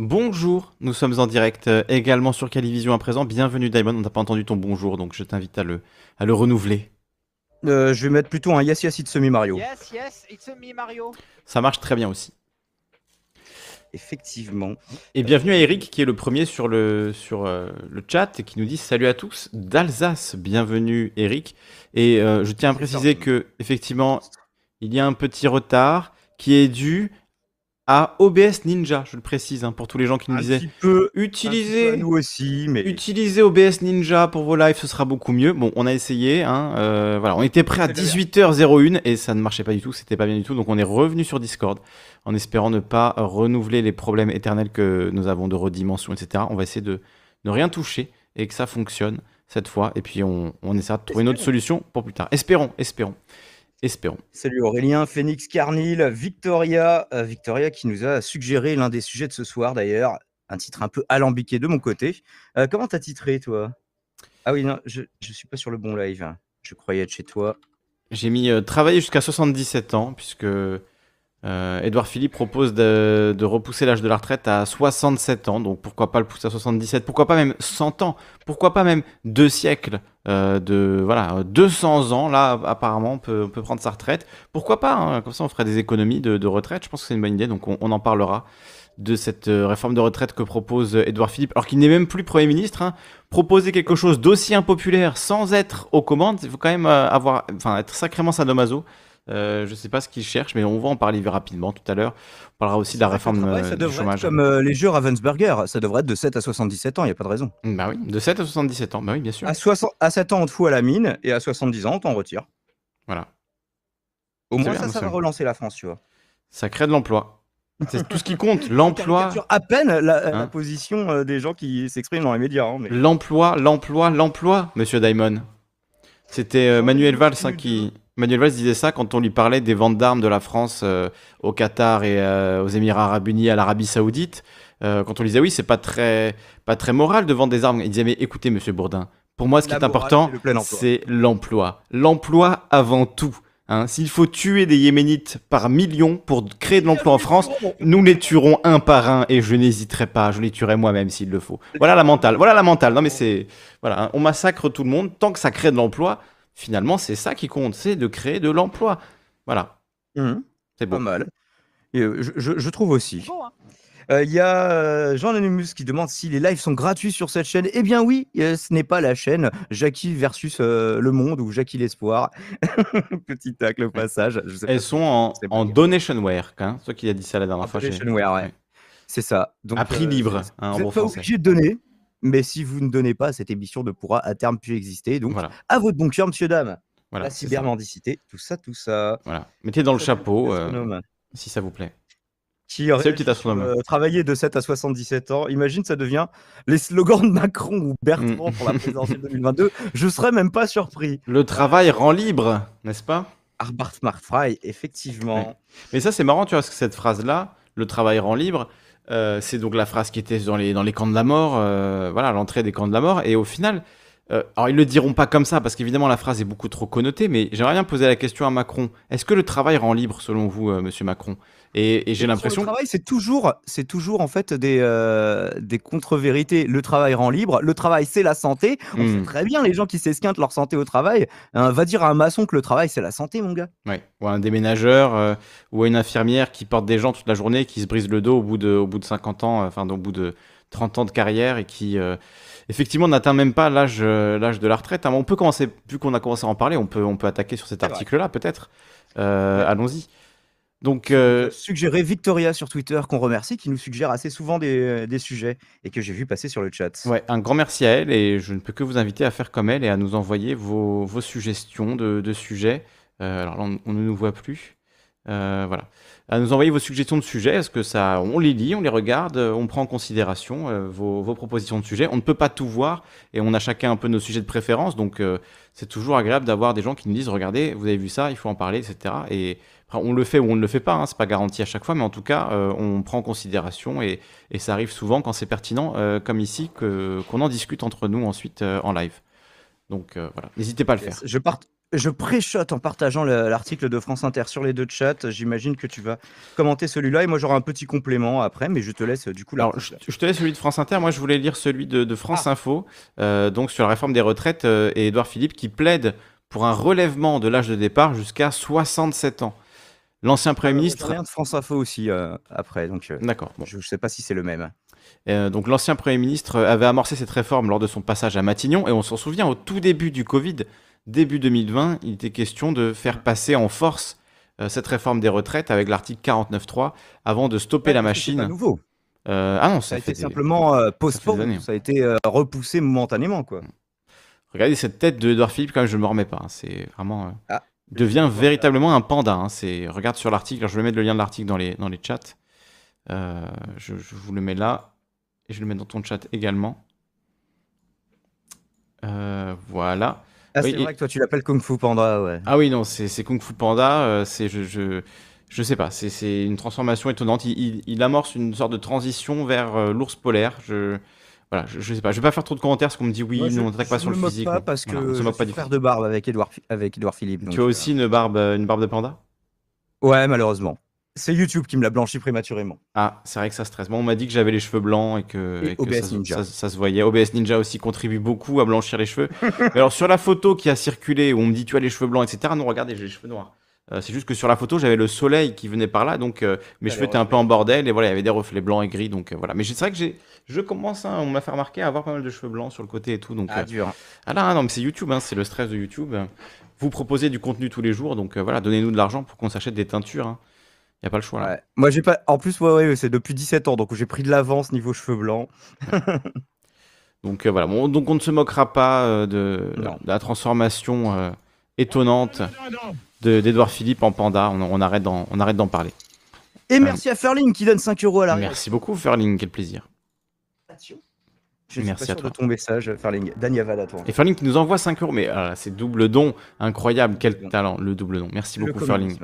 Bonjour, nous sommes en direct euh, également sur Calivision à présent. Bienvenue Diamond, on n'a pas entendu ton bonjour, donc je t'invite à le, à le renouveler. Euh, je vais mettre plutôt un yes yes it's me Mario. Yes, yes, it's me Mario. Ça marche très bien aussi. Effectivement. Et bienvenue à Eric qui est le premier sur le, sur, euh, le chat et qui nous dit salut à tous d'Alsace. Bienvenue Eric. Et euh, je tiens à préciser que effectivement il y a un petit retard qui est dû à OBS Ninja, je le précise, hein, pour tous les gens qui nous Un disaient petit peu. un petit peu à utilisez, nous aussi, mais utilisez OBS Ninja pour vos lives, ce sera beaucoup mieux. Bon, on a essayé, hein, euh, voilà, on était prêt à C'est bien. 18h01 et ça ne marchait pas du tout, c'était pas bien du tout, donc on est revenu sur Discord en espérant ne pas renouveler les problèmes éternels que nous avons de redimension, etc. On va essayer de ne rien toucher et que ça fonctionne cette fois, et puis on, on essaiera de trouver une autre solution pour plus tard. Espérons, espérons, espérons. Salut Aurélien, Phoenix Carnil, Victoria, euh, Victoria qui nous a suggéré l'un des sujets de ce soir d'ailleurs, un titre un peu alambiqué de mon côté. Euh, comment t'as titré toi? Ah oui, non, je, je suis pas sur le bon live. Je croyais être chez toi. J'ai mis euh, travailler jusqu'à 77 ans, puisque euh, Edouard Philippe propose de, repousser l'âge de la retraite à 67 ans. Donc pourquoi pas le pousser à 77 Pourquoi pas même 100 ans Pourquoi pas même deux siècles euh, de voilà 200 ans Là, apparemment, on peut, prendre sa retraite. Pourquoi pas hein Comme ça, on ferait des économies de, retraite. Je pense que c'est une bonne idée. Donc on, en parlera de cette euh, réforme de retraite que propose euh, Edouard Philippe, alors qu'il n'est même plus Premier ministre. hein. Proposer quelque chose d'aussi impopulaire sans être aux commandes, il faut quand même euh, avoir, enfin, être sacrément sadomaso. Euh, je sais pas ce qu'il cherche, mais on va en parler rapidement tout à l'heure. On parlera aussi de la réforme euh, ça du devrait être chômage. comme euh, les jeux Ravensburger, ça devrait être de 7 à 77 ans, il n'y a pas de raison. Bah oui, de 7 à 77 ans. Bah oui, bien sûr. À, 60 à 7 ans, on te fout à la mine, et à 70 ans, on t'en retire. Voilà. Au moins, bien, ça, va relancer la France, tu vois. Ça crée de l'emploi. C'est tout ce qui compte. L'emploi, à peine la, la Hein position euh, des gens qui s'expriment dans les médias. hein, mais... l'emploi, l'emploi, l'emploi, monsieur Daimon. C'était euh, Manuel Valls hein, qui. Manuel Valls disait ça quand on lui parlait des ventes d'armes de la France euh, au Qatar et euh, aux Émirats Arabes Unis, à l'Arabie Saoudite. Euh, quand on lui disait oui, c'est pas très, pas très moral de vendre des armes. Il disait mais écoutez, monsieur Bourdin, pour moi, ce qui La est important, c'est l'emploi. L'emploi avant tout. hein. S'il faut tuer des Yéménites par millions pour créer de l'emploi en France, nous les tuerons un par un et je n'hésiterai pas, je les tuerai moi-même s'il le faut. Voilà la mentale, voilà la mentale. Non mais c'est voilà, on massacre tout le monde tant que ça crée de l'emploi. Finalement, c'est ça qui compte, c'est de créer de l'emploi. Voilà, Mhm, c'est pas bon. mal. Et, euh, je, je- je trouve aussi. Bon, hein. Euh, Il y a euh, Jean Anonymous qui demande si les lives sont gratuits sur cette chaîne. Eh bien oui, ce n'est pas la chaîne Jackie versus euh, Le Monde ou Jackie l'Espoir. Petit tacle au passage. Je sais pas Elles si sont en, en pas- donationware, hein. Toi qui as dit ça la dernière fois. Foundationware, ouais. Ouais. C'est ça. Donc, À prix euh, libre, c'est- hein, vous bon n'êtes pas français. obligé de donner, mais si vous ne donnez pas, cette émission ne pourra à terme plus exister. Donc, Voilà, à votre bon cœur, monsieur, dame. voilà. la cybermendicité, tout ça, tout ça. Voilà. Mettez dans le chapeau, euh, si ça vous plaît. qui aurait euh, travaillé de 7 à 77 ans. Imagine, ça devient les slogans de Macron ou Bertrand Mm. pour la présidentielle 2022. Je serais même pas surpris. Le travail rend libre, n'est-ce pas? Arbart Fry, effectivement. Ouais. Mais ça, c'est marrant, tu vois, cette phrase-là, le travail rend libre, c'est donc la phrase qui était dans les, dans les camps de la mort, euh, voilà, l'entrée des camps de la mort. Et au final, euh, alors ils le diront pas comme ça, parce qu'évidemment, la phrase est beaucoup trop connotée, mais j'aimerais bien poser la question à Macron. Est-ce que le travail rend libre, selon vous, euh, monsieur Macron? Et, et j'ai l'impression. Le travail, c'est toujours, c'est toujours en fait des, euh, des contre-vérités. Le travail rend libre. Le travail, c'est la santé. On Hmm. sait très bien les gens qui s'esquintent leur santé au travail. Hein, va dire à un maçon que le travail, c'est la santé, mon gars. Ouais. Ou à un déménageur, ou à une infirmière qui porte des gens toute la journée, qui se brise le dos au bout de, au bout de 50 ans, enfin, au bout de 30 ans de carrière, et qui, effectivement, n'atteint même pas l'âge euh, l'âge de la retraite. hein. On peut commencer, vu qu'on a commencé à en parler, on peut, on peut attaquer sur cet article-là, peut-être. Euh. Allons-y. Donc, euh, Suggérer Victoria sur Twitter, qu'on remercie, qui nous suggère assez souvent des, des sujets et que j'ai vu passer sur le chat. ouais, un grand merci à elle, et je ne peux que vous inviter à faire comme elle et à nous envoyer vos, vos suggestions de, de sujets. Euh, alors là, on, on ne nous voit plus. Euh, voilà. À nous envoyer vos suggestions de sujets, parce que ça, on les lit, on les regarde, euh, on prend en considération euh, vos, vos propositions de sujets. On ne peut pas tout voir et on a chacun un peu nos sujets de préférence, donc euh, c'est toujours agréable d'avoir des gens qui nous disent regardez, vous avez vu ça, il faut en parler, etc. Et après, on le fait ou on ne le fait pas, hein, c'est pas garanti à chaque fois, mais en tout cas, on prend en considération et, et ça arrive souvent quand c'est pertinent, comme ici, qu'on en discute entre nous ensuite en live. Donc voilà, n'hésitez pas à le faire. Je, part- je préchote en partageant le- l'article de France Inter sur les deux chats. J'imagine que tu vas commenter celui-là et moi j'aurai un petit complément après, mais je te laisse euh, du coup Alors, je, je te laisse celui de France Inter. Moi, je voulais lire celui de, de France Ah. Info, euh, donc sur la réforme des retraites euh, et Édouard Philippe qui plaide pour un relèvement de l'âge de départ jusqu'à 67 ans. L'ancien Premier ai ministre. de France Info aussi euh, après, donc euh, D'accord. Bon. je ne sais pas si c'est le même. Euh, donc l'ancien Premier ministre avait amorcé cette réforme lors de son passage à Matignon, et on s'en souvient, au tout début du Covid, début 2020, il était question de faire passer en force euh, cette réforme des retraites avec l'article 49.3 avant de stopper la Ouais, C'est pas machine. nouveau. Euh, ah non, Ça ça, a été des- simplement euh, postponé, ça a été repoussé momentanément quoi. Regardez cette tête de Edouard Philippe, quand même, je ne me remets pas. hein. C'est vraiment. Ah. devient véritablement un panda. hein. C'est... Regarde sur l'article, je vais mettre le lien de l'article dans les, dans les chats. Je, je vous le mets là. Et je le mets dans ton chat également. Euh, voilà. Ah, Oui, c'est et- vrai que toi tu l'appelles Kung Fu Panda, ouais. Ah oui, non, c'est, Kung Fu Panda. euh, c'est, je, je, je sais pas, c'est, une transformation étonnante. Il, il- il amorce une sorte de transition vers euh, l'ours polaire. Je, voilà, je, je sais pas. Je vais pas faire trop de commentaires parce qu'on me dit oui, Moi, je- on n'attaque pas sur le physique. pas parce que voilà, on se moque pas du frère de barbe avec Edouard, avec Edouard Philippe. donc, Tu as euh, aussi une barbe, une barbe de panda? Ouais, malheureusement. C'est YouTube qui me l'a blanchi prématurément. Ah, c'est vrai que ça stresse. Bon, on m'a dit que j'avais les cheveux blancs et que, Et et que OBS ça, se- Ninja. ça- ça se voyait. OBS Ninja aussi contribue beaucoup à blanchir les cheveux. Mais alors, sur la photo qui a circulé, où on me dit tu as les cheveux blancs, etc., non, regardez, j'ai les cheveux noirs. Euh, c'est juste que sur la photo, j'avais le soleil qui venait par là, donc euh, mes cheveux étaient un peu en bordel, et voilà, il y avait des reflets blancs et gris, donc euh, voilà. Mais c'est vrai que j'ai, je commence, hein, on m'a fait remarquer à avoir pas mal de cheveux blancs sur le côté et tout, donc Ah, dur. ah là, non, mais c'est YouTube, hein, c'est le stress de YouTube. Vous proposez du contenu tous les jours, donc voilà, donnez-nous de l'argent pour qu'on s'achète des teintures. Il n'y a pas le choix là. Ouais. Moi, j'ai pas. En plus, ouais, ouais, c'est depuis 17 ans, donc j'ai pris de l'avance niveau cheveux blancs. Donc euh, voilà, bon, donc on ne se moquera pas euh, de, la transformation euh, étonnante de- d'Edouard Philippe en panda. On, on arrête d'en, on arrête d'en parler. Et merci à Ferling qui donne 5 euros à la Merci beaucoup, Ferling, quel plaisir. suis Merci pas à sûr toi. de ton message, Ferling. Daniel à toi. Et Ferling qui nous envoie 5 euros, mais ah, c'est double don, incroyable, quel talent, le double don. Merci Le beaucoup, Ferling,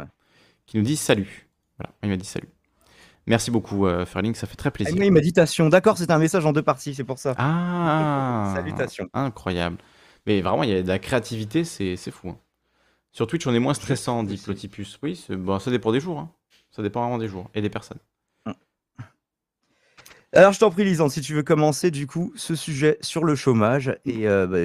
qui nous dit salut. Voilà, il m'a dit salut. Merci beaucoup, euh, Ferling, ça fait très Ah, plaisir. oui, méditation. D'accord, c'est un message en deux parties, c'est pour ça. Ah Salutations. Incroyable. Mais vraiment, il y a de la créativité, c'est fou. hein. Sur Twitch, on est moins stressant, dit. Plotipus. Oui, bon, ça dépend des jours. hein. Ça dépend vraiment des jours et des personnes. Alors, je t'en prie, Lisande, si tu veux commencer, du coup, ce sujet sur le chômage et euh, bah,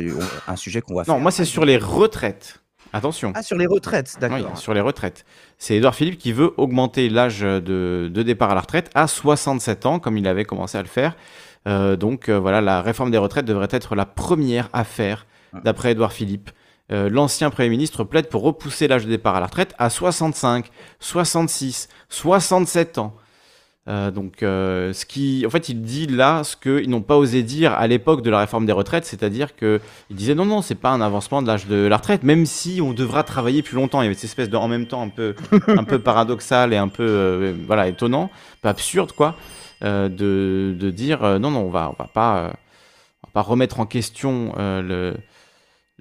un sujet qu'on va faire. Non, moi, c'est sur les retraites. Attention. Ah, sur les retraites, Oui, d'accord. sur les retraites. C'est Edouard Philippe qui veut augmenter l'âge de, de départ à la retraite à 67 ans, comme il avait commencé à le faire. Euh, donc euh, voilà, la réforme des retraites devrait être la première à faire, d'après Edouard Philippe. Euh, L'ancien Premier ministre plaide pour repousser l'âge de départ à la retraite à 65, 66, 67 ans. Euh, donc, euh, ce qui, en fait, il dit là ce qu'ils n'ont pas osé dire à l'époque de la réforme des retraites, c'est-à-dire que il disait non, non, c'est pas un avancement de l'âge de la retraite, même si on devra travailler plus longtemps. Il y avait cette espèce de en même temps un peu, un peu paradoxal et un peu, euh, voilà, étonnant, absurde, quoi, euh, de, de dire non, non, on va, on va pas, on va pas remettre en question le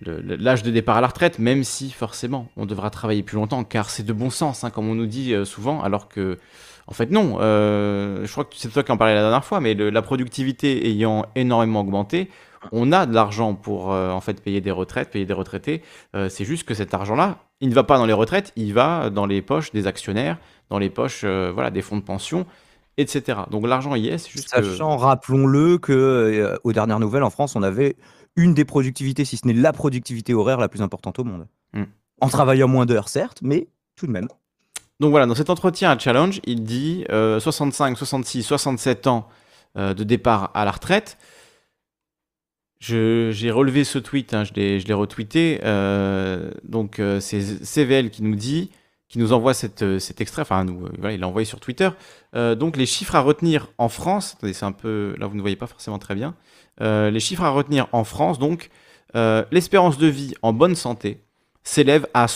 l'âge de départ à la retraite, même si forcément on devra travailler plus longtemps, car c'est de bon sens, hein, comme on nous dit souvent, alors que, en fait, non. euh, je crois que c'est toi qui en parlais la dernière fois, mais le- la productivité ayant énormément augmenté, on a de l'argent pour euh, en fait payer des retraites, payer des retraités. Euh, c'est juste que cet argent-là, il ne va pas dans les retraites, il va dans les poches des actionnaires, dans les poches, voilà, des fonds de pension, etc. Donc l'argent y est, c'est juste que Sachant, rappelons-le, que euh, aux dernières nouvelles, en France, on avait une des productivités, si ce n'est la productivité horaire la plus importante au monde. Mm. En travaillant moins d'heures, certes, mais tout de même. Donc voilà, dans cet entretien à Challenge, il dit euh, 65, 66, 67 ans euh, de départ à la retraite. J'ai relevé ce tweet, hein, je l'ai retweeté. euh, donc euh, c'est CVL qui nous dit, qui nous envoie cet extrait, enfin il l'a envoyé sur Twitter. Donc les chiffres à retenir en France, c'est un peu, là vous ne voyez pas forcément très bien. Les chiffres à retenir en France, donc l'espérance de vie en bonne santé s'élève à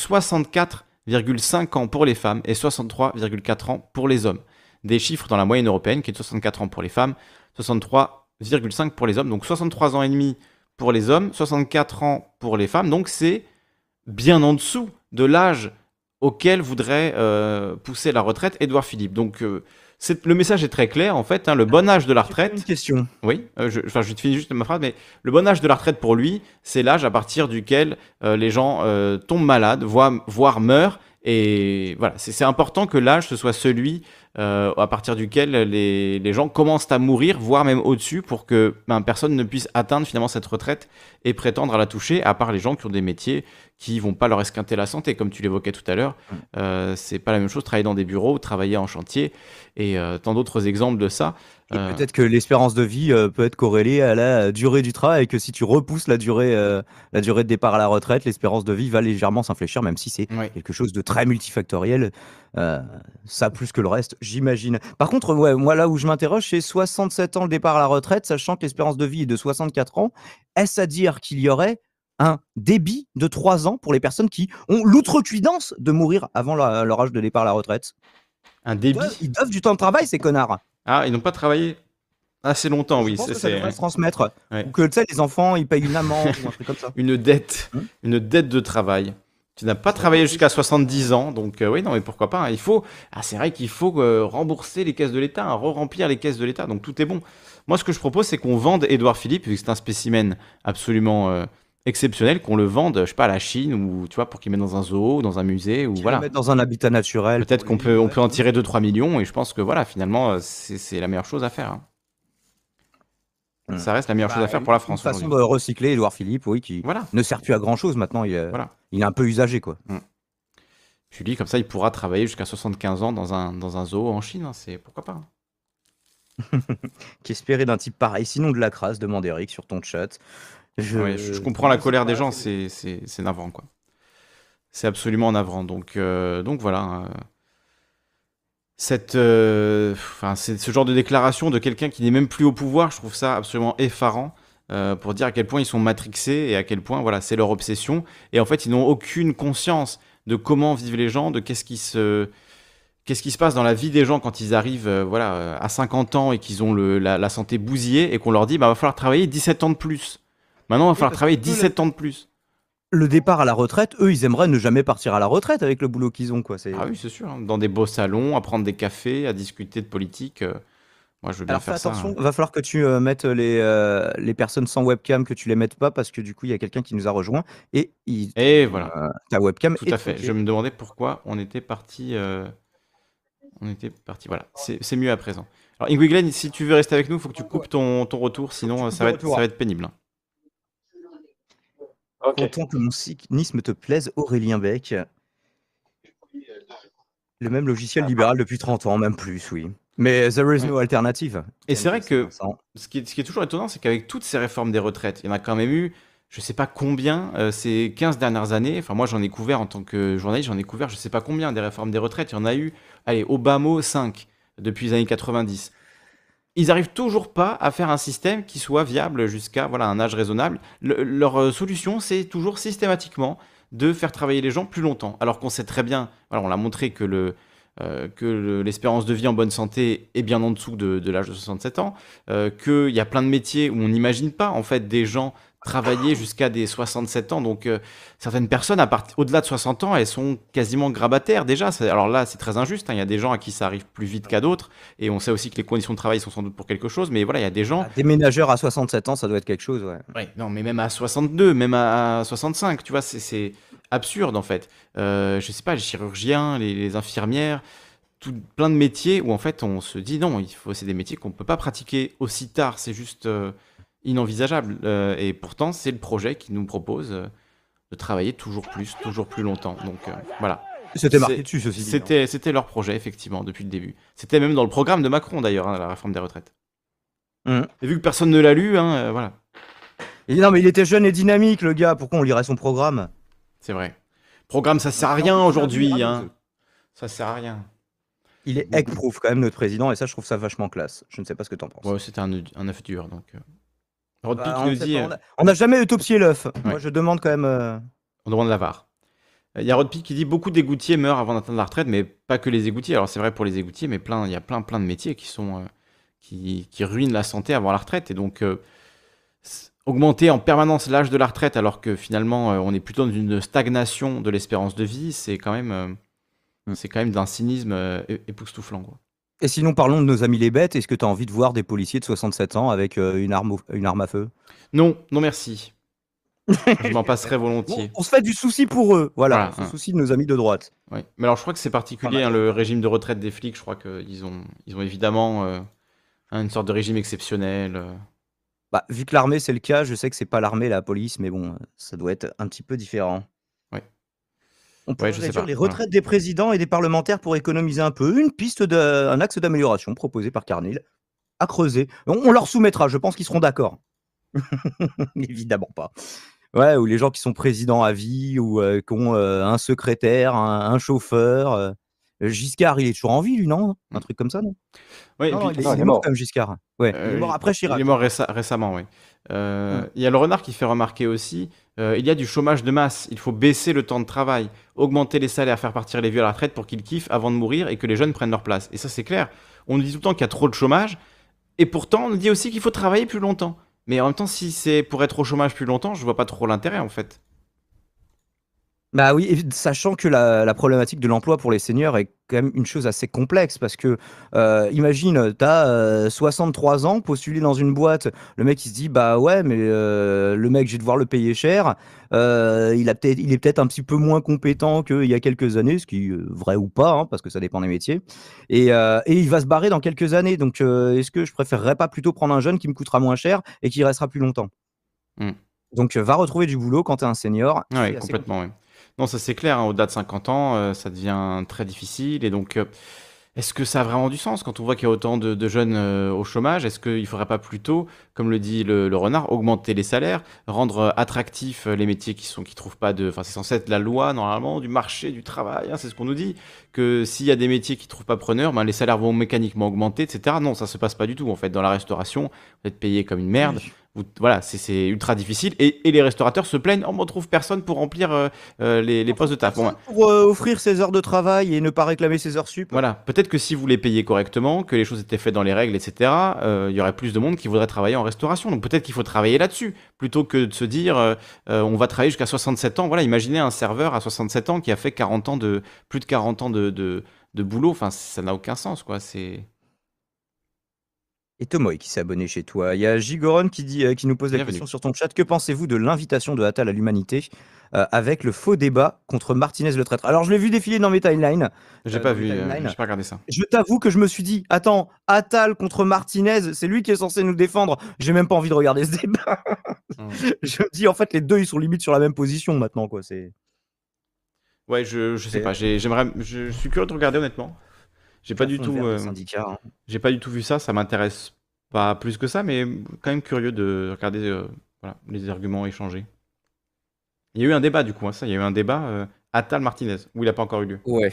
64,5 ans pour les femmes et 63,4 ans pour les hommes. Des chiffres dans la moyenne européenne qui est de 64 ans pour les femmes, 63,5 pour les hommes, donc 63 ans et demi pour les hommes, 64 ans pour les femmes, donc c'est bien en dessous de l'âge auquel voudrait euh, pousser la retraite Édouard Philippe. Donc euh, le message est très clair en fait. hein, le bon âge de la retraite. Une question. Oui, euh, je, enfin, je te finis juste ma phrase, mais le bon âge de la retraite pour lui, c'est l'âge à partir duquel euh, les gens euh, tombent malades, voire, voire meurent. Et voilà, c'est important que l'âge, ce soit celui euh, à partir duquel les, les gens commencent à mourir, voire même au-dessus, pour que ben, personne ne puisse atteindre finalement cette retraite et prétendre à la toucher, à part les gens qui ont des métiers qui vont pas leur esquinter la santé, comme tu l'évoquais tout à l'heure. Mm. Euh, c'est pas la même chose travailler dans des bureaux, travailler en chantier, et euh, tant d'autres exemples de ça. Et Euh, peut-être que l'espérance de vie peut être corrélée à la durée du travail et que si tu repousses la durée, euh, la durée de départ à la retraite, l'espérance de vie va légèrement s'infléchir, même si c'est ouais. quelque chose de très multifactoriel. Euh, ça plus que le reste, j'imagine. Par contre, ouais, moi là où je m'interroge, c'est 67 ans le départ à la retraite, sachant que l'espérance de vie est de 64 ans. Est-ce à dire qu'il y aurait un débit de 3 ans pour les personnes qui ont l'outrecuidance de mourir avant leur, leur âge de départ à la retraite? Un débit? Ils doivent du temps de travail, ces connards. Ah, ils n'ont pas travaillé assez longtemps, oui. Je pense c'est- que ça devrait se transmettre. Ouais. Ou que tu sais, les enfants, ils payent une amende ou un truc comme ça. une dette, Hmm. une dette de travail. Tu n'as pas travaillé jusqu'à 70 ans, donc euh, oui, non, mais pourquoi pas. hein. Il faut, ah, c'est vrai qu'il faut euh, rembourser les caisses de l'État, hein, re-remplir les caisses de l'État, donc tout est bon. Moi, ce que je propose, c'est qu'on vende Édouard Philippe, vu que c'est un spécimen absolument euh, exceptionnel, qu'on le vende, je sais pas, à la Chine ou tu vois, pour qu'il mette dans un zoo, ou dans un musée, ou voilà. le mettent dans un habitat naturel. Peut-être qu'on peut, on peut en tirer 2-3 millions, et je pense que voilà, finalement, c'est c'est la meilleure chose à faire. hein. Hmm. Ça reste la meilleure chose Bah, à faire pour la une France façon aujourd'hui. de recycler Édouard Philippe, oui, qui Voilà. ne sert plus à grand chose maintenant. Il est, Voilà. il est un peu usagé, quoi. Je lui dis comme ça, il pourra travailler jusqu'à 75 ans dans un, dans un zoo en Chine. hein, c'est pourquoi pas. hein. Qu'espérer d'un type pareil? Sinon de la crasse, demande Eric sur ton chat. Je, Ouais, je, je comprends la colère des gens, c'est- c'est c'est c'est navrant quoi. C'est absolument navrant. Donc euh, donc voilà. euh, cette, euh, enfin ce genre de déclaration de quelqu'un qui n'est même plus au pouvoir, je trouve ça absolument effarant. euh, pour dire à quel point ils sont matrixés et à quel point voilà c'est leur obsession et en fait ils n'ont aucune conscience de comment vivent les gens de qu'est-ce qui se qu'est-ce qui se passe dans la vie des gens quand ils arrivent euh, voilà à 50 ans et qu'ils ont le, la, la santé bousillée et qu'on leur dit bah va falloir travailler 17 ans de plus maintenant il va falloir travailler que eux, le- 17 ans de plus Le départ à la retraite, eux, ils aimeraient ne jamais partir à la retraite avec le boulot qu'ils ont, quoi. Ah oui c'est sûr hein. dans des beaux salons à prendre des cafés à discuter de politique euh, moi je veux bien Alors fais faire ça attention, hein. va falloir que tu euh, mettes les, euh, les personnes sans webcam, que tu les mettes pas, parce que du coup, il y a quelqu'un qui nous a rejoint et il, et voilà euh, ta webcam Tout est à fait. Je me demandais pourquoi on était parti. euh, On était parti. Voilà. C'est c'est mieux à présent. Alors, Ingrid Glenn, si tu veux rester avec nous, il faut que tu coupes ton, ton retour, sinon euh, coupes ça le va, être, retour. ça va être pénible. hein. Content que mon cynisme te plaise, Aurélien Beck. Le même logiciel libéral depuis 30 ans, même plus, oui. Mais there is no alternative. Et c'est vrai que ce qui est, ce qui est toujours étonnant, c'est qu'avec toutes ces réformes des retraites, il y en a quand même eu, je sais pas combien, euh, ces 15 dernières années. Enfin, moi, j'en ai couvert en tant que journaliste, j'en ai couvert je sais pas combien des réformes des retraites. Il y en a eu, allez, au bas mot, 5 depuis les années 90. Ils arrivent toujours pas à faire un système qui soit viable jusqu'à voilà, un âge raisonnable. Le- leur euh, solution, c'est toujours systématiquement de faire travailler les gens plus longtemps. Alors qu'on sait très bien, on l'a montré que euh, l'espérance de vie en bonne santé est bien en dessous de, de l'âge de 67 ans, euh, qu'il y a plein de métiers où on n'imagine pas en fait des gens travailler jusqu'à des 67 ans. Donc euh, certaines personnes, à part- au-delà de 60 ans, elles sont quasiment grabataires déjà. Alors là, c'est très injuste. hein. Il y a des gens à qui ça arrive plus vite qu'à d'autres. Et on sait aussi que les conditions de travail sont sans doute pour quelque chose. Mais voilà, il y a des gens... Un déménageur à 67 ans, ça doit être quelque chose, ouais. Ouais, non, mais même à 62, même à 65, tu vois, c'est- absurde en fait. Euh, je sais pas, les chirurgiens, les, les infirmières, tout, plein de métiers où en fait on se dit non, il faut, c'est des métiers qu'on peut pas pratiquer aussi tard, c'est juste euh, inenvisageable. Euh, et pourtant, c'est le projet qui nous propose euh, de travailler toujours plus, toujours plus longtemps. Donc euh, voilà. C'était marqué dessus, ceci hein. C'était, c'était leur projet, effectivement, depuis le début. C'était même dans le programme de Macron, d'ailleurs, hein, la réforme des retraites. Mhm. Et vu que personne ne l'a lu, hein, euh, voilà, Et non, mais il était jeune et dynamique, le gars. Pourquoi on lirait son programme? C'est vrai. Programme, ça sert à rien aujourd'hui. Hein. Ça sert à rien. Il est egg-proof, quand même, notre président, et ça, je trouve ça vachement classe. Je ne sais pas ce que t'en penses. Ouais, c'était un, œuf- un œuf dur, donc. Rod Bah, nous dit, pas, euh, on a- on n'a jamais autopsié l'œuf. Moi, je demande quand même. euh, on demande la VAR. Il y a Rod Pick qui dit beaucoup d'égoutiers meurent avant d'atteindre la retraite, mais pas que les égoutiers. Alors c'est vrai pour les égoutiers, mais plein, il y a plein, plein de métiers qui sont euh, qui, qui ruinent la santé avant la retraite. Et donc euh, augmenter en permanence l'âge de la retraite, alors que finalement euh, on est plutôt dans une stagnation de l'espérance de vie, c'est quand même euh, Mm. C'est quand même d'un cynisme euh, époustouflant. Quoi. Et sinon, parlons de nos amis les bêtes. Est-ce que tu as envie de voir des policiers de 67 ans avec euh, une, arme au- une arme à feu? Non, non merci. Je m'en passerai Bon, volontiers. On se fait du souci pour eux. Voilà, Voilà, on se hein. soucie de nos amis de droite. Ouais. Mais alors je crois que c'est particulier, Pas hein, le régime de retraite des flics. Je crois qu'ils ont, ils ont évidemment euh, une sorte de régime exceptionnel. euh. Bah, vu que l'armée, c'est le cas, je sais que c'est pas l'armée, la police, mais bon, ça doit être un petit peu différent. Ouais. On pourrait réduire pas, les retraites des présidents et des parlementaires pour économiser un peu. Une piste, de, un axe d'amélioration proposé par Carnil à creuser. On, on leur soumettra, je pense qu'ils seront d'accord. Évidemment pas. Ouais, ou les gens qui sont présidents à vie, ou euh, qui ont euh, un secrétaire, un, un chauffeur. euh. Giscard, il est toujours en vie, lui, non? Un truc comme ça, non? Ouais, et Non, puis- il est, non, il il est est mort même, Giscard. Ouais, il est mort après Chirac. Il est mort réce- récemment, oui. Il y a le renard qui fait remarquer aussi, euh, il y a du chômage de masse. Il faut baisser le temps de travail, augmenter les salaires, faire partir les vieux à la retraite pour qu'ils kiffent avant de mourir et que les jeunes prennent leur place. Et ça, c'est clair. On nous dit tout le temps qu'il y a trop de chômage, et pourtant, on nous dit aussi qu'il faut travailler plus longtemps. Mais en même temps, si c'est pour être au chômage plus longtemps, je vois pas trop l'intérêt, en fait. Bah oui, et sachant que la, la problématique de l'emploi pour les seniors est quand même une chose assez complexe parce que euh, imagine, tu as 63 ans, postulé dans une boîte, le mec il se dit bah ouais, mais euh, le mec je vais devoir le payer cher, euh, il, a peut-être, il est peut-être un petit peu moins compétent qu'il y a quelques années, ce qui est euh, vrai ou pas, hein, parce que ça dépend des métiers, et, euh, et il va se barrer dans quelques années. Donc euh, est-ce que je préférerais pas plutôt prendre un jeune qui me coûtera moins cher et qui restera plus longtemps? Hmm. Donc euh, va retrouver du boulot quand tu es un senior. Oui, c'est assez complètement. ouais. Non, ça c'est clair, hein, au-delà de 50 ans, euh, ça devient très difficile. Et donc, euh, est-ce que ça a vraiment du sens quand on voit qu'il y a autant de, de jeunes euh, au chômage? Est-ce qu'il ne faudrait pas plutôt, comme le dit le, le renard, augmenter les salaires, rendre euh, attractifs euh, les métiers qui sont qui trouvent pas de. Enfin, c'est censé être la loi normalement du marché du travail. hein, c'est ce qu'on nous dit. Que s'il y a des métiers qui trouvent pas preneur, ben, les salaires vont mécaniquement augmenter, etc. Non, ça se passe pas du tout. En fait, dans la restauration, vous êtes payé comme une merde. Vous- voilà, c'est- ultra difficile. Et, et les restaurateurs se plaignent, on ne trouve personne pour remplir euh, euh, les, les postes de taf. Bon, pour euh, offrir ses heures de travail et ne pas réclamer ses heures sup. voilà, peut-être que si vous les payez correctement, que les choses étaient faites dans les règles, etc., euh, il y aurait plus de monde qui voudrait travailler en restauration. Donc peut-être qu'il faut travailler là-dessus, plutôt que de se dire on va travailler jusqu'à 67 ans. Voilà, imaginez un serveur à 67 ans qui a fait 40 ans de, plus de 40 ans de, de, de boulot. Enfin, ça n'a aucun sens, quoi. C'est... Et Tomoy qui s'est abonné chez toi. Il y a Gigoron qui, dit, euh, qui nous pose la Bienvenue. question sur ton chat. Que pensez-vous de l'invitation de Attal à l'humanité euh, avec le faux débat contre Martinez le traître? Alors je l'ai vu défiler dans mes timelines. J'ai Euh, pas vu, euh, j'ai pas regardé ça. Je t'avoue que je me suis dit, attends, Attal contre Martinez, c'est lui qui est censé nous défendre. J'ai même pas envie de regarder ce débat. Mm. je me dis, en fait, les deux, ils sont limite sur la même position maintenant. quoi. C'est Ouais, je, je sais pas. j'ai- J'aimerais, je, je suis curieux de regarder honnêtement. J'ai pas du tout. euh, hein. J'ai pas du tout vu ça, ça m'intéresse pas plus que ça, mais quand même curieux de regarder euh, voilà, les arguments échangés. Il y a eu un débat du coup, hein, ça, il y a eu un débat euh, Attal-Martinez, où il n'a pas encore eu lieu. Ouais.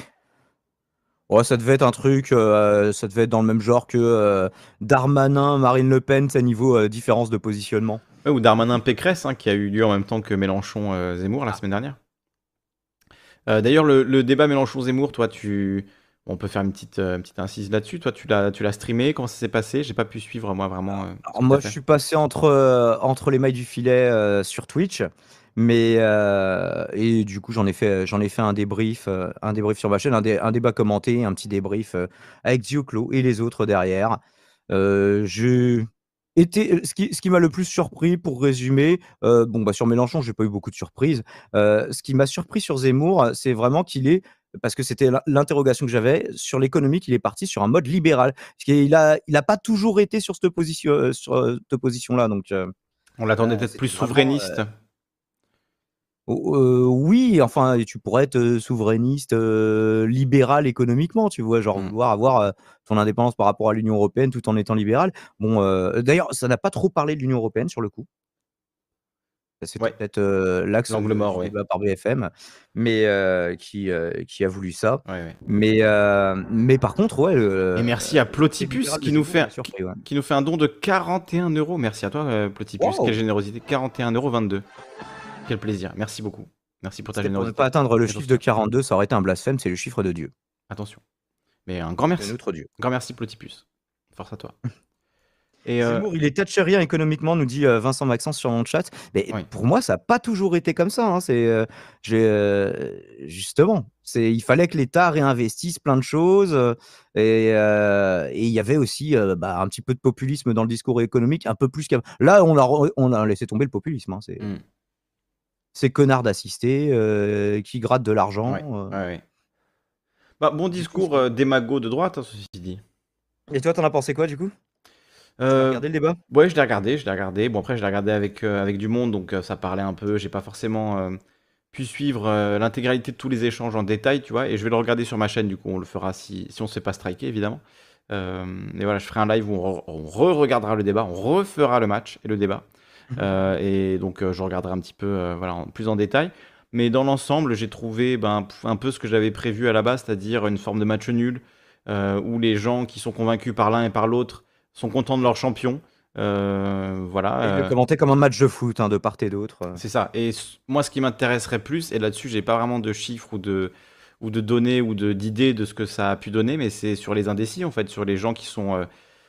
Ouais, ça devait être un truc, euh, ça devait être dans le même genre que euh, Darmanin, Marine Le Pen, c'est niveau euh, différence de positionnement. Ouais, ou Darmanin-Pécresse, hein, qui a eu lieu en même temps que Mélenchon-Zemmour la semaine dernière. D'ailleurs, le, le débat Mélenchon-Zemmour, toi, tu... On peut faire une petite, euh, une petite incise là-dessus. Toi, tu l'as, tu l'as streamé. Comment ça s'est passé? J'ai pas pu suivre, moi, vraiment. euh, Alors moi, je suis passé entre, euh, entre les mailles du filet sur Twitch, mais euh, et du coup, j'en ai fait, j'en ai fait un débrief, un débrief sur ma chaîne, un, dé- un débat commenté, un petit débrief avec Dioclo et les autres derrière. Euh, je été, ce qui, ce qui m'a le plus surpris, pour résumer, euh, bon, bah, sur Mélenchon, j'ai pas eu beaucoup de surprises. Euh, ce qui m'a surpris sur Zemmour, c'est vraiment qu'il est, parce que c'était l'in- l'interrogation que j'avais, sur l'économie, qu'il est parti sur un mode libéral. Parce qu'il a, il a pas toujours été sur cette position, euh, sur euh, cette position-là. Donc, euh, On l'attendait Euh, peut-être plus souverainiste. Euh, oui, enfin, tu pourrais être souverainiste, euh, libéral économiquement, tu vois, genre Mm. vouloir avoir euh, ton indépendance par rapport à l'Union européenne tout en étant libéral. Bon, d'ailleurs, ça n'a pas trop parlé de l'Union européenne sur le coup. C'était Ouais. peut-être l'axe L'angle mort, ouais. par BFM, mais qui, qui a voulu ça. Ouais. Mais, mais par contre, ouais. Et merci à Plotipus qui nous fait, surpris, qui nous fait un don de 41 euros. Merci à toi, euh, Plotipus. Wow. Quelle générosité. 41,22 euros. Quel plaisir. Merci beaucoup. Merci pour ta C'était pour ne générosité. pas atteindre le chiffre de 42, ça aurait été un blasphème, c'est le chiffre de Dieu. Attention. Mais un grand merci. notre Dieu. Grand merci, Plotipus. Force à toi. Et euh, Zemmour, il est thatcherien économiquement, nous dit euh, Vincent Maxence sur mon chat. Mais Oui. pour moi, ça n'a pas toujours été comme ça. hein. C'est euh, euh, justement, c'est il fallait que l'État réinvestisse plein de choses. et et il y avait aussi bah, un petit peu de populisme dans le discours économique, un peu plus qu'avant. Là, on a, on a laissé tomber le populisme. hein. C'est Mm. Ces connards d'assistés euh, qui grattent de l'argent. Ouais, euh. ouais, ouais. Bah, bon discours euh, démago de droite, hein, ceci dit. Et toi, t'en as pensé quoi du coup? Euh, regardé le débat? Ouais, je l'ai regardé, je l'ai regardé. Bon, après, je l'ai regardé avec, euh, avec du monde, donc euh, ça parlait un peu. J'ai pas forcément euh, pu suivre euh, l'intégralité de tous les échanges en détail, tu vois. Et je vais le regarder sur ma chaîne, du coup, on le fera si, si on se fait pas striker, évidemment. Euh, et voilà, je ferai un live où on, re- on re-regardera le débat, on refera le match et le débat. Euh, et donc, euh, je regarderai un petit peu, euh, voilà, en- plus en détail. Mais dans l'ensemble, j'ai trouvé ben, un peu ce que j'avais prévu à la base, c'est-à-dire une forme de match nul, euh, où les gens qui sont convaincus par l'un et par l'autre sont contents de leur champion. Euh, voilà. Euh, commentait comme un match de foot, hein, de part et d'autre. c'est ça. Et moi, ce qui m'intéresserait plus, et là-dessus, j'ai pas vraiment de chiffres ou de, ou de données ou de- d'idées de ce que ça a pu donner, mais c'est sur les indécis, en fait, sur les gens qui sont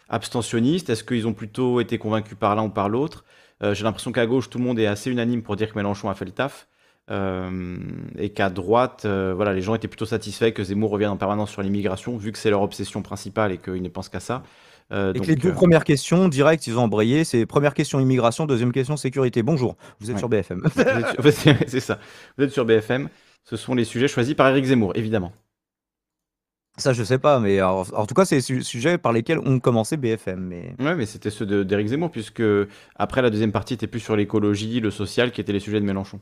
abstentionnistes. Est-ce qu'ils ont plutôt été convaincus par l'un ou par l'autre? J'ai l'impression qu'à gauche, tout le monde est assez unanime pour dire que Mélenchon a fait le taf. Euh, et qu'à droite, euh, voilà, les gens étaient plutôt satisfaits que Zemmour revienne en permanence sur l'immigration, vu que c'est leur obsession principale et qu'ils ne pensent qu'à ça. Euh, Et que donc, les deux euh, premières questions, direct, ils ont embrayé. C'est première question immigration, deuxième question sécurité. Bonjour, vous êtes Ouais. sur BFM. C'est ça. Vous êtes sur BFM. Ce sont les sujets choisis par Éric Zemmour, évidemment. Ça, je sais pas, mais en tout cas, c'est les su- sujets par lesquels on commençait BFM. Mais Ouais, mais c'était ceux de- d'Éric Zemmour, puisque après la deuxième partie était plus sur l'écologie, le social, qui étaient les sujets de Mélenchon.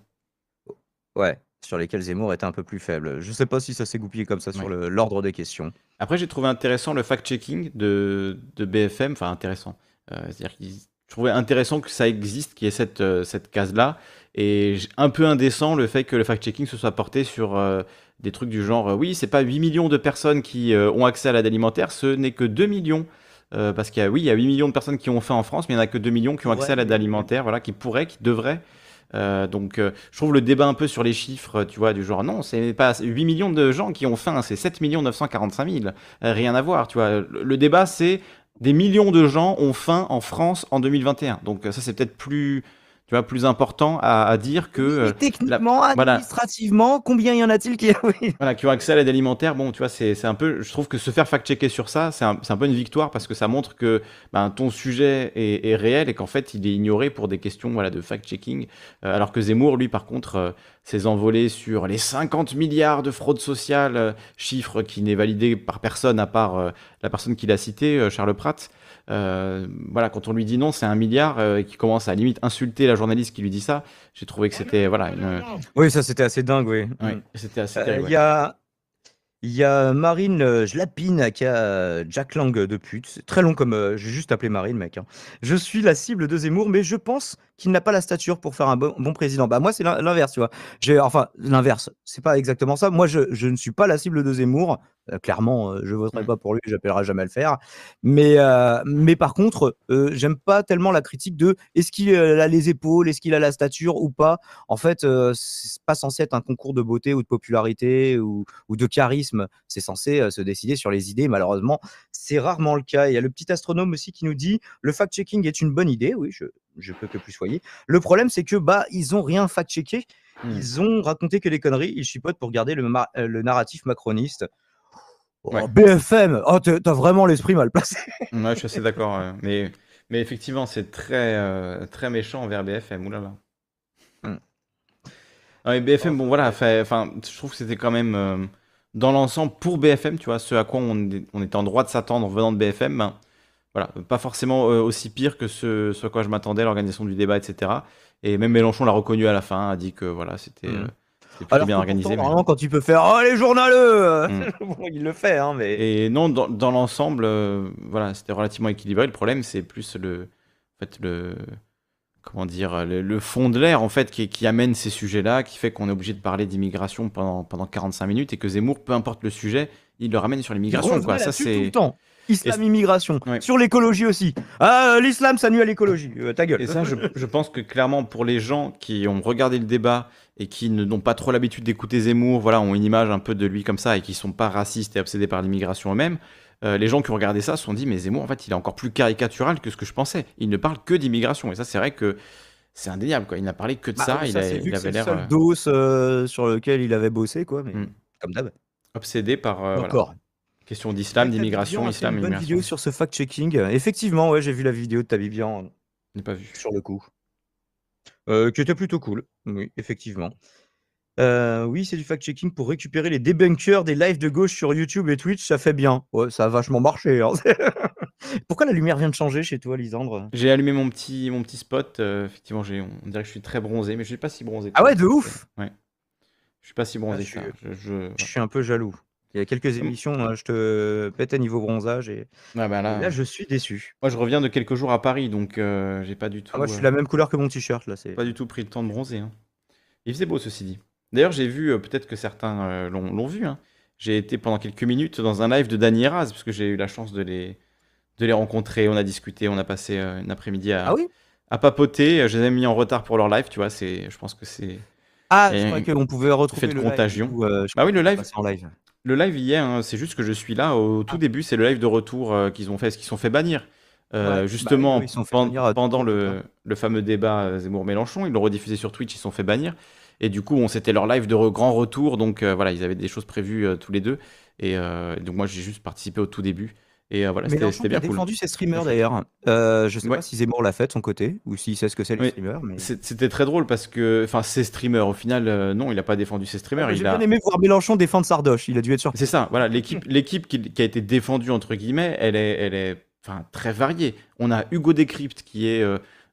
ouais, sur lesquels Zemmour était un peu plus faible. Je sais pas si ça s'est goupillé comme ça sur Ouais. le- l'ordre des questions. Après, j'ai trouvé intéressant le fact-checking de, de BFM, enfin intéressant. Euh, C'est-à-dire que je trouvais intéressant que ça existe, qu'il y ait cette, euh, cette case-là, et un peu indécent le fait que le fact-checking se soit porté sur euh, des trucs du genre, euh, oui, c'est pas 8 millions de personnes qui euh, ont accès à l'aide alimentaire, ce n'est que 2 millions. Euh, parce qu'il y a, oui, il y a 8 millions de personnes qui ont faim en France, mais il n'y en a que 2 millions qui ont accès à l'aide alimentaire, voilà, qui pourraient, qui devraient. Euh, donc, euh, je trouve le débat un peu sur les chiffres, tu vois, du genre, non, c'est pas 8 millions de gens qui ont faim, c'est 7 945 000. Euh, rien à voir, tu vois. Le, le débat, c'est des millions de gens ont faim en France en 2021. Donc, euh, ça, c'est peut-être plus, tu vois, plus important à, à dire que. euh, Mais techniquement, voilà. administrativement, combien y en a-t-il qui. Voilà, qui ont accès à l'aide alimentaire, bon, tu vois, c'est un peu, je trouve que se faire fact-checker sur ça, c'est un, peu une victoire parce que ça montre que ben, ton sujet est, est réel et qu'en fait, il est ignoré pour des questions voilà, de fact-checking. Euh, alors que Zemmour, lui, par contre, euh, s'est envolé sur les 50 milliards de fraude sociale, euh, chiffre qui n'est validé par personne à part euh, la personne qui l'a cité, euh, Charles Pratt. Euh, voilà, quand on lui dit non, c'est un milliard euh, et qu'il commence à limite insulter la journaliste qui lui dit ça, j'ai trouvé que c'était voilà, une... Oui, ça c'était assez dingue, oui. Mm. c'était assez Euh, terrible. Il ouais. y a. Il y a Marine Jlapine qui a Jack Lang de pute. C'est très long comme. J'ai juste appelé Marine, mec. hein. Je suis la cible de Zemmour, mais je pense qu'il n'a pas la stature pour faire un bon, bon président. Bah, moi, c'est l'in- l'inverse, tu vois. J'ai, enfin, l'inverse. C'est pas exactement ça. Moi, je, je ne suis pas la cible de Zemmour. Euh, clairement, euh, je voterai pas pour lui. J'appellerai jamais à le faire. Mais, euh, mais par contre, euh, j'aime pas tellement la critique de est-ce qu'il a les épaules, est-ce qu'il a la stature ou pas. En fait, c'est pas censé être un concours de beauté ou de popularité ou, ou de charisme. C'est censé se décider sur les idées. Malheureusement, c'est rarement le cas. Il y a le petit astronome aussi qui nous dit le fact-checking est une bonne idée. Oui, je, je peux que plus soyer. Le problème, c'est que bah ils ont rien fact-checké. Mm. Ils ont raconté que des conneries. Ils chipotent pour garder le, euh, le narratif macroniste. Oh, Ouais. BFM, oh, t'as vraiment l'esprit mal placé. Ouais, je suis assez d'accord. ouais. Mais, mais effectivement, c'est très, euh, très méchant envers BFM. Oulala. Hmm. Ah, mais BFM, bon voilà, enfin, je trouve que c'était quand même euh, dans l'ensemble pour BFM, tu vois, ce à quoi on, est- on était en droit de s'attendre en venant de BFM. ben, voilà, pas forcément euh, aussi pire que ce, ce à quoi je m'attendais, l'organisation du débat, etc. Et même Mélenchon l'a reconnu à la fin, a dit que voilà, c'était euh, Alors bien organisé. mais- normalement, quand il peut faire oh les journaleux, Mm. bon, il le fait, hein, mais Et non, dans, dans l'ensemble, euh, voilà, c'était relativement équilibré. Le problème, c'est plus le, en fait, le, comment dire, le, le fond de l'air, en fait, qui, qui amène ces sujets-là, qui fait qu'on est obligé de parler d'immigration pendant, pendant 45 minutes et que Zemmour, peu importe le sujet, il le ramène sur l'immigration, quoi. Ça, là-dessus tout le c'est, temps. Islam, immigration, Ouais. sur l'écologie aussi. Ah, euh, l'islam, ça nuit à l'écologie. Euh, ta gueule. et ça, je, je pense que clairement, pour les gens qui ont regardé le débat et qui ne- n'ont pas trop l'habitude d'écouter Zemmour, voilà, ont une image un peu de lui comme ça et qui sont pas racistes et obsédés par l'immigration eux-mêmes, euh, les gens qui ont regardé ça se sont dit, mais Zemmour, en fait, il est encore plus caricatural que ce que je pensais. Il ne parle que d'immigration. Et ça, c'est vrai que c'est indéniable, quoi. Il n'a parlé que de Bah, ça. Il, ça, a- c'est il que c'est avait le l'air seul dos euh, sur lequel il avait bossé, quoi. Mais Mm. comme d'hab. obsédé par euh, voilà. Question d'islam, d'immigration, islam, Une bonne immigration. vidéo sur ce fact-checking. Effectivement, ouais, j'ai vu la vidéo de Tabibian Je n'ai pas vu. sur le coup. Euh, qui était plutôt cool. Oui, effectivement. Euh, oui, c'est du fact-checking pour récupérer les débunkers des lives de gauche sur YouTube et Twitch. Ça fait bien. Ouais, ça a vachement marché. hein. Pourquoi la lumière vient de changer chez toi, Lisandre? J'ai allumé mon petit, mon petit spot. euh, effectivement, j'ai, on dirait que je suis très bronzé, mais je suis pas si bronzé. Ah ouais, de ouf Ouais. Je suis pas si bronzé Ah, ça. Je suis un peu jaloux. Il y a quelques Hum. émissions, hein, je te pétais niveau bronzage et, Ah bah et là, je suis déçu. moi, je reviens de quelques jours à Paris, donc euh, j'ai pas du tout. Ah, moi, je suis euh, la même couleur que mon t-shirt là. C'est pas du tout pris le temps de bronzer. hein. Il faisait beau, ceci dit. D'ailleurs, j'ai vu, euh, peut-être que certains euh, l'ont vu, hein. j'ai été pendant quelques minutes dans un live de Dany et Raz, parce que j'ai eu la chance de les, de les rencontrer, on a discuté, on a passé une après-midi à, Ah oui? à papoter. Je les ai mis en retard pour leur live, tu vois, c'est, je pense que c'est... Ah, je crois qu'on pouvait retrouver de le live, contagion. euh, Bah oui, le live, en live. Le live hier, hein, c'est juste que je suis là au tout début, c'est le live de retour euh, qu'ils ont fait, ce qu'ils sont fait bannir. Euh, Ouais, justement, bah oui, ils sont fait pen- bannir à pendant tout le, fameux débat euh, Zemmour-Mélenchon, ils l'ont rediffusé sur Twitch, ils se sont fait bannir. Et du coup, on c'était leur live de re- grand retour, donc euh, voilà, ils avaient des choses prévues tous les deux. Et donc moi, j'ai juste participé au tout début. Et euh, voilà, c'était c'était qui a bien cool. défendu ses streamers Bien d'ailleurs. Euh, je sais Ouais. pas si Zemmour l'a fait de son côté ou s'il sait ce que c'est les Oui. streamers. Mais... C'était très drôle parce que, enfin, ces streamers, au final, euh, non, il n'a pas défendu ses Ah, streamers. il J'ai a... bien aimé voir Mélenchon défendre Sardoche. Il a dû être surpris. C'est ça, voilà, l'équipe, qui, qui a été défendue, entre guillemets, elle est, elle est très variée. On a Hugo Décrypte qui est,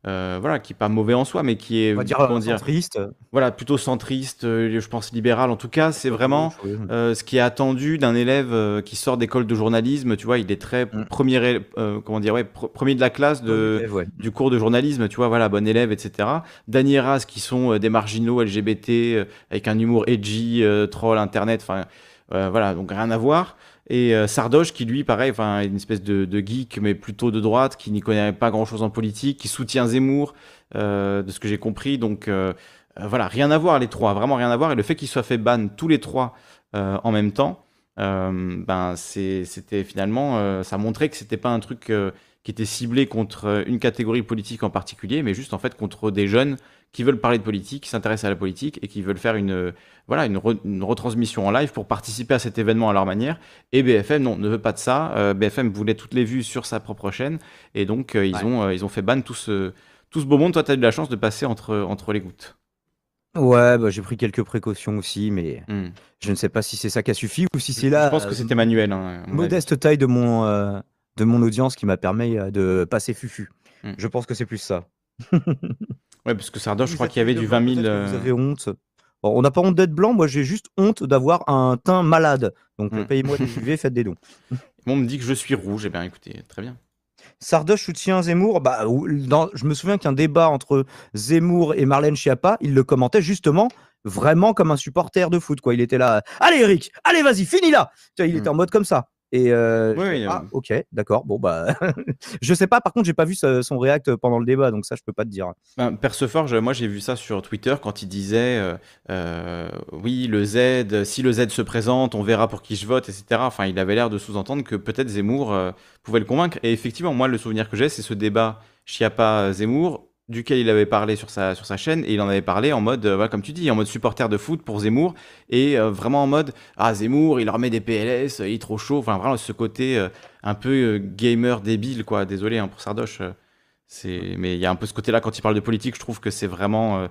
euh, voilà, qui est pas mauvais en soi, mais qui est, On va dire, comment dire, centriste. voilà, plutôt centriste, euh, je pense libéral. En tout cas, c'est vraiment euh, ce qui est attendu d'un élève qui sort d'école de journalisme. Tu vois, il est très Mm. premier, euh, comment dire, ouais, pr- premier de la classe de, ouais. du cours de journalisme, tu vois, voilà, bon élève, etc. Dany Raz, qui sont des marginaux LGBT, avec un humour edgy, troll, internet, enfin, voilà, donc rien à voir. Et euh, Sardoche, qui lui, pareil, enfin, une espèce de, geek, mais plutôt de droite, qui n'y connaît pas grand-chose en politique, qui soutient Zemmour, euh, de ce que j'ai compris. Donc, euh, euh, voilà, rien à voir les trois, vraiment rien à voir. Et le fait qu'ils soient fait ban tous les trois en même temps, ben c'était finalement, ça montrait que c'était pas un truc qui était ciblé contre euh, une catégorie politique en particulier, mais juste en fait contre des jeunes qui veulent parler de politique, qui s'intéressent à la politique et qui veulent faire une, euh, voilà, une, re- une retransmission en live pour participer à cet événement à leur manière. Et BFM, non, ne veut pas de ça. Euh, BFM voulait toutes les vues sur sa propre chaîne. Et donc, euh, ils, Ouais. ont, euh, ils ont fait ban tout ce, tout ce beau monde. Toi, tu as eu de la chance de passer entre, entre les gouttes. Ouais, bah, j'ai pris quelques précautions aussi, mais Hmm. je ne sais pas si c'est ça qui a suffi ou si c'est là. Je pense que c'était manuel. hein, avis. modeste taille de mon, de mon audience qui m'a permis euh, de passer fufu. Mm. Je pense que c'est plus ça. Ouais, parce que Sardoche, je crois qu'il y avait du de 20 blanc, 000. peut-être que Vous euh, avez honte. Bon, on n'a pas honte d'être blanc, moi j'ai juste honte d'avoir un teint malade. Donc Mm. euh, payez-moi des UV, faites des dons. On me dit que je suis rouge. Eh bien, écoutez, très bien. Sardoche soutient Zemmour. Bah, ou- dans- je me souviens qu'un débat entre Zemmour et Marlène Schiappa, il le commentait justement vraiment comme un supporter de foot. Quoi. Il était là, allez Eric, allez vas-y, finis là. Il était en mode comme ça. Et euh, Oui, ah, ok, d'accord. Bon bah, je sais pas. Par contre, j'ai pas vu son react pendant le débat, donc ça, je peux pas te dire. Ben, Perceforge, moi j'ai vu ça sur Twitter quand il disait euh, euh, oui le Z, si le Z se présente, on verra pour qui je vote, etc. Enfin, il avait l'air de sous-entendre que peut-être Zemmour pouvait le convaincre. Et effectivement, moi le souvenir que j'ai, c'est ce débat Chiappa-Zemmour duquel il avait parlé sur sa, sur sa chaîne et il en avait parlé en mode, euh, voilà, comme tu dis, en mode supporter de foot pour Zemmour et euh, vraiment en mode ah Zemmour il leur met des PLS, il est trop chaud, enfin vraiment ce côté euh, un peu gamer débile quoi. Désolé hein, pour Sardoche. c'est, mais il y a un peu ce côté-là quand il parle de politique, je trouve que c'est vraiment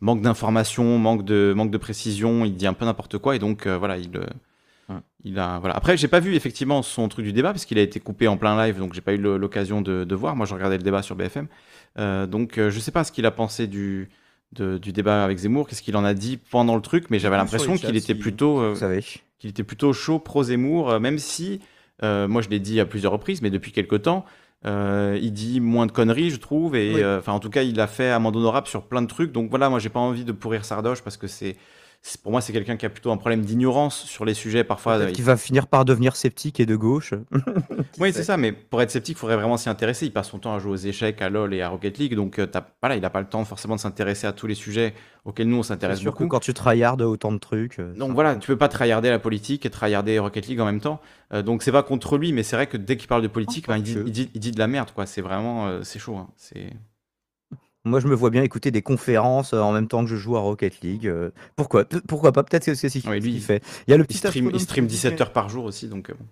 manque d'information, manque de manque de précision. Il dit un peu n'importe quoi et donc voilà, il il a voilà. Après, j'ai pas vu effectivement son truc du débat parce qu'il a été coupé en plein live, donc j'ai pas eu l'occasion de, de voir. Moi, je regardais le débat sur BFM, donc euh, je sais pas ce qu'il a pensé du de- du débat avec Zemmour, qu'est-ce qu'il en a dit pendant le truc, mais j'avais l'impression qu'il était plutôt euh, qu'il était plutôt chaud pro Zemmour, euh, même si, euh, moi je l'ai dit à plusieurs reprises, mais depuis quelques temps, euh, il dit moins de conneries, je trouve, et Oui. euh, enfin en tout cas il a fait amende honorable sur plein de trucs, donc voilà, moi j'ai pas envie de pourrir Sardoche parce que c'est- pour moi, c'est quelqu'un qui a plutôt un problème d'ignorance sur les sujets. Parfois, il qu'il va finir par devenir sceptique et de gauche. Qui Oui, c'est ça, mais pour être sceptique, il faudrait vraiment s'y intéresser. Il passe son temps à jouer aux échecs, à LoL et à Rocket League, donc euh, voilà, il n'a pas le temps forcément de s'intéresser à tous les sujets auxquels nous on s'intéresse sûr que beaucoup. quand tu tryhardes autant de trucs. euh, Donc voilà, tu peux pas tryharder la politique et tryharder Rocket League en même temps. Euh, donc c'est pas contre lui, mais c'est vrai que dès qu'il parle de politique, ben, il, dit, que- il, dit, il dit de la merde, quoi. C'est vraiment, euh, c'est chaud. hein. C'est Moi, je me vois bien écouter des conférences euh, en même temps que je joue à Rocket League. euh, Pourquoi Pe- Pourquoi pas? Peut-être que c'est ce qu'il Ouais, lui, fait. Il y a le il petit stream, il astronome stream qui dit, 17 heures par jour aussi, donc euh, bon.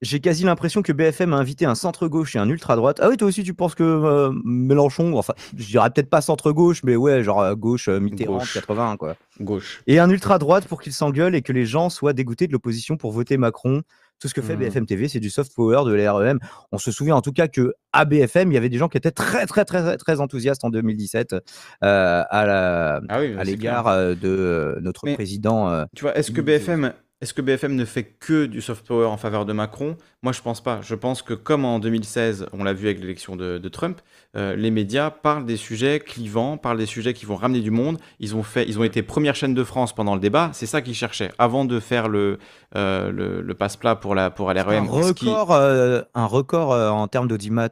J'ai quasi l'impression que BFM a invité un centre-gauche et un ultra-droite. Ah oui, toi aussi, tu penses que euh, Mélenchon, enfin, je dirais peut-être pas centre-gauche, mais ouais, genre euh, gauche, euh, Mitterrand, Gauche. 80, quoi. gauche. Et un ultra-droite pour qu'il s'engueule et que les gens soient dégoûtés de l'opposition pour voter Macron. Tout ce que fait Mhm. BFM TV, c'est du soft power de l'REM. On se souvient en tout cas que à BFM, il y avait des gens qui étaient très, très, très, très enthousiastes en 2017 euh, à Ah oui, c'est l'égard euh, de euh, notre Mais- président. Tu vois, est-ce que BFM, est-ce que BFM ne fait que du soft power en faveur de Macron? Moi, je pense pas. Je pense que comme en 2016, on l'a vu avec l'élection de, de Trump, euh, les médias parlent des sujets clivants, parlent des sujets qui vont ramener du monde. Ils ont fait, ils ont été première chaîne de France pendant le débat. C'est ça qu'ils cherchaient avant de faire le euh, le, le passe-plat pour la pour un LREM. qui- record, euh, un record euh, en termes d'audimat.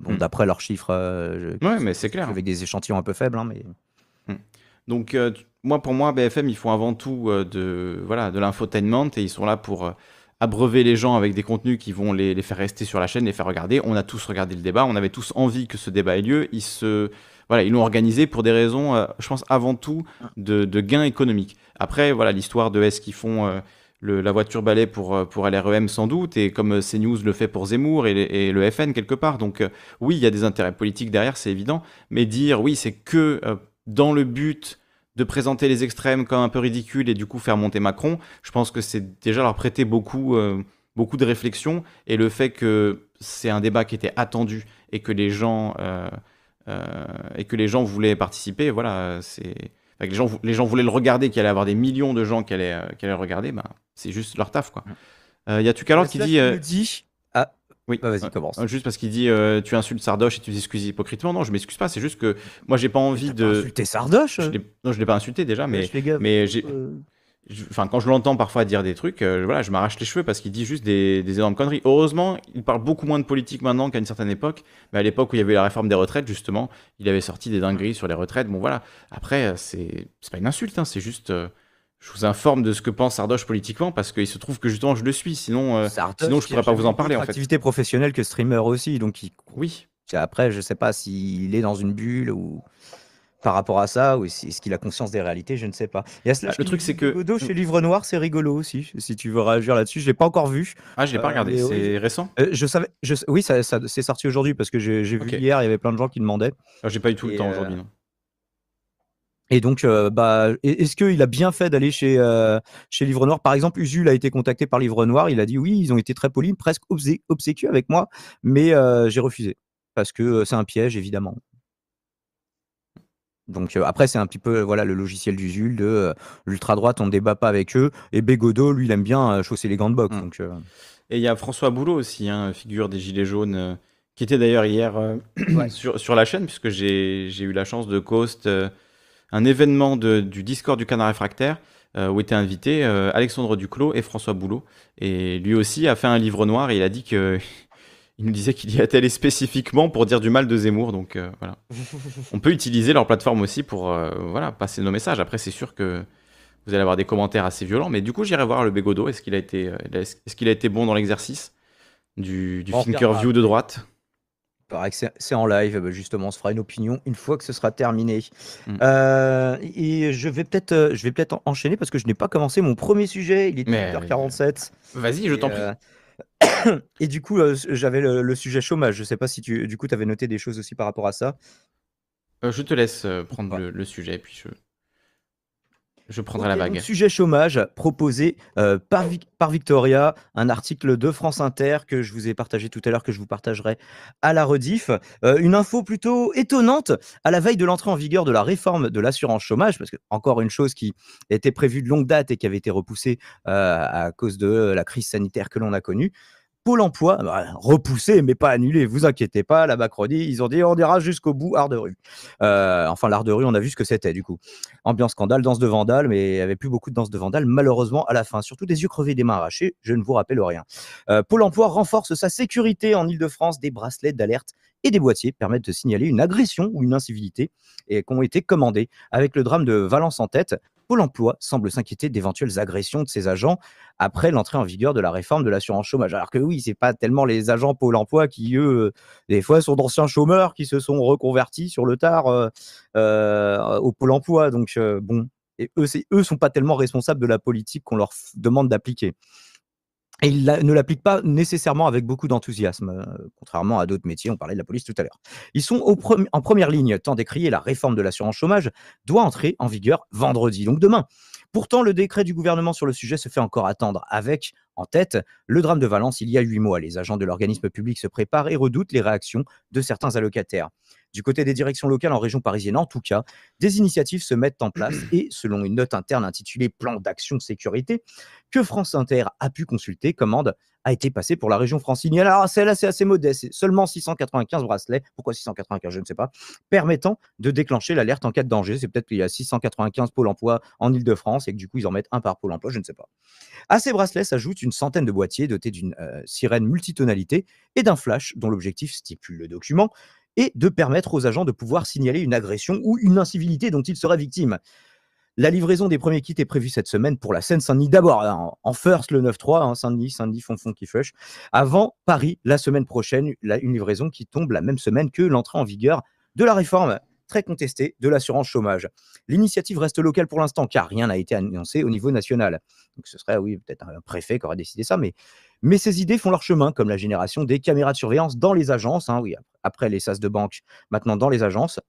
bon, Mm. d'après leurs chiffres, je- Ouais, mais c'est clair. avec des échantillons un peu faibles, hein, mais Donc, euh, tu- moi, pour moi, BFM, ils font avant tout euh, de, voilà, de l'infotainment et ils sont là pour euh, abreuver les gens avec des contenus qui vont les, les faire rester sur la chaîne, les faire regarder. On a tous regardé le débat, on avait tous envie que ce débat ait lieu. Ils se, voilà, ils l'ont organisé pour des raisons, euh, je pense, avant tout de, de gains économiques. Après, voilà, l'histoire de est-ce qu'ils font le- la voiture balai pour, pour LREM sans doute, et comme CNews le fait pour Zemmour et, et le FN quelque part. Donc, oui, il y a des intérêts politiques derrière, c'est évident. Mais dire oui, c'est que dans le but de présenter les extrêmes comme un peu ridicules et du coup faire monter Macron, je pense que c'est déjà leur prêter beaucoup, euh, beaucoup de réflexion. Et le fait que c'est un débat qui était attendu et que les gens, euh, euh, et que les gens voulaient participer, voilà, c'est. enfin, les, gens, les gens voulaient le regarder, qu'il allait avoir des millions de gens qui allaient, qui allaient le regarder, ben, c'est juste leur taf. quoi. Il y a qui dit. euh, me dit. Oui, bah, vas-y, euh, commence. euh, Juste parce qu'il dit euh, tu insultes Sardoche et tu t'excuses hypocritement. Non, je m'excuse pas. C'est juste que moi j'ai pas envie T'as pas de. insulté Sardoche Je non, je l'ai pas insulté déjà, mais gars, mais j'ai- enfin quand je l'entends parfois dire des trucs, euh, voilà, je m'arrache les cheveux parce qu'il dit juste des, des énormes conneries. Heureusement, il parle beaucoup moins de politique maintenant qu'à une certaine époque. Mais à l'époque où il y avait la réforme des retraites, justement, il avait sorti des dingueries sur les retraites. Bon voilà. Après, c'est c'est pas une insulte, hein, c'est juste. Euh, je vous informe de ce que pense Sardoche politiquement parce qu'il se trouve que justement je le suis. Sinon, euh, Sardoche sinon, je pourrais pas vous en parler, en fait. activité professionnelle que streamer aussi, donc il- oui. après, je sais pas s'il est dans une bulle ou par rapport à ça, ou est-ce qu'il a conscience des réalités, je ne sais pas. Il y a Slash Ah, le truc, c'est que- Godot chez Livre Noir, c'est rigolo aussi, si tu veux réagir là-dessus. Je l'ai pas encore vu. Ah, je l'ai pas Euh, regardé. oui. C'est récent? Euh, je savais, je, oui, ça, ça- c'est sorti aujourd'hui parce que j'ai vu hier, il y avait plein de gens qui demandaient. Ah, J'ai pas eu tout le temps euh, aujourd'hui, non. Et donc, euh, bah, est- est-ce qu'il a bien fait d'aller chez, euh, chez Livre Noir? Par exemple, Usul a été contacté par Livre Noir. Il a dit oui, ils ont été très polis, presque obsé- obséquieux avec moi, mais euh, j'ai refusé parce que c'est un piège, évidemment. Donc après, c'est un petit peu voilà le logiciel d'Usul de l'ultra droite, on ne débat pas avec eux. Et Bégodeau, lui, il aime bien chausser les gants de boxe. Mm. Donc, Et il y a François Boulot aussi, hein, figure des Gilets jaunes, qui était d'ailleurs hier sur, sur la chaîne, puisque j'ai eu la chance de euh, un événement de- du Discord du Canard Réfractaire, euh, où étaient invités euh, Alexandre Duclos et François Boulot. Et lui aussi a fait un livre noir et il a dit que. Il nous disait qu'il y est allé spécifiquement pour dire du mal de Zemmour, donc euh, voilà. On peut utiliser leur plateforme aussi pour voilà, passer nos messages. Après, c'est sûr que vous allez avoir des commentaires assez violents, mais du coup, j'irai voir le Bégodo. Est-ce qu'il a été, est-ce qu'il a été bon dans l'exercice du, du On thinker regardera. view de droite? Paraît que c'est en live, bah, justement, on se fera une opinion une fois que ce sera terminé. Mm. Euh, et je vais peut-être euh, je vais peut-être en- enchaîner parce que je n'ai pas commencé mon premier sujet, il est Mais 8h47. Vas-y, je t'en prie. euh, et du coup, euh, j'avais le, le sujet chômage. Je sais pas si tu du coup, avais noté des choses aussi par rapport à ça. Je te laisse prendre Ouais. le, le sujet, puis je, je prendrai la vague. sujet chômage proposé euh, par, Vic- par Victoria, un article de France Inter que je vous ai partagé tout à l'heure, que je vous partagerai à la rediff. Euh, une info plutôt étonnante à la veille de l'entrée en vigueur de la réforme de l'assurance chômage, parce que encore une chose qui était prévue de longue date et qui avait été repoussée euh, à cause de la crise sanitaire que l'on a connue. Pôle emploi, bah, repoussé mais pas annulé, vous inquiétez pas, la Macronie, ils ont dit on ira jusqu'au bout, art de rue. Euh, enfin, l'art de rue, on a vu ce que c'était du coup. Ambiance scandale, danse de vandale, mais il n'y avait plus beaucoup de danse de vandale, malheureusement, à la fin. Surtout des yeux crevés, des mains arrachées, je ne vous rappelle rien. Euh, Pôle emploi renforce sa sécurité en Ile-de-France, des bracelets d'alerte et des boîtiers permettent de signaler une agression ou une incivilité et qui ont été commandés. Avec le drame de Valence en tête, Pôle emploi semble s'inquiéter d'éventuelles agressions de ses agents après l'entrée en vigueur de la réforme de l'assurance chômage. Alors que oui, c'est pas tellement les agents Pôle emploi qui, eux, des fois, sont d'anciens chômeurs qui se sont reconvertis sur le tard euh, euh, au Pôle emploi. Donc, euh, bon, et eux, eux sont pas tellement responsables de la politique qu'on leur demande d'appliquer. Et ils ne l'appliquent pas nécessairement avec beaucoup d'enthousiasme, euh, contrairement à d'autres métiers, on parlait de la police tout à l'heure. Ils sont en première ligne, tant d'écrier la réforme de l'assurance chômage doit entrer en vigueur vendredi, donc demain. Pourtant, le décret du gouvernement sur le sujet se fait encore attendre, avec en tête le drame de Valence il y a huit mois. Les agents de l'organisme public se préparent et redoutent les réactions de certains allocataires. Du côté des directions locales en région parisienne, en tout cas, des initiatives se mettent en place et, selon une note interne intitulée Plan d'action sécurité, que France Inter a pu consulter, commande a été passée pour la région francilienne. Alors, celle-là, c'est assez modeste, seulement 695 bracelets, pourquoi 695, je ne sais pas, permettant de déclencher l'alerte en cas de danger. C'est peut-être qu'il y a 695 pôles emploi en Ile-de-France et que du coup, ils en mettent un par pôle emploi, je ne sais pas. À ces bracelets s'ajoute une centaine de boîtiers dotés d'une euh, sirène multitonalité et d'un flash dont l'objectif stipule le document et de permettre aux agents de pouvoir signaler une agression ou une incivilité dont ils seraient victimes. La livraison des premiers kits est prévue cette semaine pour la Seine-Saint-Denis. D'abord, hein, en first le 9-3, hein, Saint-Denis, Saint-Denis, Fonfon. Avant Paris, la semaine prochaine, une livraison qui tombe la même semaine que l'entrée en vigueur de la réforme très contestée de l'assurance chômage. L'initiative reste locale pour l'instant, car rien n'a été annoncé au niveau national. Ce serait, oui, peut-être un préfet qui aurait décidé ça, mais mais ces idées font leur chemin, comme la génération des caméras de surveillance dans les agences. Hein, après les sas de banque, maintenant dans les agences.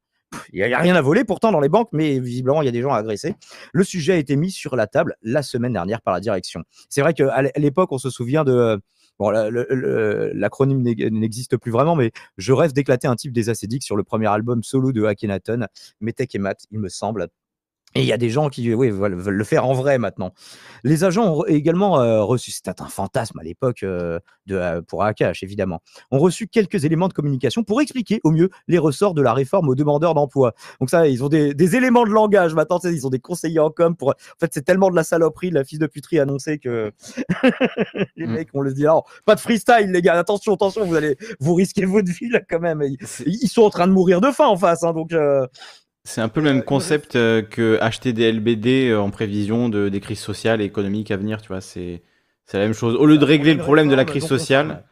Il n'y a, rien à voler pourtant dans les banques, mais visiblement, il y a des gens à agresser. Le sujet a été mis sur la table la semaine dernière par la direction. C'est vrai qu'à l'époque, on se souvient de. Bon, l'acronyme n'existe plus vraiment, mais je rêve d'éclater un type des acédiques sur le premier album solo de Akhenaton, Metek et Matt, il me semble. Et il y a des gens qui oui, veulent, le faire en vrai maintenant. Les agents ont également euh, reçu, c'était un fantasme à l'époque euh, euh, pour AKH évidemment, ont reçu quelques éléments de communication pour expliquer au mieux les ressorts de la réforme aux demandeurs d'emploi. Donc ça, ils ont des, éléments de langage maintenant, ils ont des conseillers en com pour. En fait, c'est tellement de la saloperie, de la fils de puterie annoncée que les mmh. mecs, on le dit pas de freestyle les gars, attention, attention, vous allez vous risquez votre vie là quand même. Ils, sont en train de mourir de faim en face, hein, donc. C'est un peu le même concept euh, que acheter des LBD euh, en prévision de, des crises sociales et économiques à venir, tu vois. C'est la même chose. Au lieu de régler le problème de la crise sociale,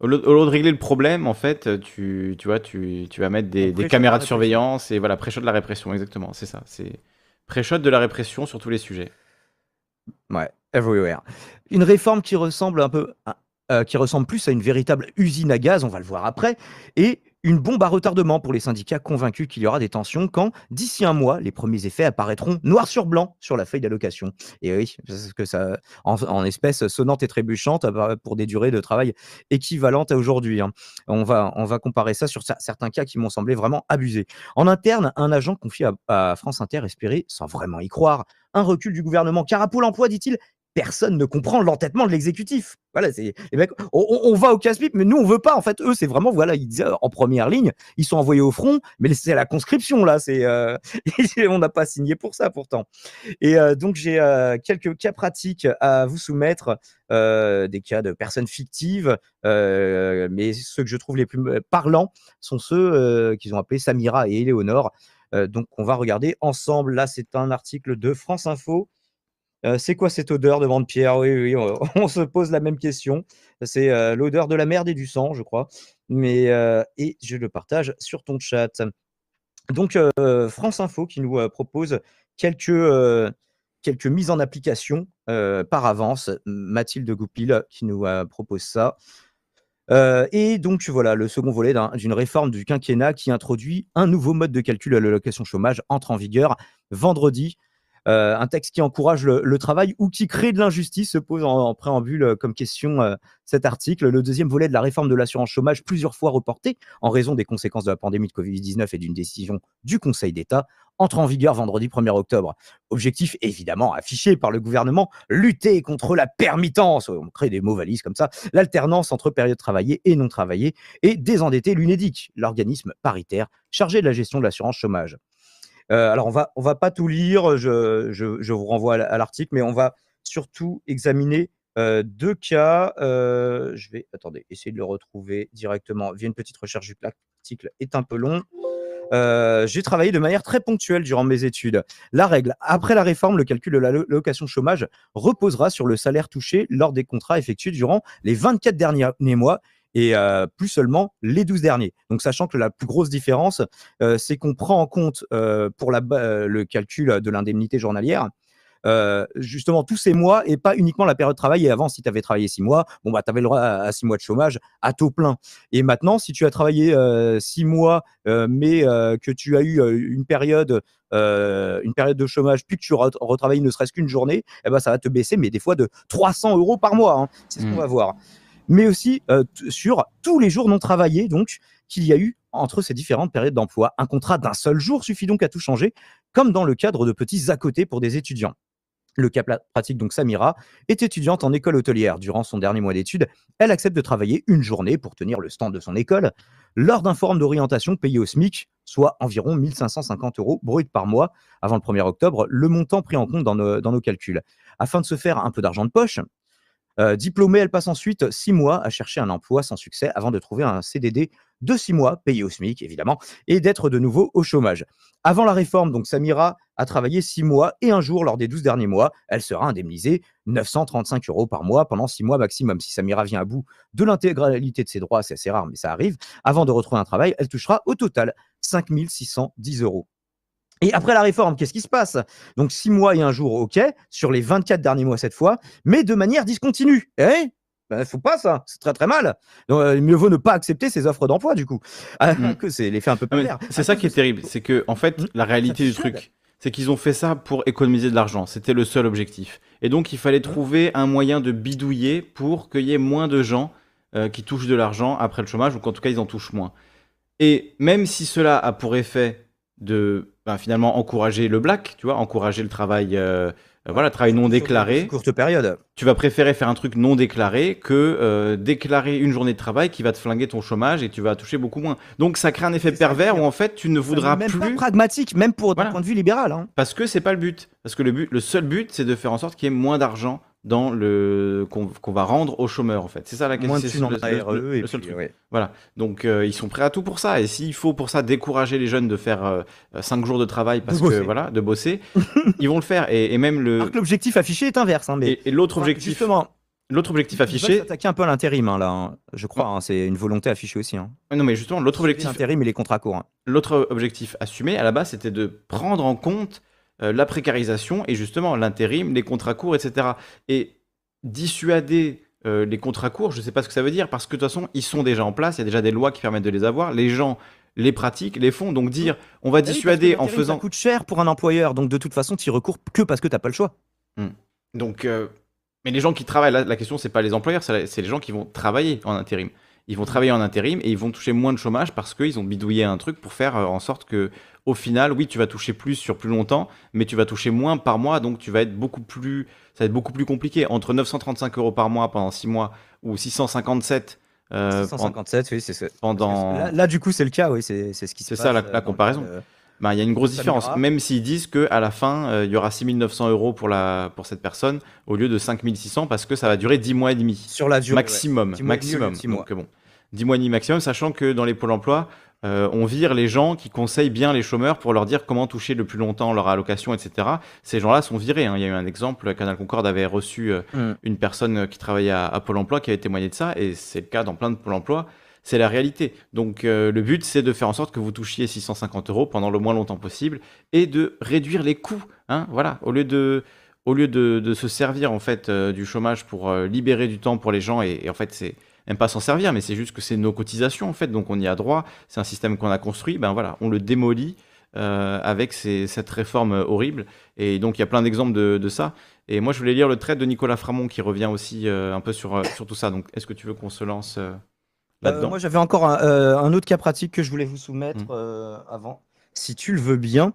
au lieu, de régler le problème, en fait, tu, tu vois, tu, tu vas mettre des, des caméras de surveillance et voilà, pré-shot de la répression, exactement, c'est ça. C'est pré-shot de la répression sur tous les sujets. Ouais, everywhere. Une réforme qui ressemble un peu, euh, qui ressemble plus à une véritable usine à gaz, on va le voir après, et une bombe à retardement pour les syndicats convaincus qu'il y aura des tensions quand, d'ici un mois, les premiers effets apparaîtront noir sur blanc sur la feuille d'allocation. Et oui, que ça, en, espèces sonnantes et trébuchantes euh, pour des durées de travail équivalentes à aujourd'hui. Hein. On, va, on va comparer ça sur certains cas qui m'ont semblé vraiment abusés. En interne, un agent confié à, France Inter espérait, sans vraiment y croire, un recul du gouvernement. Car à Pôle emploi, dit-il, personne ne comprend l'entêtement de l'exécutif. Voilà, c'est on, va au casse-pipe, mais nous on veut pas. En fait, eux, c'est vraiment voilà, ils disaient en première ligne, ils sont envoyés au front, mais c'est la conscription là. C'est euh, on n'a pas signé pour ça pourtant. Et euh, donc j'ai euh, quelques cas pratiques à vous soumettre, des cas de personnes fictives, mais ceux que je trouve les plus parlants sont ceux qu'ils ont appelés Samira et Éléonore. donc on va regarder ensemble. Là, c'est un article de France Info. C'est quoi cette odeur demande Pierre. Oui, oui, on, se pose la même question. C'est l'odeur de la merde et du sang, je crois. Mais, et je le partage sur ton chat. Donc, France Info qui nous propose quelques, quelques mises en application par avance. Mathilde Goupil qui nous propose ça. et donc voilà, le second volet d'une réforme du quinquennat qui introduit un nouveau mode de calcul à l'allocation chômage entre en vigueur vendredi. Euh, un texte qui encourage le, travail ou qui crée de l'injustice se pose en, préambule euh, comme question euh, cet article. Le deuxième volet de la réforme de l'assurance chômage, plusieurs fois reporté en raison des conséquences de la pandémie de Covid-19 et d'une décision du Conseil d'État, entre en vigueur vendredi 1er octobre. Objectif évidemment affiché par le gouvernement, lutter contre la permittance, on crée des mots valises comme ça, l'alternance entre périodes travaillées et non travaillées, et désendetter l'UNEDIC, l'organisme paritaire chargé de la gestion de l'assurance chômage. Euh, alors on va, va pas tout lire, je, vous renvoie à la- à l'article, mais on va surtout examiner euh, deux cas. Euh, je vais, attendez, essayer de le retrouver directement via une petite recherche vu que l'article est un peu long. J'ai travaillé de manière très ponctuelle durant mes études. La règle, après la réforme, le calcul de la lo- location chômage reposera sur le salaire touché lors des contrats effectués durant les 24 derniers mois et euh, plus seulement les 12 derniers. Donc, sachant que la plus grosse différence, euh, c'est qu'on prend en compte euh, pour la, le calcul de l'indemnité journalière euh, justement tous ces mois et pas uniquement la période de travail. Et avant, si tu avais travaillé six mois, bon, bah, tu avais le droit à, à six mois de chômage à taux plein. Et maintenant, si tu as travaillé euh, six mois, euh, mais que tu as eu une période, une période de chômage, puis que tu re- retravailles ne serait-ce qu'une journée, eh ben, ça va te baisser, mais des fois de 300 euros par mois. hein. C'est ce qu'on va voir. Mais aussi euh, sur tous les jours non travaillés, donc, qu'il y a eu entre ces différentes périodes d'emploi. Un contrat d'un seul jour suffit donc à tout changer, comme dans le cadre de petits à côté pour des étudiants. Le cas pratique, donc Samira, est étudiante en école hôtelière. Durant son dernier mois d'études, elle accepte de travailler une journée pour tenir le stand de son école lors d'un forum d'orientation payé au SMIC, soit environ 1550 euros brut par mois avant le 1er octobre, le montant pris en compte dans nos, dans nos calculs. Afin de se faire un peu d'argent de poche, euh, diplômée, elle passe ensuite six mois à chercher un emploi sans succès avant de trouver un CDD de six mois, payé au SMIC évidemment, et d'être de nouveau au chômage. Avant la réforme, donc Samira a travaillé six mois et un jour lors des 12 derniers mois. Elle sera indemnisée 935 euros par mois pendant six mois maximum. Si Samira vient à bout de l'intégralité de ses droits, c'est assez rare, mais ça arrive, avant de retrouver un travail, elle touchera au total 5610 euros. Et après la réforme, qu'est-ce qui se passe? Donc six mois et un jour, ok, sur les 24 derniers mois cette fois, mais de manière discontinue. Eh ben, faut pas ça, c'est très très mal. Donc, euh, mieux vaut ne pas accepter ces offres d'emploi du coup. Ah, Mm. que c'est l'effet un peu pervers. C'est ça qui est terrible, c'est que en fait, Mm. la réalité du truc, c'est qu'ils ont fait ça pour économiser de l'argent. C'était le seul objectif. Et donc, il fallait trouver un moyen de bidouiller pour qu'il y ait moins de gens euh, qui touchent de l'argent après le chômage, ou qu'en tout cas, ils en touchent moins. Et même si cela a pour effet de ben, finalement encourager le black, tu vois, encourager le travail, euh, euh, voilà, travail non déclaré, Courte période. tu vas préférer faire un truc non déclaré que euh, déclarer une journée de travail qui va te flinguer ton chômage et tu vas toucher beaucoup moins. Donc ça crée un effet pervers où en fait tu ne voudras même pas plus pragmatique, même pour d'un Voilà. point de vue libéral. hein. parce que c'est pas le but. Parce que le but, le seul but, c'est de faire en sorte qu'il y ait moins d'argent dans le qu'on va rendre aux chômeurs en fait. C'est ça la question. Moins de c'est thunes en le- et le seul puis, truc. ouais. Voilà. Donc euh, ils sont prêts à tout pour ça. Et s'il faut pour ça décourager les jeunes de faire 5 jours de travail parce que bosser. voilà, de bosser, ils vont le faire. Et, et même le l'objectif affiché est inverse. hein, mais et, et l'autre Enfin, objectif, Justement, l'autre objectif affiché. s'attaquer un peu à l'intérim, hein, là. hein. Je crois, c'est une volonté affichée aussi. Non mais justement l'autre objectif L'intérim et les contrats courts. L'autre objectif assumé à la base, c'était de prendre en compte euh, la précarisation et justement l'intérim, les contrats courts, etc. Et dissuader euh, les contrats courts, je ne sais pas ce que ça veut dire, parce que de toute façon, ils sont déjà en place, il y a déjà des lois qui permettent de les avoir, les gens les pratiquent, les font, donc dire on va Ah oui, que dissuader en faisant... Ça coûte cher pour un employeur, donc de toute façon, tu y recours que parce que tu n'as pas le choix. Donc, euh, mais les gens qui travaillent, là, la question, c'est pas les employeurs, la- c'est les gens qui vont travailler en intérim. Ils vont travailler en intérim et ils vont toucher moins de chômage parce qu'ils ont bidouillé un truc pour faire euh, en sorte que, au final, oui, tu vas toucher plus sur plus longtemps, mais tu vas toucher moins par mois, donc tu vas être beaucoup plus, ça va être beaucoup plus compliqué. Entre 935 euros par mois pendant 6 mois ou 657 euh, pen- 657, oui, c'est ça. pendant. Là, là, du coup, c'est le cas, oui, c'est c'est ce qui se C'est passe. ça, la- euh, la le Ben, il y a une grosse différence, même s'ils disent que à la fin, euh, il y aura 6900 euros pour, la, pour cette personne au lieu de 5600 parce que ça va durer 10 mois et demi. Sur la durée. ouais. maximum, 10 mois et demi au lieu de maximum. 6 mois. Donc, euh, bon, 10 mois et demi maximum, sachant que dans les pôles emploi, euh, on vire les gens qui conseillent bien les chômeurs pour leur dire comment toucher le plus longtemps leur allocation, etc. Ces gens-là sont virés. hein. Il y a eu un exemple, Canal Concorde avait reçu euh, Mm. une personne qui travaillait à, à Pôle emploi qui avait témoigné de ça, et c'est le cas dans plein de Pôle emploi. C'est la réalité. Donc euh, le but, c'est de faire en sorte que vous touchiez 650 euros pendant le moins longtemps possible et de réduire les coûts. Hein, voilà, au lieu de, se servir en fait euh, du chômage pour euh, libérer du temps pour les gens et, en fait c'est même pas s'en servir, mais c'est juste que c'est nos cotisations en fait, donc on y a droit. C'est un système qu'on a construit. Ben voilà, on le démolit avec cette réforme horrible. Et donc, il y a plein d'exemples de, ça. Et moi, je voulais lire le trait de Nicolas Framont qui revient aussi un peu sur, tout ça. Donc, est-ce que tu veux qu'on se lance là-dedans moi, j'avais encore un, euh, un autre cas pratique que je voulais vous soumettre Mm. euh, avant, si tu le veux bien.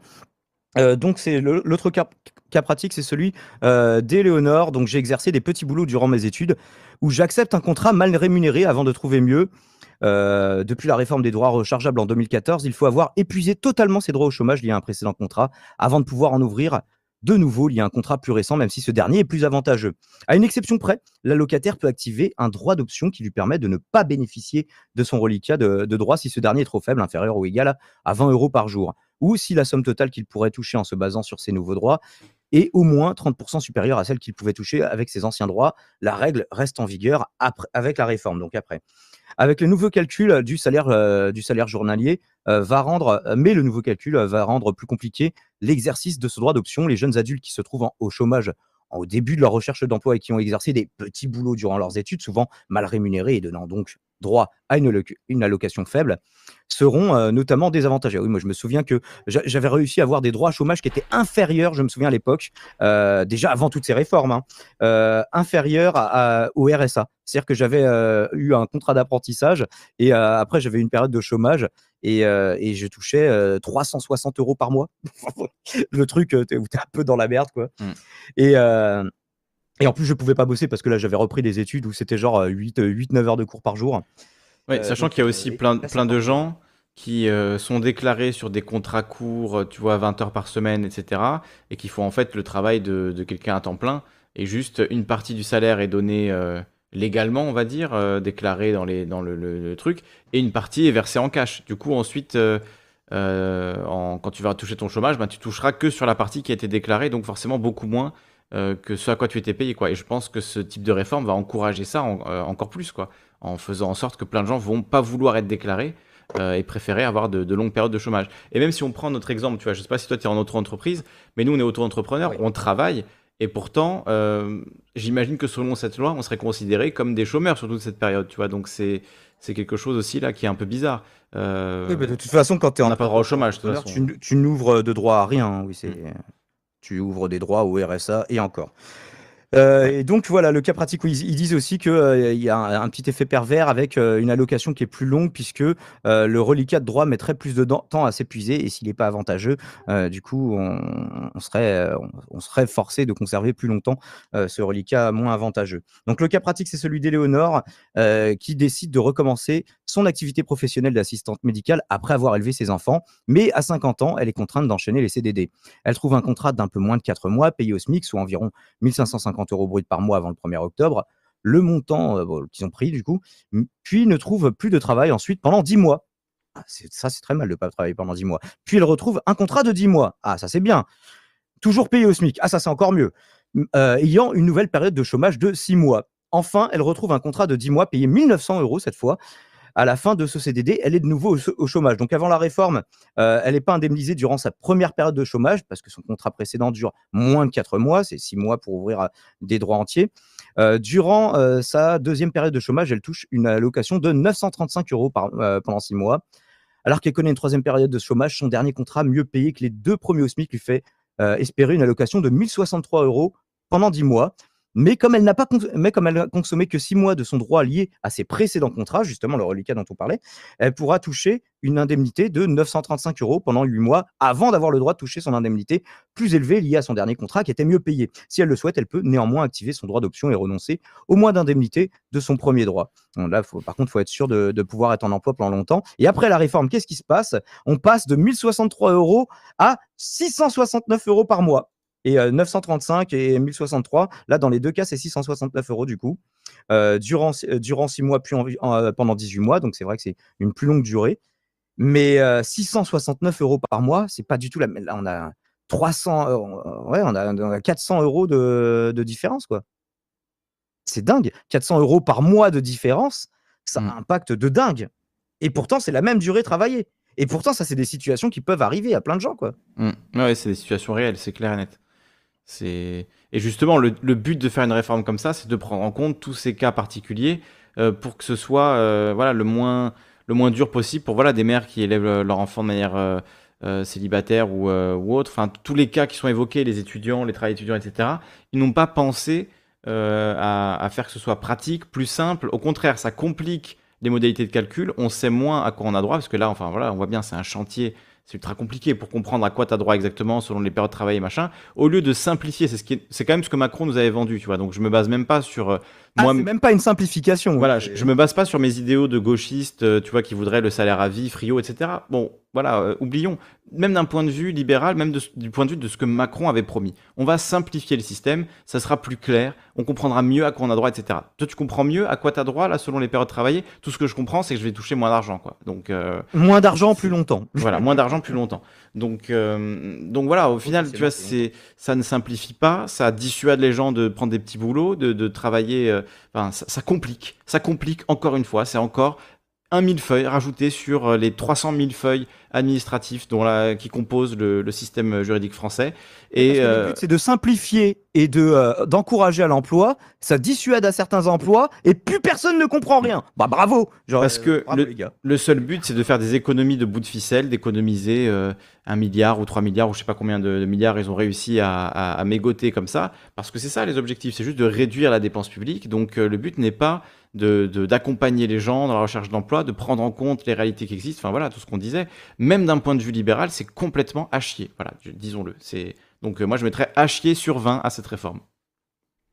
Euh, donc, c'est l'autre cas, cas pratique, c'est celui euh, d'Éléonore. Donc, j'ai exercé des petits boulots durant mes études où j'accepte un contrat mal rémunéré avant de trouver mieux. Euh, depuis la réforme des droits rechargeables en 2014, il faut avoir épuisé totalement ses droits au chômage liés à un précédent contrat avant de pouvoir en ouvrir de nouveau lié à un contrat plus récent, même si ce dernier est plus avantageux. À une exception près, l'allocataire peut activer un droit d'option qui lui permet de ne pas bénéficier de son reliquat de, de droit si ce dernier est trop faible, inférieur ou égal à, à 20 euros par jour, ou si la somme totale qu'il pourrait toucher en se basant sur ses nouveaux droits est au moins 30% supérieure à celle qu'il pouvait toucher avec ses anciens droits. La règle reste en vigueur avec la réforme, donc après. Avec le nouveau calcul du salaire, euh, du salaire journalier, euh, va rendre, euh, mais le nouveau calcul euh, va rendre plus compliqué l'exercice de ce droit d'option. Les jeunes adultes qui se trouvent en- au chômage au début de leur recherche d'emploi et qui ont exercé des petits boulots durant leurs études, souvent mal rémunérés et donnant donc droit à une, alloc- une allocation faible, seront euh, notamment désavantagés. Oui, moi je me souviens que j'a- j'avais réussi à avoir des droits à chômage qui étaient inférieurs, je me souviens à l'époque, euh, déjà avant toutes ces réformes, hein, euh, inférieurs à- à- au RSA. C'est-à-dire que j'avais eu un contrat d'apprentissage et après j'avais une période de chômage et, et je touchais euh, 360 euros par mois. Le truc t'es- où tu es un peu dans la merde, quoi. Mm. Et, et en plus, je pouvais pas bosser parce que là, j'avais repris des études où c'était genre 8-9 heures de cours par jour. Ouais, Euh, sachant qu'il y a euh, aussi plein, là, plein de gens qui euh, sont déclarés sur des contrats courts, euh, tu vois, 20 heures par semaine, etc. Et qui font en fait le travail de, de quelqu'un à temps plein. Et juste une partie du salaire est donnée euh, légalement, on va dire, euh, déclarée dans, les, dans le, le- le truc. Et une partie est versée en cash. Du coup, ensuite, euh, euh, en- quand tu vas toucher ton chômage, ben, tu toucheras que sur la partie qui a été déclarée. Donc forcément beaucoup moins euh, que ce à quoi tu étais payé. Quoi. Et je pense que ce type de réforme va encourager ça en- euh, encore plus. Quoi en faisant en sorte que plein de gens vont pas vouloir être déclarés euh, et préférer avoir de, de longues périodes de chômage. Et même si on prend notre exemple, tu vois, je sais pas si toi tu es en auto-entreprise, mais nous on est auto-entrepreneur, Oui. on travaille, et pourtant, j'imagine que selon cette loi, on serait considéré comme des chômeurs sur toute cette période, tu vois. Donc c'est c'est quelque chose aussi là qui est un peu bizarre. Oui, bah, de toute façon, quand tu es on en n'a pas droit au chômage, de toute façon. tu, tu n'ouvres de droit à rien. Oui, c'est. Mm. Tu ouvres des droits au RSA et encore. Euh, et donc voilà, le cas pratique, ils, ils disent aussi qu'il y a un, un petit effet pervers avec euh, une allocation qui est plus longue puisque euh, le reliquat de droit mettrait plus de temps à s'épuiser et s'il n'est pas avantageux, euh, du coup, on, on serait, euh, on, on serait forcé de conserver plus longtemps euh, ce reliquat moins avantageux. Donc le cas pratique, c'est celui d'Éléonore euh, qui décide de recommencer son activité professionnelle d'assistante médicale après avoir élevé ses enfants, mais à 50 ans, elle est contrainte d'enchaîner les CDD. Elle trouve un contrat d'un peu moins de 4 mois, payé au SMIC, soit environ 1550 euros brut par mois avant le 1er octobre, le montant euh, qu'ils ont pris du coup, puis ne trouve plus de travail ensuite pendant 10 mois. Ah, ça, c'est très mal de ne pas travailler pendant 10 mois. Puis elle retrouve un contrat de 10 mois. Ah, ça, c'est bien. Toujours payé au SMIC. Ah, ça, c'est encore mieux. Euh, ayant une nouvelle période de chômage de 6 mois. Enfin, elle retrouve un contrat de 10 mois payé 1900 euros cette fois. À la fin de ce CDD, elle est de nouveau au, ch- au chômage. Donc avant la réforme, euh, elle n'est pas indemnisée durant sa première période de chômage parce que son contrat précédent dure moins de 4 mois, c'est 6 mois pour ouvrir euh, des droits entiers. Euh, durant sa deuxième période de chômage, elle touche une allocation de 935 euros pendant 6 mois. Alors qu'elle connaît une troisième période de chômage, son dernier contrat, mieux payé que les deux premiers au SMIC, lui fait espérer une allocation de 1063 euros pendant 10 mois. Mais comme elle n'a consommé que 6 mois de son droit lié à ses précédents contrats, justement le reliquat dont on parlait, elle pourra toucher une indemnité de 935 euros pendant 8 mois avant d'avoir le droit de toucher son indemnité plus élevée liée à son dernier contrat qui était mieux payé. Si elle le souhaite, elle peut néanmoins activer son droit d'option et renoncer au mois d'indemnité de son premier droit. Là, par contre, il faut être sûr de, de pouvoir être en emploi pendant longtemps. Et après la réforme, qu'est-ce qui se passe? On passe de 1063 euros à 669 euros par mois. Et euh, 935 et 1063, là, dans les deux cas, c'est 669 euros du coup, euh, durant, euh, durant 6 mois, puis en- en- euh, pendant 18 mois. Donc, c'est vrai que c'est une plus longue durée. Mais euh, 669 euros par mois, c'est pas du tout la même. Là, on a 300, euh, ouais, on a, on a 400 euros de, de différence, quoi. C'est dingue. 400 euros par mois de différence, ça a un impact de dingue. Et pourtant, c'est la même durée travaillée. Et pourtant, ça, c'est des situations qui peuvent arriver à plein de gens, quoi. Mm. Ouais, c'est des situations réelles, c'est clair et net. Et justement le, but de faire une réforme comme ça, c'est de prendre en compte tous ces cas particuliers euh, pour que ce soit euh, voilà le moins le moins dur possible pour voilà des mères qui élèvent euh, leur enfant de manière célibataires ou, autres, enfin tous les cas qui sont évoqués, les étudiants, les travailleurs étudiants, etc., ils n'ont pas pensé à, à faire que ce soit pratique, plus simple. Au contraire, ça complique les modalités de calcul. On sait moins à quoi on a droit, parce que là, enfin voilà, on voit bien, c'est un chantier c'est ultra compliqué pour comprendre à quoi tu as droit exactement selon les périodes de travail et machin. Au lieu de simplifier, c'est ce c'est quand même ce que Macron nous avait vendu, tu vois. Donc je me base même pas sur euh, Ah, moi. c'est même pas une simplification. Voilà, je, je me base pas sur mes idéaux de gauchistes, euh, tu vois, qui voudraient le salaire à vie, frio, etc. Bon, voilà, euh, oublions. Même d'un point de vue libéral, même de- du point de vue de ce que Macron avait promis. On va simplifier le système, ça sera plus clair, on comprendra mieux à quoi on a droit, etc. Toi, tu comprends mieux à quoi tu as droit, là, selon les périodes travaillées. Tout ce que je comprends, c'est que je vais toucher moins d'argent, quoi. Donc, euh, Moins d'argent, plus longtemps. voilà, moins d'argent plus longtemps. Donc, euh, donc voilà, au final, tu vois, c'est, ça ne simplifie pas, ça dissuade les gens de prendre des petits boulots, de, de travailler. Euh, Enfin, ça, ça complique, ça complique encore une fois. C'est encore un millefeuille rajouté sur euh, les 300 000 feuilles administratifs dont la, qui composent le, le système juridique français. Et que euh, le but, c'est de simplifier et de euh, d'encourager à l'emploi. Ça dissuade à certains emplois et plus personne ne comprend rien. Bah bravo. Genre, Parce que bravo, le- seul but, c'est de faire des économies de bout de ficelle, d'économiser euh, un milliard ou trois milliards ou je sais pas combien de, de milliards ils ont réussi à, à, à mégoter comme ça. Parce que c'est ça les objectifs, c'est juste de réduire la dépense publique. Donc euh, le but n'est pas de- de- d'accompagner les gens dans la recherche d'emploi, de prendre en compte les réalités qui existent. Enfin voilà, tout ce qu'on disait. Même d'un point de vue libéral, c'est complètement à chier. Voilà, disons-le. Donc euh, moi je mettrais à chier sur 20 à cette réforme.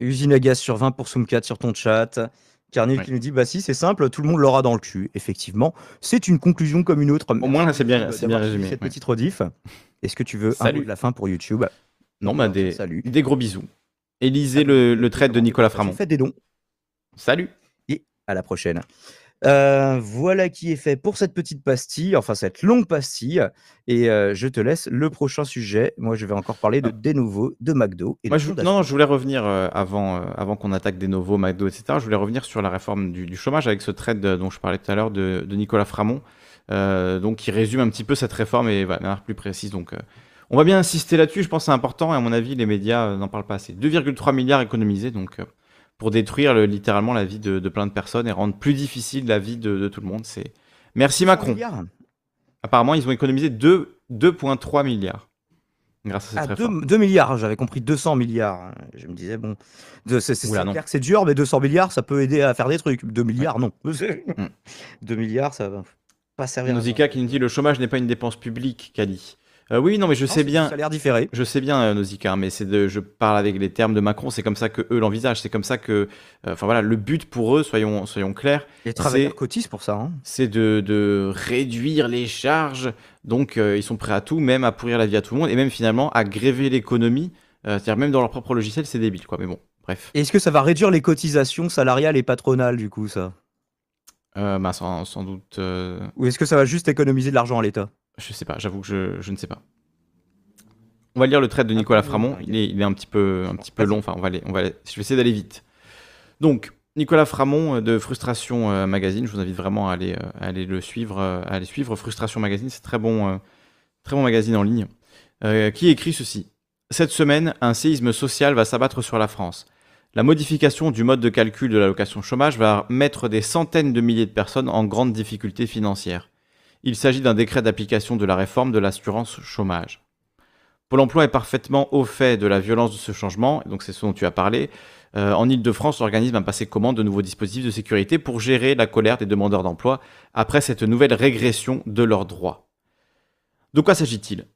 Usine à gaz sur 20 pour Soumkat sur ton chat. Carnil Oui. qui nous dit bah si c'est simple, tout le monde l'aura dans le cul. Effectivement, c'est une conclusion comme une autre. Au moins là c'est bien, c'est bien résumé. Cette ouais. petite rediff. Est-ce que tu veux un mot de la fin pour YouTube? Non, bah des, Salut. des gros bisous. Et lisez le, le trait de Nicolas Framont. Faites des dons. Salut. À la prochaine. Euh, voilà qui est fait pour cette petite pastille, enfin cette longue pastille. Et euh, je te laisse le prochain sujet. Moi, je vais encore parler de des nouveaux, de McDo. Et Moi, de je, non, je voulais revenir euh, avant, avant qu'on attaque des nouveaux McDo, etc. Je voulais revenir sur la réforme du, du chômage avec ce trade de- dont je parlais tout à l'heure de, de Nicolas Framont, donc qui résume un petit peu cette réforme et voilà, de manière plus précise. Donc, on va bien insister là-dessus. Je pense que c'est important et à mon avis, les médias n'en parlent pas assez. 2,3 milliards économisés, donc pour détruire le- littéralement la vie de, de plein de personnes et rendre plus difficile la vie de, de tout le monde. C'est merci Macron. Apparemment, ils ont économisé 2 2,3 milliards grâce à Ah, cette 2, réforme. milliards, j'avais compris 200 milliards. Je me disais, bon, c'est dur, mais 200 milliards, ça peut aider à faire des trucs. 2 milliards, non. Mm. 2 milliards, ça va pas servir à Nausicaa qui nous dit le chômage n'est pas une dépense publique, Kali. Euh, oui, non, mais je Non, sais bien, Salaire différé. je sais bien, euh, Nausicaa, mais c'est de, je parle avec les termes de Macron, c'est comme ça que eux l'envisagent, c'est comme ça que, euh, enfin voilà, le but pour eux, soyons, soyons clairs, Les travailleurs cotisent pour ça. hein. c'est de, de réduire les charges. Donc, ils sont prêts à tout, même à pourrir la vie à tout le monde, et même finalement à gréver l'économie. C'est-à-dire même dans leur propre logiciel, c'est débile, quoi. Mais bon, bref, Est-ce que ça va réduire les cotisations salariales et patronales, du coup, ça? Euh, bah, sans, sans doute, euh, Ou est-ce que ça va juste économiser de l'argent à l'État? Je sais pas. J'avoue que je, je ne sais pas. On va lire le trait de Nicolas Attends, Framont. Il est, il est un petit peu, un petit peu long. Enfin, on va aller, on va aller- Je vais essayer d'aller vite. Donc, Nicolas Framont euh, de Frustration euh, Magazine. Je vous invite vraiment à aller, euh, à aller le suivre, à aller suivre Frustration Magazine. C'est très bon, très bon magazine en ligne. Euh, qui écrit ceci Cette semaine, un séisme social va s'abattre sur la France. La modification du mode de calcul de l'allocation chômage va mettre des centaines de milliers de personnes en grande difficulté financière. Il s'agit d'un décret d'application de la réforme de l'assurance chômage. Pôle emploi est parfaitement au fait de la violence de ce changement, donc c'est ce dont tu as parlé. Euh, en Ile-de-France, l'organisme a passé commande de nouveaux dispositifs de sécurité pour gérer la colère des demandeurs d'emploi après cette nouvelle régression de leurs droits. De quoi s'agit-il?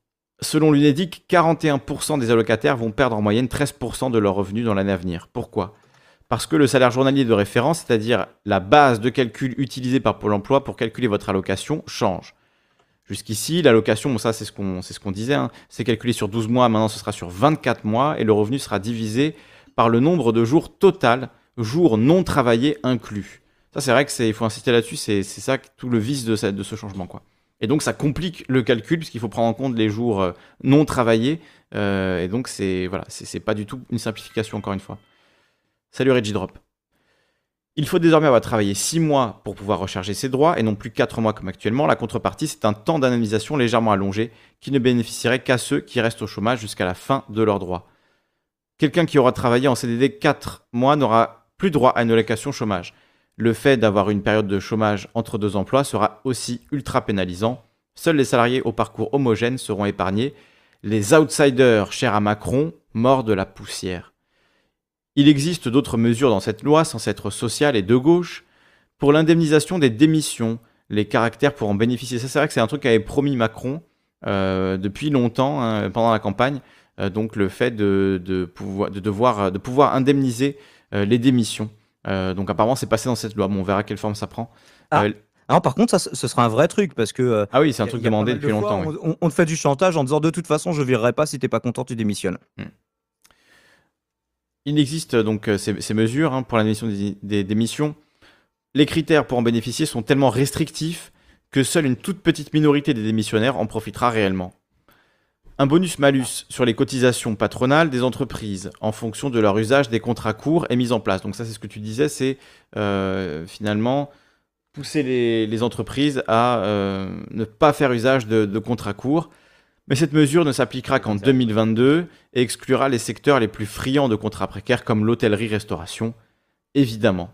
Selon l'UNEDIC, 41% des allocataires vont perdre en moyenne 13% de leurs revenus dans l'année à venir. Pourquoi? Parce que le salaire journalier de référence, c'est-à-dire la base de calcul utilisée par Pôle emploi pour calculer votre allocation, change. Jusqu'ici, l'allocation, bon, ça c'est ce qu'on ce disait, hein, c'est calculé sur 12 mois, maintenant ce sera sur 24 mois, et le revenu sera divisé par le nombre de jours total, jours non travaillés inclus. Ça c'est vrai qu'il faut insister là-dessus, c'est ça tout le vice de, ce changement. quoi. Et donc ça complique le calcul, puisqu'il faut prendre en compte les jours euh, non travaillés, euh, et donc c'est voilà, pas du tout une simplification encore une fois. Salut Regidrop. Il faut désormais avoir travaillé 6 mois pour pouvoir recharger ses droits et non plus 4 mois comme actuellement. La contrepartie, c'est un temps d'indemnisation légèrement allongé qui ne bénéficierait qu'à ceux qui restent au chômage jusqu'à la fin de leurs droits. Quelqu'un qui aura travaillé en CDD 4 mois n'aura plus droit à une allocation chômage. Le fait d'avoir une période de chômage entre deux emplois sera aussi ultra pénalisant. Seuls les salariés au parcours homogène seront épargnés, les outsiders chers à Macron, morts de la poussière. Il existe d'autres mesures dans cette loi sans être sociale et de gauche. Pour l'indemnisation des démissions, les caractères pour en bénéficier. Ça, c'est vrai que c'est un truc qu'avait promis Macron euh, depuis longtemps, hein, pendant la campagne. Euh, donc le fait de, pouvoir, de, devoir, de pouvoir indemniser euh, les démissions. donc apparemment, c'est passé dans cette loi. Bon, on verra quelle forme ça prend. Ah. Alors, par contre, ça, ce sera un vrai truc parce que. ah oui, c'est un truc demandé depuis longtemps. On, te fait du chantage en disant de toute façon, je virerai pas si t'es pas content, tu démissionnes. Hmm. Il existe donc ces, mesures hein, pour la des, démissions les critères pour en bénéficier sont tellement restrictifs que seule une toute petite minorité des démissionnaires en profitera réellement. Un bonus-malus sur les cotisations patronales des entreprises en fonction de leur usage des contrats courts est mis en place. Donc ça c'est ce que tu disais, c'est euh, finalement pousser les, entreprises à euh, ne pas faire usage de contrats courts. Mais cette mesure ne s'appliquera qu'en 2022 et exclura les secteurs les plus friands de contrats précaires comme l'hôtellerie-restauration, évidemment.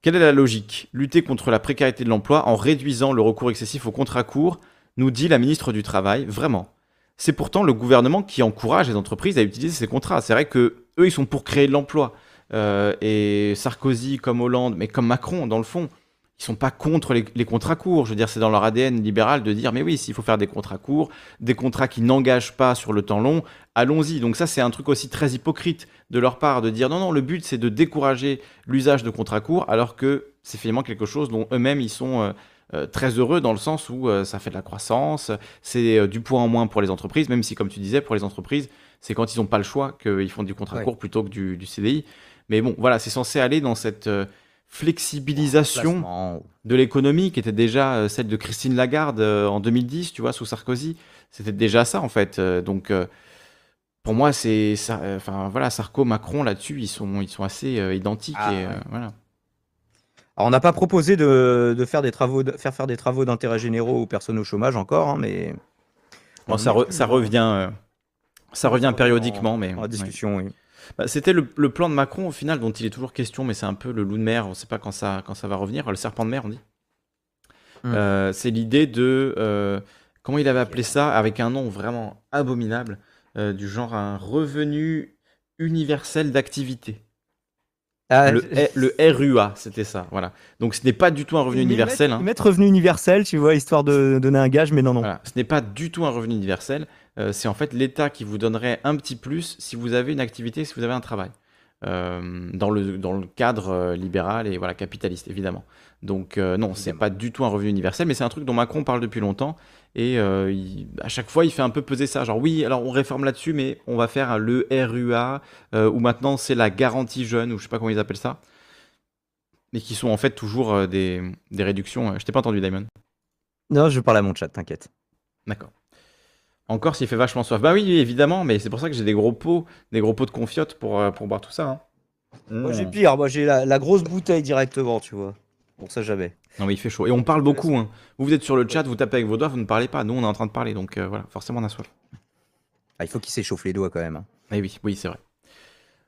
Quelle est la logique? Lutter contre la précarité de l'emploi en réduisant le recours excessif aux contrats courts, nous dit la ministre du Travail, vraiment. C'est pourtant le gouvernement qui encourage les entreprises à utiliser ces contrats. C'est vrai que eux, ils sont pour créer de l'emploi. Euh, et Sarkozy, comme Hollande, mais comme Macron, dans le fond, ils sont pas contre les, contrats courts. Je veux dire, c'est dans leur ADN libéral de dire, mais oui, s'il faut faire des contrats courts, des contrats qui n'engagent pas sur le temps long, allons-y. Donc ça, c'est un truc aussi très hypocrite de leur part de dire, non, non, le but, c'est de décourager l'usage de contrats courts, alors que c'est finalement quelque chose dont eux-mêmes, ils sont euh, euh, très heureux dans le sens où euh, ça fait de la croissance, c'est du poids en moins pour les entreprises, même si, comme tu disais, pour les entreprises, c'est quand ils n'ont pas le choix qu'ils font du contrat court plutôt que du, du, CDI. Mais bon, voilà, c'est censé aller dans cette flexibilisation de l'économie qui était déjà euh, celle de Christine Lagarde euh, en 2010, tu vois, sous Sarkozy. C'était déjà ça en fait. Euh, donc pour moi, c'est enfin voilà, Sarko, Macron là-dessus, ils sont ils sont assez identiques ah, et voilà. Alors, on n'a pas proposé de, de, faire des travaux, de faire faire des travaux d'intérêt généraux aux personnes au chômage encore, hein, mais bon, ça, ça revient, ça revient périodiquement, mais en discussion, oui. Bah, c'était le, plan de Macron au final dont il est toujours question, mais c'est un peu le loup de mer, on ne sait pas quand ça, quand ça va revenir, le serpent de mer on dit. Hmm. Euh, c'est l'idée de, euh, comment il avait appelé ça, avec un nom vraiment abominable, euh, du genre un revenu universel d'activité. Ah, le, RUA, c'était ça, voilà. Donc ce n'est pas du tout un revenu universel. Mettre, hein. mettre, revenu universel, tu vois, histoire de donner un gage, mais non, non. Ce n'est pas du tout un revenu universel. Euh, c'est en fait l'État qui vous donnerait un petit plus si vous avez une activité, si vous avez un travail. Euh, dans, le, dans le cadre euh, libéral et voilà, capitaliste, évidemment. Donc non, c'est pas du tout un revenu universel, mais c'est un truc dont Macron parle depuis longtemps. Et à chaque fois, il fait un peu peser ça. Genre, oui, alors on réforme là-dessus, mais on va faire le RUA, ou maintenant c'est la garantie jeune, ou je sais pas comment ils appellent ça. Mais qui sont en fait toujours des, des réductions. Je t'ai pas entendu, Damon. Non, je parle à mon chat, t'inquiète. D'accord. Encore s'il fait vachement soif. Bah oui, évidemment, mais c'est pour ça que j'ai des gros pots, des gros pots de confiote pour, euh, pour boire tout ça. Hein. Moi j'ai mmh. pire, moi j'ai la, grosse bouteille directement, tu vois. Pour ça jamais. Non mais il fait chaud. Et on parle beaucoup. Hein. Vous, vous êtes sur le chat, vous tapez avec vos doigts, vous ne parlez pas. Nous on est en train de parler, donc euh, voilà, forcément on a soif. Ah, il faut qu'il s'échauffe les doigts quand même. Hein. Eh oui, oui, c'est vrai.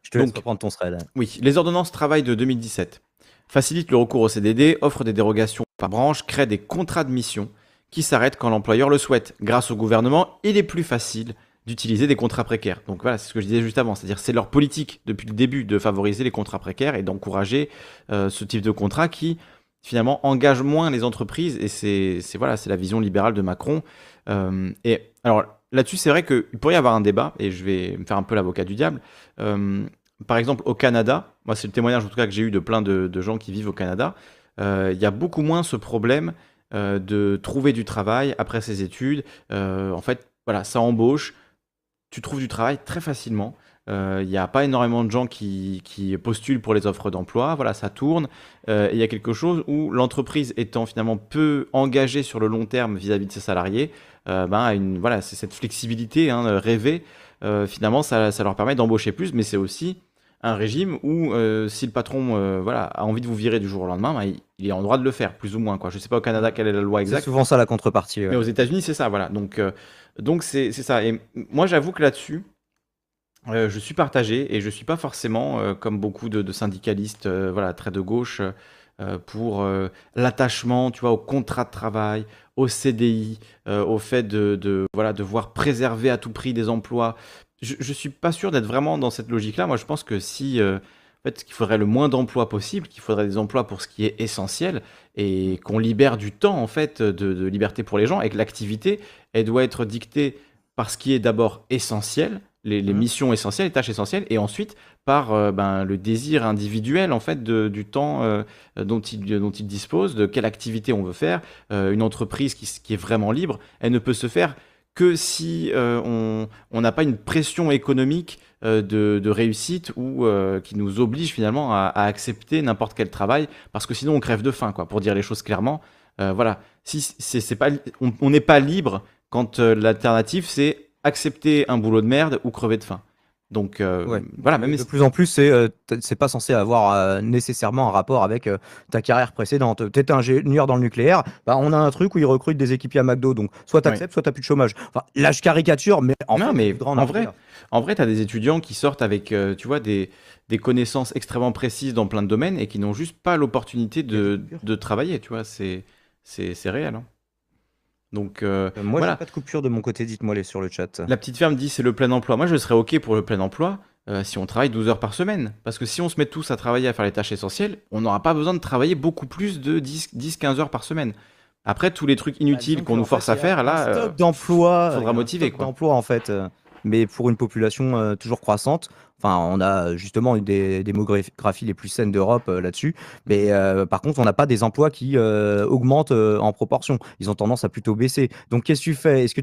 Je te laisse reprendre ton thread. Oui, les ordonnances travail de 2017 facilitent le recours au CDD, offrent des dérogations par branche, créent des contrats de mission qui s'arrête quand l'employeur le souhaite. Grâce au gouvernement, il est plus facile d'utiliser des contrats précaires. Donc voilà, c'est ce que je disais juste avant, c'est-à-dire c'est leur politique depuis le début de favoriser les contrats précaires et d'encourager euh, ce type de contrat qui finalement engage moins les entreprises et c'est voilà, c'est la vision libérale de Macron. Euh, et alors là-dessus, c'est vrai qu'il pourrait y avoir un débat et je vais me faire un peu l'avocat du diable. Euh, par exemple, au Canada, moi c'est le témoignage en tout cas que j'ai eu de plein de, gens qui vivent au Canada, il y a beaucoup moins ce problème de trouver du travail après ses études. Euh, en fait, voilà, ça embauche. Tu trouves du travail très facilement. Il euh, n'y a pas énormément de gens qui, postulent pour les offres d'emploi. Voilà, ça tourne. Il y a quelque chose où l'entreprise étant finalement peu engagée sur le long terme vis-à-vis de ses salariés, ben, voilà, c'est cette flexibilité hein, rêvée. finalement, ça, ça, leur permet d'embaucher plus, mais c'est aussi un régime où euh, si le patron euh, voilà, a envie de vous virer du jour au lendemain, bah, il, est en droit de le faire, plus ou moins. Quoi. Je ne sais pas au Canada quelle est la loi exacte. C'est souvent ça la contrepartie. Mais aux États-Unis, c'est ça. Voilà. Donc, euh, donc c'est, ça. Et moi, j'avoue que là-dessus, je suis partagé et je ne suis pas forcément, comme beaucoup de, syndicalistes voilà, très de gauche, pour l'attachement, tu vois, au contrat de travail, au CDI, au fait de, de, voilà, devoir préserver à tout prix des emplois. Je ne suis pas sûr d'être vraiment dans cette logique-là. Moi, je pense que si, en fait, qu'il faudrait le moins d'emplois possible, qu'il faudrait des emplois pour ce qui est essentiel et qu'on libère du temps, en fait, de, de liberté pour les gens et que l'activité, elle doit être dictée par ce qui est d'abord essentiel, les, les Mhm. missions essentielles, les tâches essentielles, et ensuite par euh, ben, le désir individuel en fait de- du temps euh, dont il, dont il dispose, de quelle activité on veut faire. Euh, une entreprise qui, qui est vraiment libre, elle ne peut se faire que si euh, on n'a pas une pression économique euh, de, réussite ou euh, qui nous oblige finalement à, à accepter n'importe quel travail, parce que sinon on crève de faim, quoi, pour dire les choses clairement. Voilà, si c'est pas, on n'est pas libre quand l'alternative c'est accepter un boulot de merde ou crever de faim. Donc euh, Ouais. voilà, même De plus en plus, c'est euh, c'est pas censé avoir euh, nécessairement un rapport avec euh, ta carrière précédente. T'étais ingénieur dans le nucléaire, bah, on a un truc où ils recrutent des équipiers à McDo, donc soit t'acceptes, soit t'as plus de chômage. Enfin, là, je caricature, mais en Non, fait, mais il faudra en en vrai. En vrai, tu as des étudiants qui sortent avec, tu vois, des, des connaissances extrêmement précises dans plein de domaines et qui n'ont juste pas l'opportunité de, de travailler, tu vois, c'est c'est c'est réel. hein. Donc euh, Euh, moi, voilà, j'ai pas de coupure de mon côté, dites-moi les sur le chat. la petite ferme dit c'est le plein emploi. Moi, je serais OK pour le plein emploi euh, si on travaille 12 heures par semaine. Parce que si on se met tous à travailler, à faire les tâches essentielles, on n'aura pas besoin de travailler beaucoup plus de 10-15 heures par semaine. Après, tous les trucs inutiles Bah, disons qu'on nous force fait, à faire, là, euh, stock d'emploi, faudra il y a un motiver, d'emploi en fait, mais pour une population euh, toujours croissante. Enfin, on a justement une des démographies les plus saines d'Europe euh, là-dessus. Mais euh, par contre, on n'a pas des emplois qui euh, augmentent en proportion. Ils ont tendance à plutôt baisser. Donc, qu'est-ce que tu fais? Est-ce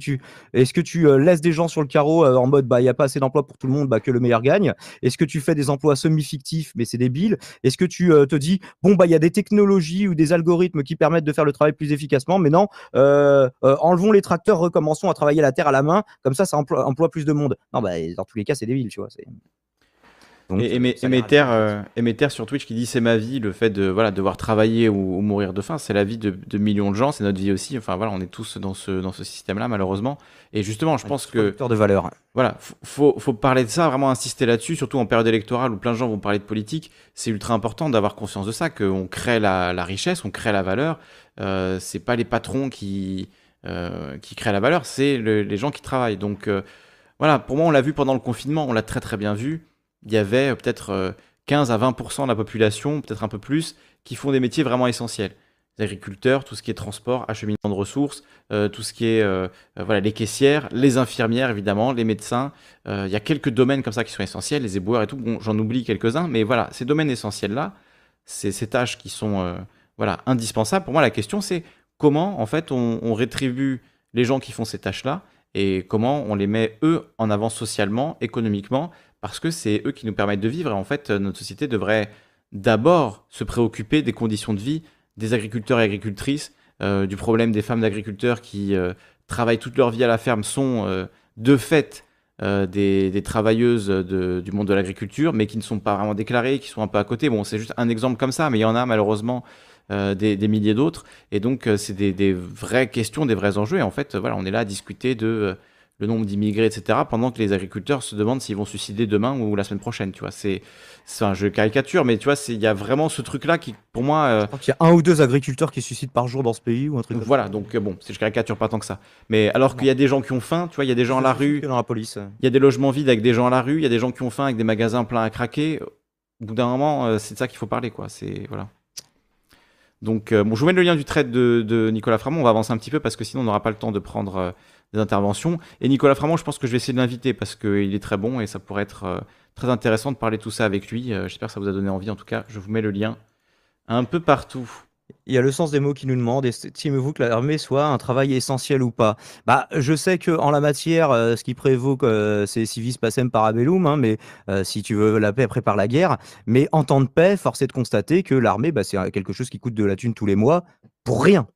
que tu, laisses des gens sur le carreau en mode bah il y a pas assez d'emplois pour tout le monde, bah que le meilleur gagne? Est-ce que tu fais des emplois semi-fictifs, mais c'est débile? Est-ce que tu te dis bon bah il y a des technologies ou des algorithmes qui permettent de faire le travail plus efficacement, mais non, enlevons les tracteurs, recommençons à travailler la terre à la main, comme ça, ça emploie, emploie plus de monde? Non, bah, dans tous les cas, c'est débile, tu vois. Donc, Et, euh, vite. euh, sur Twitch qui dit c'est ma vie, le fait de voilà devoir travailler ou, ou mourir de faim, c'est la vie de, de millions de gens, c'est notre vie aussi. Enfin voilà, on est tous dans ce dans ce système-là malheureusement. Et justement, je Un pense que de valeur. voilà, faut faut parler de ça, vraiment insister là-dessus, surtout en période électorale où plein de gens vont parler de politique. C'est ultra important d'avoir conscience de ça, qu'on crée la, la richesse, on crée la valeur. Euh, c'est pas les patrons qui euh, qui créent la valeur, c'est le- les gens qui travaillent. Donc euh, voilà, pour moi, on l'a vu pendant le confinement, on l'a très très bien vu. Il y avait euh, peut-être euh, 15 à 20% de la population, peut-être un peu plus, qui font des métiers vraiment essentiels. Les agriculteurs, tout ce qui est transport, acheminement de ressources, euh, tout ce qui est euh, euh, voilà, les caissières, les infirmières évidemment, les médecins. Euh, il y a quelques domaines comme ça qui sont essentiels, les éboueurs et tout. Bon, j'en oublie quelques-uns, mais voilà, ces domaines essentiels-là, ces tâches qui sont euh, voilà, indispensables. Pour moi, la question, c'est comment en fait on, on rétribue les gens qui font ces tâches-là et comment on les met eux en avant socialement, économiquement, parce que c'est eux qui nous permettent de vivre. Et en fait, euh, notre société devrait d'abord se préoccuper des conditions de vie des agriculteurs et agricultrices, euh, du problème des femmes d'agriculteurs qui euh, travaillent toute leur vie à la ferme, sont de fait des, travailleuses du monde de l'agriculture, mais qui ne sont pas vraiment déclarées, qui sont un peu à côté. Bon, c'est juste un exemple comme ça, mais il y en a malheureusement des, milliers d'autres. Et donc, c'est des, des vraies questions, des vrais enjeux. Et en fait, voilà, on est là à discuter de le nombre d'immigrés, etc., pendant que les agriculteurs se demandent s'ils vont suicider demain ou la semaine prochaine. Tu vois, c'est, un jeu caricature, mais tu vois, il y a vraiment ce truc-là qui, pour moi, euh, Je crois qu'il y a un ou deux agriculteurs qui suicident par jour dans ce pays ou un truc donc voilà, donc euh, bon, c'est je caricature pas tant que ça. Mais alors qu'il y a des gens qui ont faim, tu vois, il y a des gens à la rue, dans la police. il y a des logements vides avec des gens à la rue, il y a des gens qui ont faim avec des magasins pleins à craquer. Au bout d'un moment, euh, c'est de ça qu'il faut parler, quoi. C'est voilà. Donc euh, bon, je vous mets le lien du trade de, de Nicolas Framont. On va avancer un petit peu parce que sinon on n'aura pas le temps de prendre euh, des interventions. Et Nicolas Framont, je pense que je vais essayer de l'inviter parce qu'il est très bon et ça pourrait être euh, très intéressant de parler tout ça avec lui. Euh, J'espère que ça vous a donné envie. En tout cas, je vous mets le lien un peu partout. Il y a le sens des mots qui nous demande estimez-vous que l'armée soit un travail essentiel ou pas? Bah, je sais que en la matière, euh, ce qui prévaut, euh, c'est civis pacem parabellum, hein, mais si tu veux la paix, prépare la guerre. Mais en temps de paix, force est de constater que l'armée, bah, c'est quelque chose qui coûte de la thune tous les mois pour rien.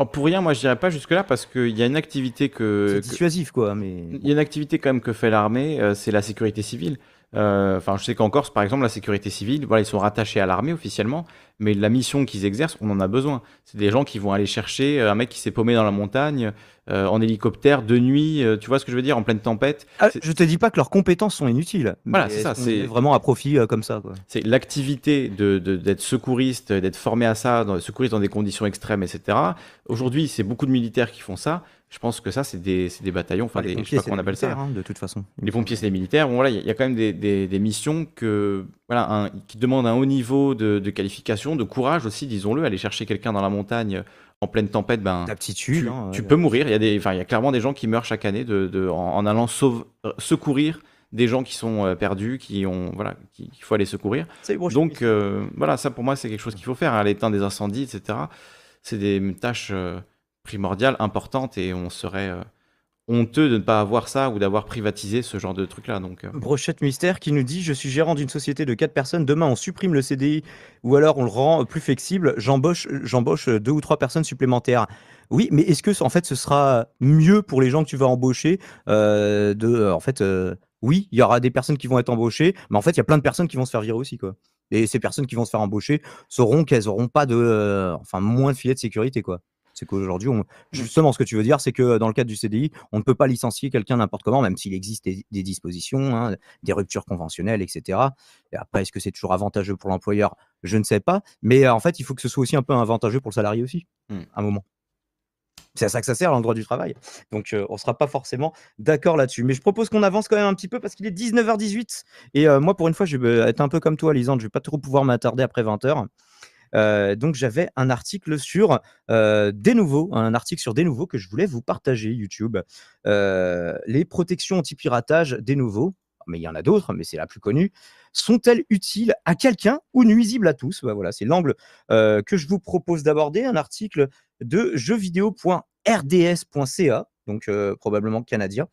Alors pour rien, moi je dirais pas jusque là parce qu'il y a une activité que, C'est dissuasif, quoi. Mais Il y a une activité quand même que fait l'armée, euh, c'est la sécurité civile. Euh, Enfin, je sais qu'en Corse, par exemple, la sécurité civile, voilà, ils sont rattachés à l'armée officiellement, mais la mission qu'ils exercent, on en a besoin. C'est des gens qui vont aller chercher euh, un mec qui s'est paumé dans la montagne euh, en hélicoptère de nuit, euh, tu vois ce que je veux dire, en pleine tempête. Ah, je te dis pas que leurs compétences sont inutiles. Voilà, c'est ça, c'est- vraiment à profit euh, comme ça. C'est l'activité de, de- d'être secouriste, d'être formé à ça, dans, secouriste dans des conditions extrêmes, etc. Aujourd'hui, c'est beaucoup de militaires qui font ça. Je pense que ça, c'est des, bataillons, enfin, les des, je sais pompiers, pas comment on appelle ça. hein, de toute façon. Les pompiers, c'est les militaires. Bon, voilà, il y, a- il y a quand même des, des- des missions que, voilà, un- qui demandent un haut niveau de, de qualification, de courage aussi, disons-le. Aller chercher quelqu'un dans la montagne en pleine tempête, ben, D'aptitude. tu, hein, tu ouais. peux mourir. Il y, a des, enfin, il y a clairement des gens qui meurent chaque année de, de- en, en allant sauve- euh, secourir des gens qui sont euh, perdus, qui ont, voilà, qui- qu'il faut aller secourir. Donc euh, voilà, ça pour moi c'est quelque chose qu'il faut faire, hein, l'éteindre des incendies, etc. C'est des tâches euh, primordiales, importantes, et on serait euh, honteux de ne pas avoir ça ou d'avoir privatisé ce genre de truc-là. Donc euh, Brochette Mystère qui nous dit Je suis gérant d'une société de 4 personnes. Demain, on supprime le CDI ou alors on le rend plus flexible. J'embauche, deux ou trois personnes supplémentaires. Oui, mais est-ce que en fait ce sera mieux pour les gens que tu vas embaucher euh, de, en fait, oui, il y aura des personnes qui vont être embauchées, mais en fait, il y a plein de personnes qui vont se faire virer aussi, quoi. Et ces personnes qui vont se faire embaucher sauront qu'elles auront pas de, enfin, moins de filet de sécurité, quoi. C'est qu'aujourd'hui, on... justement, ce que tu veux dire, c'est que dans le cadre du CDI, on ne peut pas licencier quelqu'un n'importe comment, même s'il existe des, des dispositions, hein, des ruptures conventionnelles, etc. Et après, est-ce que c'est toujours avantageux pour l'employeur? Je ne sais pas. Mais euh, en fait, il faut que ce soit aussi un peu avantageux pour le salarié aussi, Hmm. à un moment. C'est à ça que ça sert, dans le droit du travail. Donc, euh, on ne sera pas forcément d'accord là-dessus. Mais je propose qu'on avance quand même un petit peu parce qu'il est 19h18. Et euh, moi, pour une fois, je vais être un peu comme toi, Lisande. Je ne vais pas trop pouvoir m'attarder après 20h. Euh, donc, j'avais un article sur euh, des nouveaux, un article sur des nouveaux que je voulais vous partager, YouTube. Euh, les protections anti-piratage des nouveaux, mais il y en a d'autres, mais c'est la plus connue, sont-elles utiles à quelqu'un ou nuisibles à tous? Bah Voilà, c'est l'angle que je vous propose d'aborder. Un article de jeuxvideo.rds.ca, donc probablement canadien,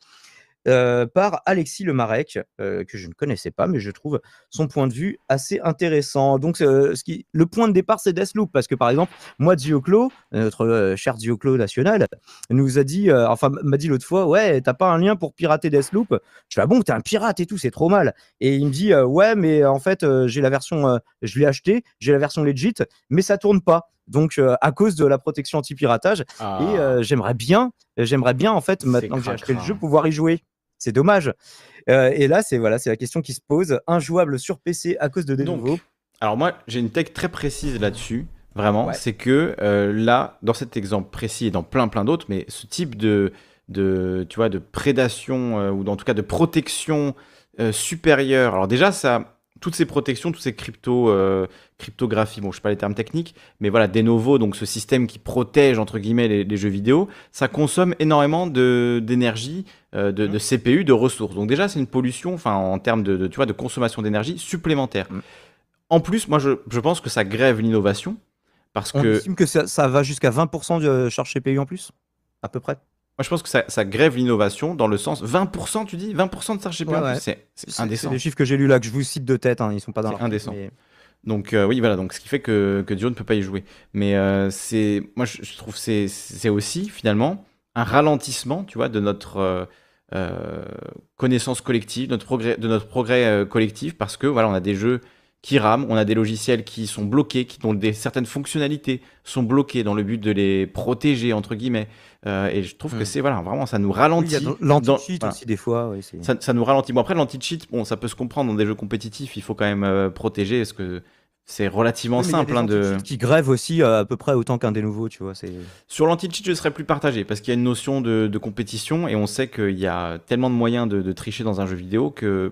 euh, par Alexis Lemarec, euh, que je ne connaissais pas, mais je trouve son point de vue assez intéressant. Donc, euh, ce qui, le point de départ, c'est Deathloop, parce que par exemple, moi, Dioclo, notre euh, cher Dioclo national, nous a dit, enfin, m'a dit l'autre fois, ouais, t'as pas un lien pour pirater Deathloop? Je fais, ah bon, t'es un pirate et tout, c'est trop mal. Et il me dit, ouais, mais en fait, j'ai la version, je l'ai acheté, j'ai la version legit, mais ça tourne pas. Donc, euh, à cause de la protection anti-piratage, ah, et euh, j'aimerais bien, j'aimerais bien en fait, maintenant que j'ai acheté le jeu, pouvoir y jouer. C'est dommage. Euh, et là, c'est voilà, c'est la question qui se pose. Injouable sur PC à cause de nouveaux. Alors moi, j'ai une tech très précise là-dessus, vraiment. Ouais. C'est que euh, là, dans cet exemple précis et dans plein plein d'autres, mais ce type de, de, tu vois, de prédation euh, ou en tout cas de protection supérieure. Alors déjà, ça, toutes ces protections, toutes ces crypto, euh, cryptographies, bon, je sais pas les termes techniques, mais voilà, des novo, donc ce système qui protège entre guillemets les, les jeux vidéo, ça consomme énormément de d'énergie, euh, de, de CPU, de ressources. Donc déjà, c'est une pollution, enfin en termes de, de, tu vois, de consommation d'énergie supplémentaire. Mm. En plus, moi, je, je pense que ça grève l'innovation parce On que estime que ça, ça va jusqu'à 20% de charge CPU en plus, à peu près. Moi, je pense que ça, ça grève l'innovation dans le sens 20%, tu dis? 20% de CPU Ouais, c'est indécent. c'est les chiffres que j'ai lus là, que je vous cite de tête, hein, ils sont pas dans C'est l'article, indécent. mais- Donc euh, oui, voilà, donc ce qui fait que, que Dio ne peut pas y jouer. Mais euh, c'est, moi je, je trouve que c'est, aussi finalement un ralentissement, tu vois, de notre euh, connaissance collective, notre progrès, de notre progrès collectif, parce que voilà, on a des jeux qui rament, on a des logiciels qui sont bloqués, qui dont des certaines fonctionnalités sont bloquées dans le but de les protéger entre guillemets. Euh, et je trouve que Mm. c'est voilà, vraiment ça nous Oui, ralentit. y dans- l'anti-cheat voilà. aussi des fois. Ça, ça nous ralentit. Bon, après, l'anti-cheat, bon, ça peut se comprendre dans des jeux compétitifs, il faut quand même euh, protéger, parce que c'est relativement Oui, mais il y a simple. des hein, de... qui grèvent aussi euh, à peu près autant qu'un des nouveaux, tu vois. Sur l'anti-cheat, je serais plus partagé, parce qu'il y a une notion de, de compétition, et on sait qu'il y a tellement de moyens de, de tricher dans un jeu vidéo que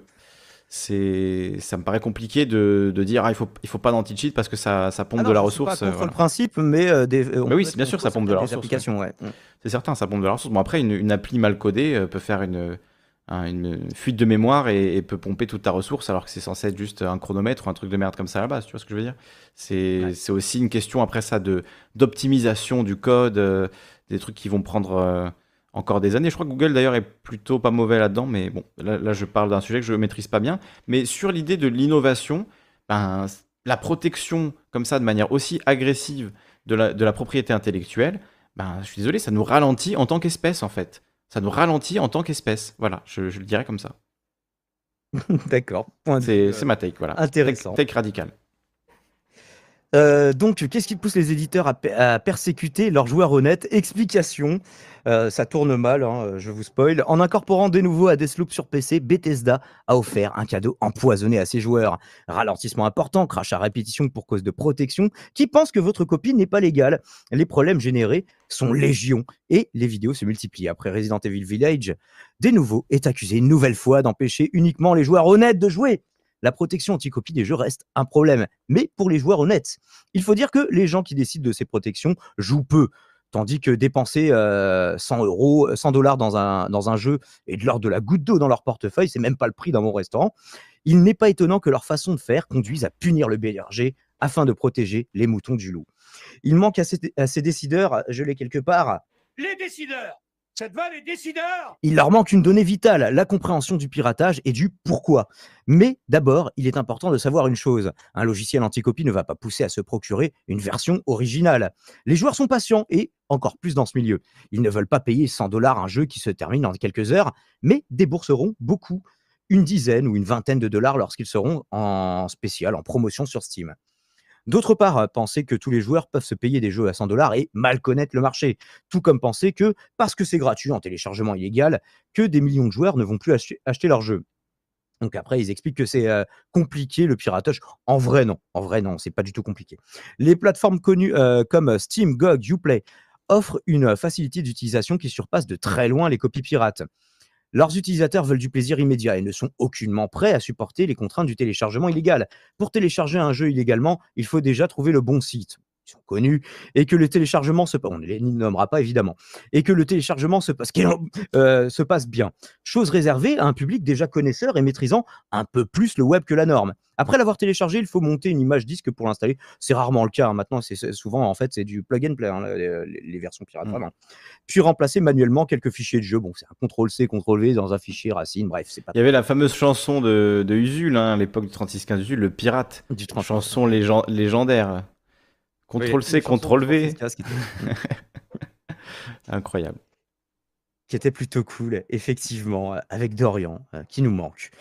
c'est, ça me paraît compliqué de, de dire ah, il faut, il faut pas d'anti-cheat parce que ça, ça pompe Ah non, de la suis pas ressource. euh, contre voilà. le principe, mais euh, des, euh, Mais oui, bien sûr, ça pompe de la ressource, applications, ouais. Mm. C'est certain, ça pompe de la ressource. Bon, après, une, une appli mal codée peut faire une, un- une fuite de mémoire et, et peut pomper toute ta ressource alors que c'est censé être juste un chronomètre ou un truc de merde comme ça à la base. Tu vois ce que je veux dire? C'est Ouais. c'est aussi une question après ça de d'optimisation du code, euh, des trucs qui vont prendre encore des années. Je crois que Google d'ailleurs est plutôt pas mauvais là-dedans, mais bon, là, là, je parle d'un sujet que je maîtrise pas bien. Mais sur l'idée de l'innovation, ben, la protection comme ça de manière aussi agressive de la, de la propriété intellectuelle, ben, je suis désolé, ça nous ralentit en tant qu'espèce en fait. Ça nous ralentit en tant qu'espèce. Voilà, je, je le dirais comme ça. D'accord. C'est ma take, voilà. euh, intéressant. Take, take radical. Euh, donc, qu'est-ce qui pousse les éditeurs à, pe- à persécuter leurs joueurs honnêtes? Explication. Euh, ça tourne mal, hein, je vous spoil. En incorporant de nouveau à Deathloop sur PC, Bethesda a offert un cadeau empoisonné à ses joueurs. Ralentissement important, crash à répétition pour cause de protection, qui pense que votre copie n'est pas légale? Les problèmes générés sont légion et les vidéos se multiplient. Après Resident Evil Village, de nouveau est accusé une nouvelle fois d'empêcher uniquement les joueurs honnêtes de jouer. La protection anti-copie des jeux reste un problème, mais pour les joueurs honnêtes. Il faut dire que les gens qui décident de ces protections jouent peu, tandis que dépenser euh, 100 euros, 100 dollars dans un, dans un jeu et de de la goutte d'eau dans leur portefeuille, c'est même pas le prix d'un bon restaurant. Il n'est pas étonnant que leur façon de faire conduise à punir le BRG afin de protéger les moutons du loup. Il manque à ces, à ces décideurs, je l'ai quelque part, Les décideurs Ça il leur manque une donnée vitale, la compréhension du piratage et du pourquoi. Mais d'abord, il est important de savoir une chose. Un logiciel anticopie ne va pas pousser à se procurer une version originale. Les joueurs sont patients et encore plus dans ce milieu. Ils ne veulent pas payer 100 dollars un jeu qui se termine en quelques heures, mais débourseront beaucoup, une dizaine ou une vingtaine de dollars lorsqu'ils seront en spécial, en promotion sur Steam. D'autre part, penser que tous les joueurs peuvent se payer des jeux à 100 dollars et mal connaître le marché. Tout comme penser que, parce que c'est gratuit en téléchargement illégal, que des millions de joueurs ne vont plus acheter, acheter leurs jeux. Donc après, ils expliquent que c'est euh, compliqué le piratage. En vrai, non. En vrai, non, c'est pas du tout compliqué. Les plateformes connues euh, comme Steam, GOG, Uplay offrent une facilité d'utilisation qui surpasse de très loin les copies pirates. Leurs utilisateurs veulent du plaisir immédiat et ne sont aucunement prêts à supporter les contraintes du téléchargement illégal. Pour télécharger un jeu illégalement, il faut déjà trouver le bon site. Ils sont connus et que le téléchargement se on ne les nommera pas évidemment et que le téléchargement se passe, euh, se passe bien. Chose réservée à un public déjà connaisseur et maîtrisant un peu plus le web que la norme. Après l'avoir téléchargé, il faut monter une image disque pour l'installer. C'est rarement le cas. hein. Maintenant, c'est souvent en fait c'est du plug and play hein, les, versions pirates Mm. vraiment. Puis remplacer manuellement quelques fichiers de jeu. Bon, c'est un contrôle C, contrôle V dans un fichier racine. Bref, c'est pas Il y avait la fameuse chanson de, de Usul, hein, à l'époque du 3615 Usul, le pirate. du chanson légend- légendaire. Contrôle C, contrôle V. Était- Incroyable. qui était plutôt cool, effectivement, avec Dorian, euh, qui nous manque.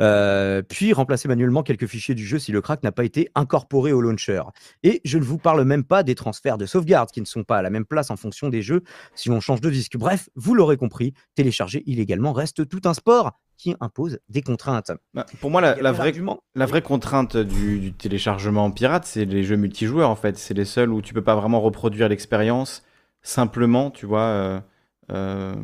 Euh, puis remplacer manuellement quelques fichiers du jeu si le crack n'a pas été incorporé au launcher. Et je ne vous parle même pas des transferts de sauvegarde qui ne sont pas à la même place en fonction des jeux si l'on change de disque. Bref, vous l'aurez compris, télécharger illégalement reste tout un sport qui impose des contraintes. Bah, pour moi, la, vraie, d'arguments. la vraie contrainte du, du téléchargement pirate, c'est les jeux multijoueurs, en fait. C'est les seuls où tu peux pas vraiment reproduire l'expérience simplement, tu vois. euh, euh,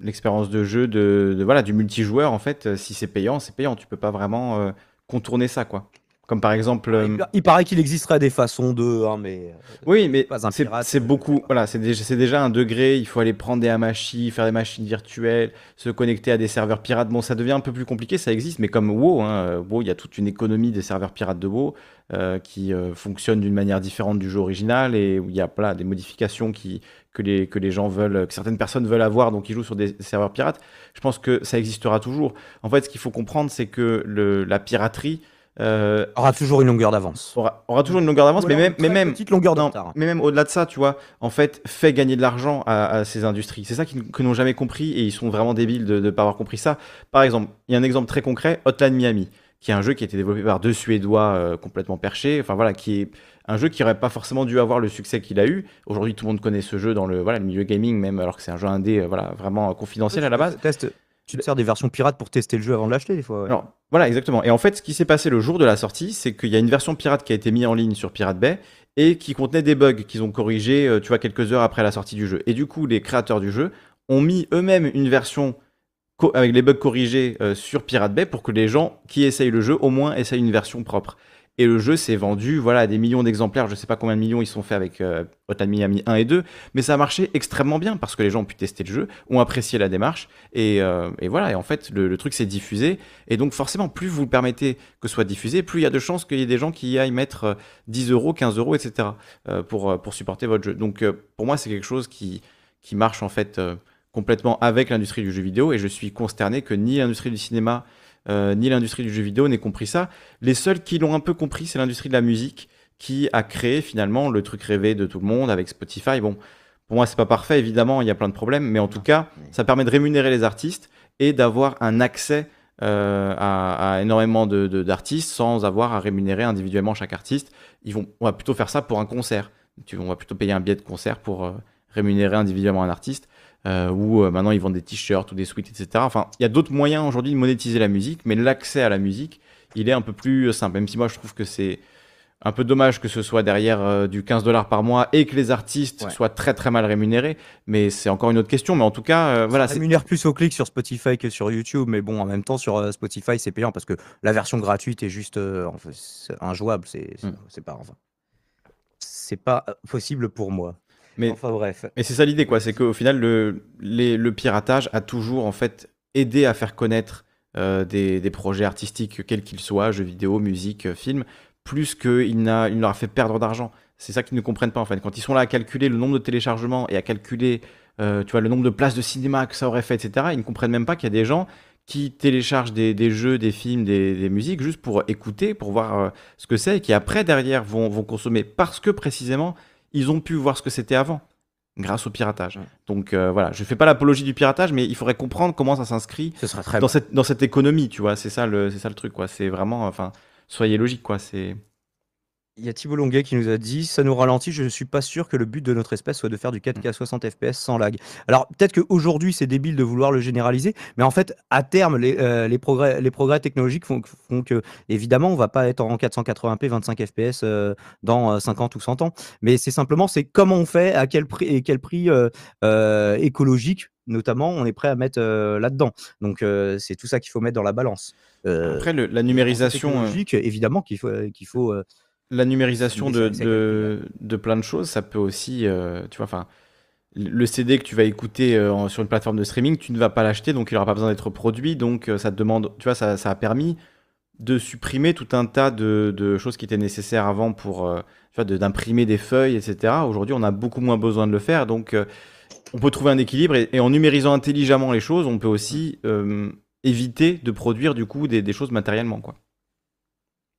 l'expérience de jeu de, de- voilà du multijoueur en fait euh, si c'est payant c'est payant. Tu peux pas vraiment euh, contourner ça quoi comme par exemple euh, Il, paraît qu'il existerait des façons de, hein, mais euh, Oui, mais c'est euh, beaucoup. Voilà, c'est déjà, un degré. Il faut aller prendre des hamachi, faire des machines virtuelles, se connecter à des serveurs pirates. Bon, ça devient un peu plus compliqué, ça existe, mais comme WoW, hein, WoW, il y a toute une économie des serveurs pirates de WoW euh, qui euh, fonctionnent d'une manière différente du jeu original et où il y a voilà, des modifications qui, que, les, que les gens veulent, que certaines personnes veulent avoir, donc ils jouent sur des serveurs pirates. Je pense que ça existera toujours. En fait, ce qu'il faut comprendre, c'est que le, la piraterie euh, aura toujours une longueur d'avance. aura, aura toujours une longueur d'avance, mais même, mais même longueur non, mais même au-delà de ça, tu vois, en fait, fait gagner de l'argent à, à ces industries. C'est ça qu'ils que n'ont jamais compris et ils sont vraiment débiles de ne pas avoir compris ça. Par exemple, il y a un exemple très concret, Hotline Miami, qui est un jeu qui a été développé par deux Suédois euh, complètement perchés. Enfin voilà, qui est un jeu qui aurait pas forcément dû avoir le succès qu'il a eu. Aujourd'hui, tout le monde connaît ce jeu dans le voilà le milieu gaming, même alors que c'est un jeu indé, euh, voilà, vraiment confidentiel à la base. Teste- tu te sers des versions pirates pour tester le jeu avant de l'acheter, des fois. voilà, exactement. Et en fait, ce qui s'est passé le jour de la sortie, c'est qu'il y a une version pirate qui a été mise en ligne sur Pirate Bay et qui contenait des bugs qu'ils ont corrigés, euh, tu vois, quelques heures après la sortie du jeu. Et du coup, les créateurs du jeu ont mis eux-mêmes une version avec les bugs corrigés euh, sur Pirate Bay pour que les gens qui essayent le jeu au moins essayent une version propre. Et le jeu s'est vendu voilà, à des millions d'exemplaires. Je sais pas combien de millions ils sont faits avec euh, Hotline Miami 1 et 2, mais ça a marché extrêmement bien parce que les gens ont pu tester le jeu, ont apprécié la démarche. Et, euh, voilà, et en fait, le, truc s'est diffusé. Et donc, forcément, plus vous le permettez que ce soit diffusé, plus il y a de chances qu'il y ait des gens qui y aillent mettre euh, 10 euros, 15 euros, etc. euh, pour, euh, pour supporter votre jeu. Donc, euh, pour moi, c'est quelque chose qui, qui marche en fait euh, complètement avec l'industrie du jeu vidéo. Et je suis consterné que ni l'industrie du cinéma, euh, ni l'industrie du jeu vidéo n'aient compris ça. Les seuls qui l'ont un peu compris, c'est l'industrie de la musique qui a créé finalement le truc rêvé de tout le monde avec Spotify. Bon, pour moi, c'est pas parfait, évidemment, il y a plein de problèmes, mais en tout cas, ça permet de rémunérer les artistes et d'avoir un accès euh, à, à énormément de- de- d'artistes sans avoir à rémunérer individuellement chaque artiste. Ils vont, on va plutôt faire ça pour un concert. Tu, on va plutôt payer un billet de concert pour euh, rémunérer individuellement un artiste. Euh, ou euh, maintenant ils vendent des t-shirts ou des suites, etc. Enfin, il y a d'autres moyens aujourd'hui de monétiser la musique, mais l'accès à la musique, il est un peu plus simple. Même si moi je trouve que c'est un peu dommage que ce soit derrière euh, du 15 dollars par mois et que les artistes Ouais. soient très très mal rémunérés, mais c'est encore une autre question. Mais en tout cas, euh, voilà, Ça rémunère plus au clic sur Spotify que sur YouTube, mais bon, en même temps, sur euh, Spotify, c'est payant parce que la version gratuite est juste euh, en fait, c'est injouable. C'est Mm. pas, enfin, c'est pas euh, possible pour moi. Mais- enfin bref. Mais c'est ça l'idée, quoi. C'est qu'au final, le, les- le piratage a toujours, en fait, aidé à faire connaître euh, des, des projets artistiques, quels qu'ils soient, jeux vidéo, musique, euh, film, plus qu'il n'a, il leur a fait perdre d'argent. C'est ça qu'ils ne comprennent pas, en fait. Quand ils sont là à calculer le nombre de téléchargements et à calculer, euh, tu vois, le nombre de places de cinéma que ça aurait fait, etc., ils ne comprennent même pas qu'il y a des gens qui téléchargent des, des jeux, des films, des, des musiques, juste pour écouter, pour voir euh, ce que c'est, et qui après, derrière, vont, vont consommer parce que, précisément, ils ont pu voir ce que c'était avant grâce au piratage. Donc euh, voilà, je fais pas l'apologie du piratage, mais il faudrait comprendre comment ça s'inscrit Ce dans bon. cette, dans cette économie, tu vois. C'est ça le, c'est ça le truc, quoi. C'est vraiment, enfin, soyez logique, quoi. C'est Il y a Thibault Longuet qui nous a dit Ça nous ralentit, je ne suis pas sûr que le but de notre espèce soit de faire du 4K 60 FPS sans lag. Alors, peut-être qu'aujourd'hui, c'est débile de vouloir le généraliser, mais en fait, à terme, les, euh, les progrès, les progrès technologiques font, que- font que, évidemment, on va pas être en 480p 25 FPS euh, dans euh, 50 ou 100 ans. Mais c'est simplement, c'est comment on fait, à quel prix, et quel prix euh, euh, écologique, notamment, on est prêt à mettre euh, là-dedans. Donc, euh, c'est tout ça qu'il faut mettre dans la balance. Euh, après le- la numérisation. euh, évidemment, qu'il faut, qu'il faut euh, la numérisation de, de, de plein de choses, ça peut aussi, euh, tu vois, enfin, le CD que tu vas écouter euh, sur une plateforme de streaming, tu ne vas pas l'acheter, donc il n'aura pas besoin d'être produit, donc euh, ça te demande, tu vois, ça, ça a permis de supprimer tout un tas de, de choses qui étaient nécessaires avant pour, tu vois, de- d'imprimer des feuilles, etc. Aujourd'hui, on a beaucoup moins besoin de le faire, donc on peut trouver un équilibre, et, et en numérisant intelligemment les choses, on peut aussi éviter de produire du coup des, des choses matériellement, quoi.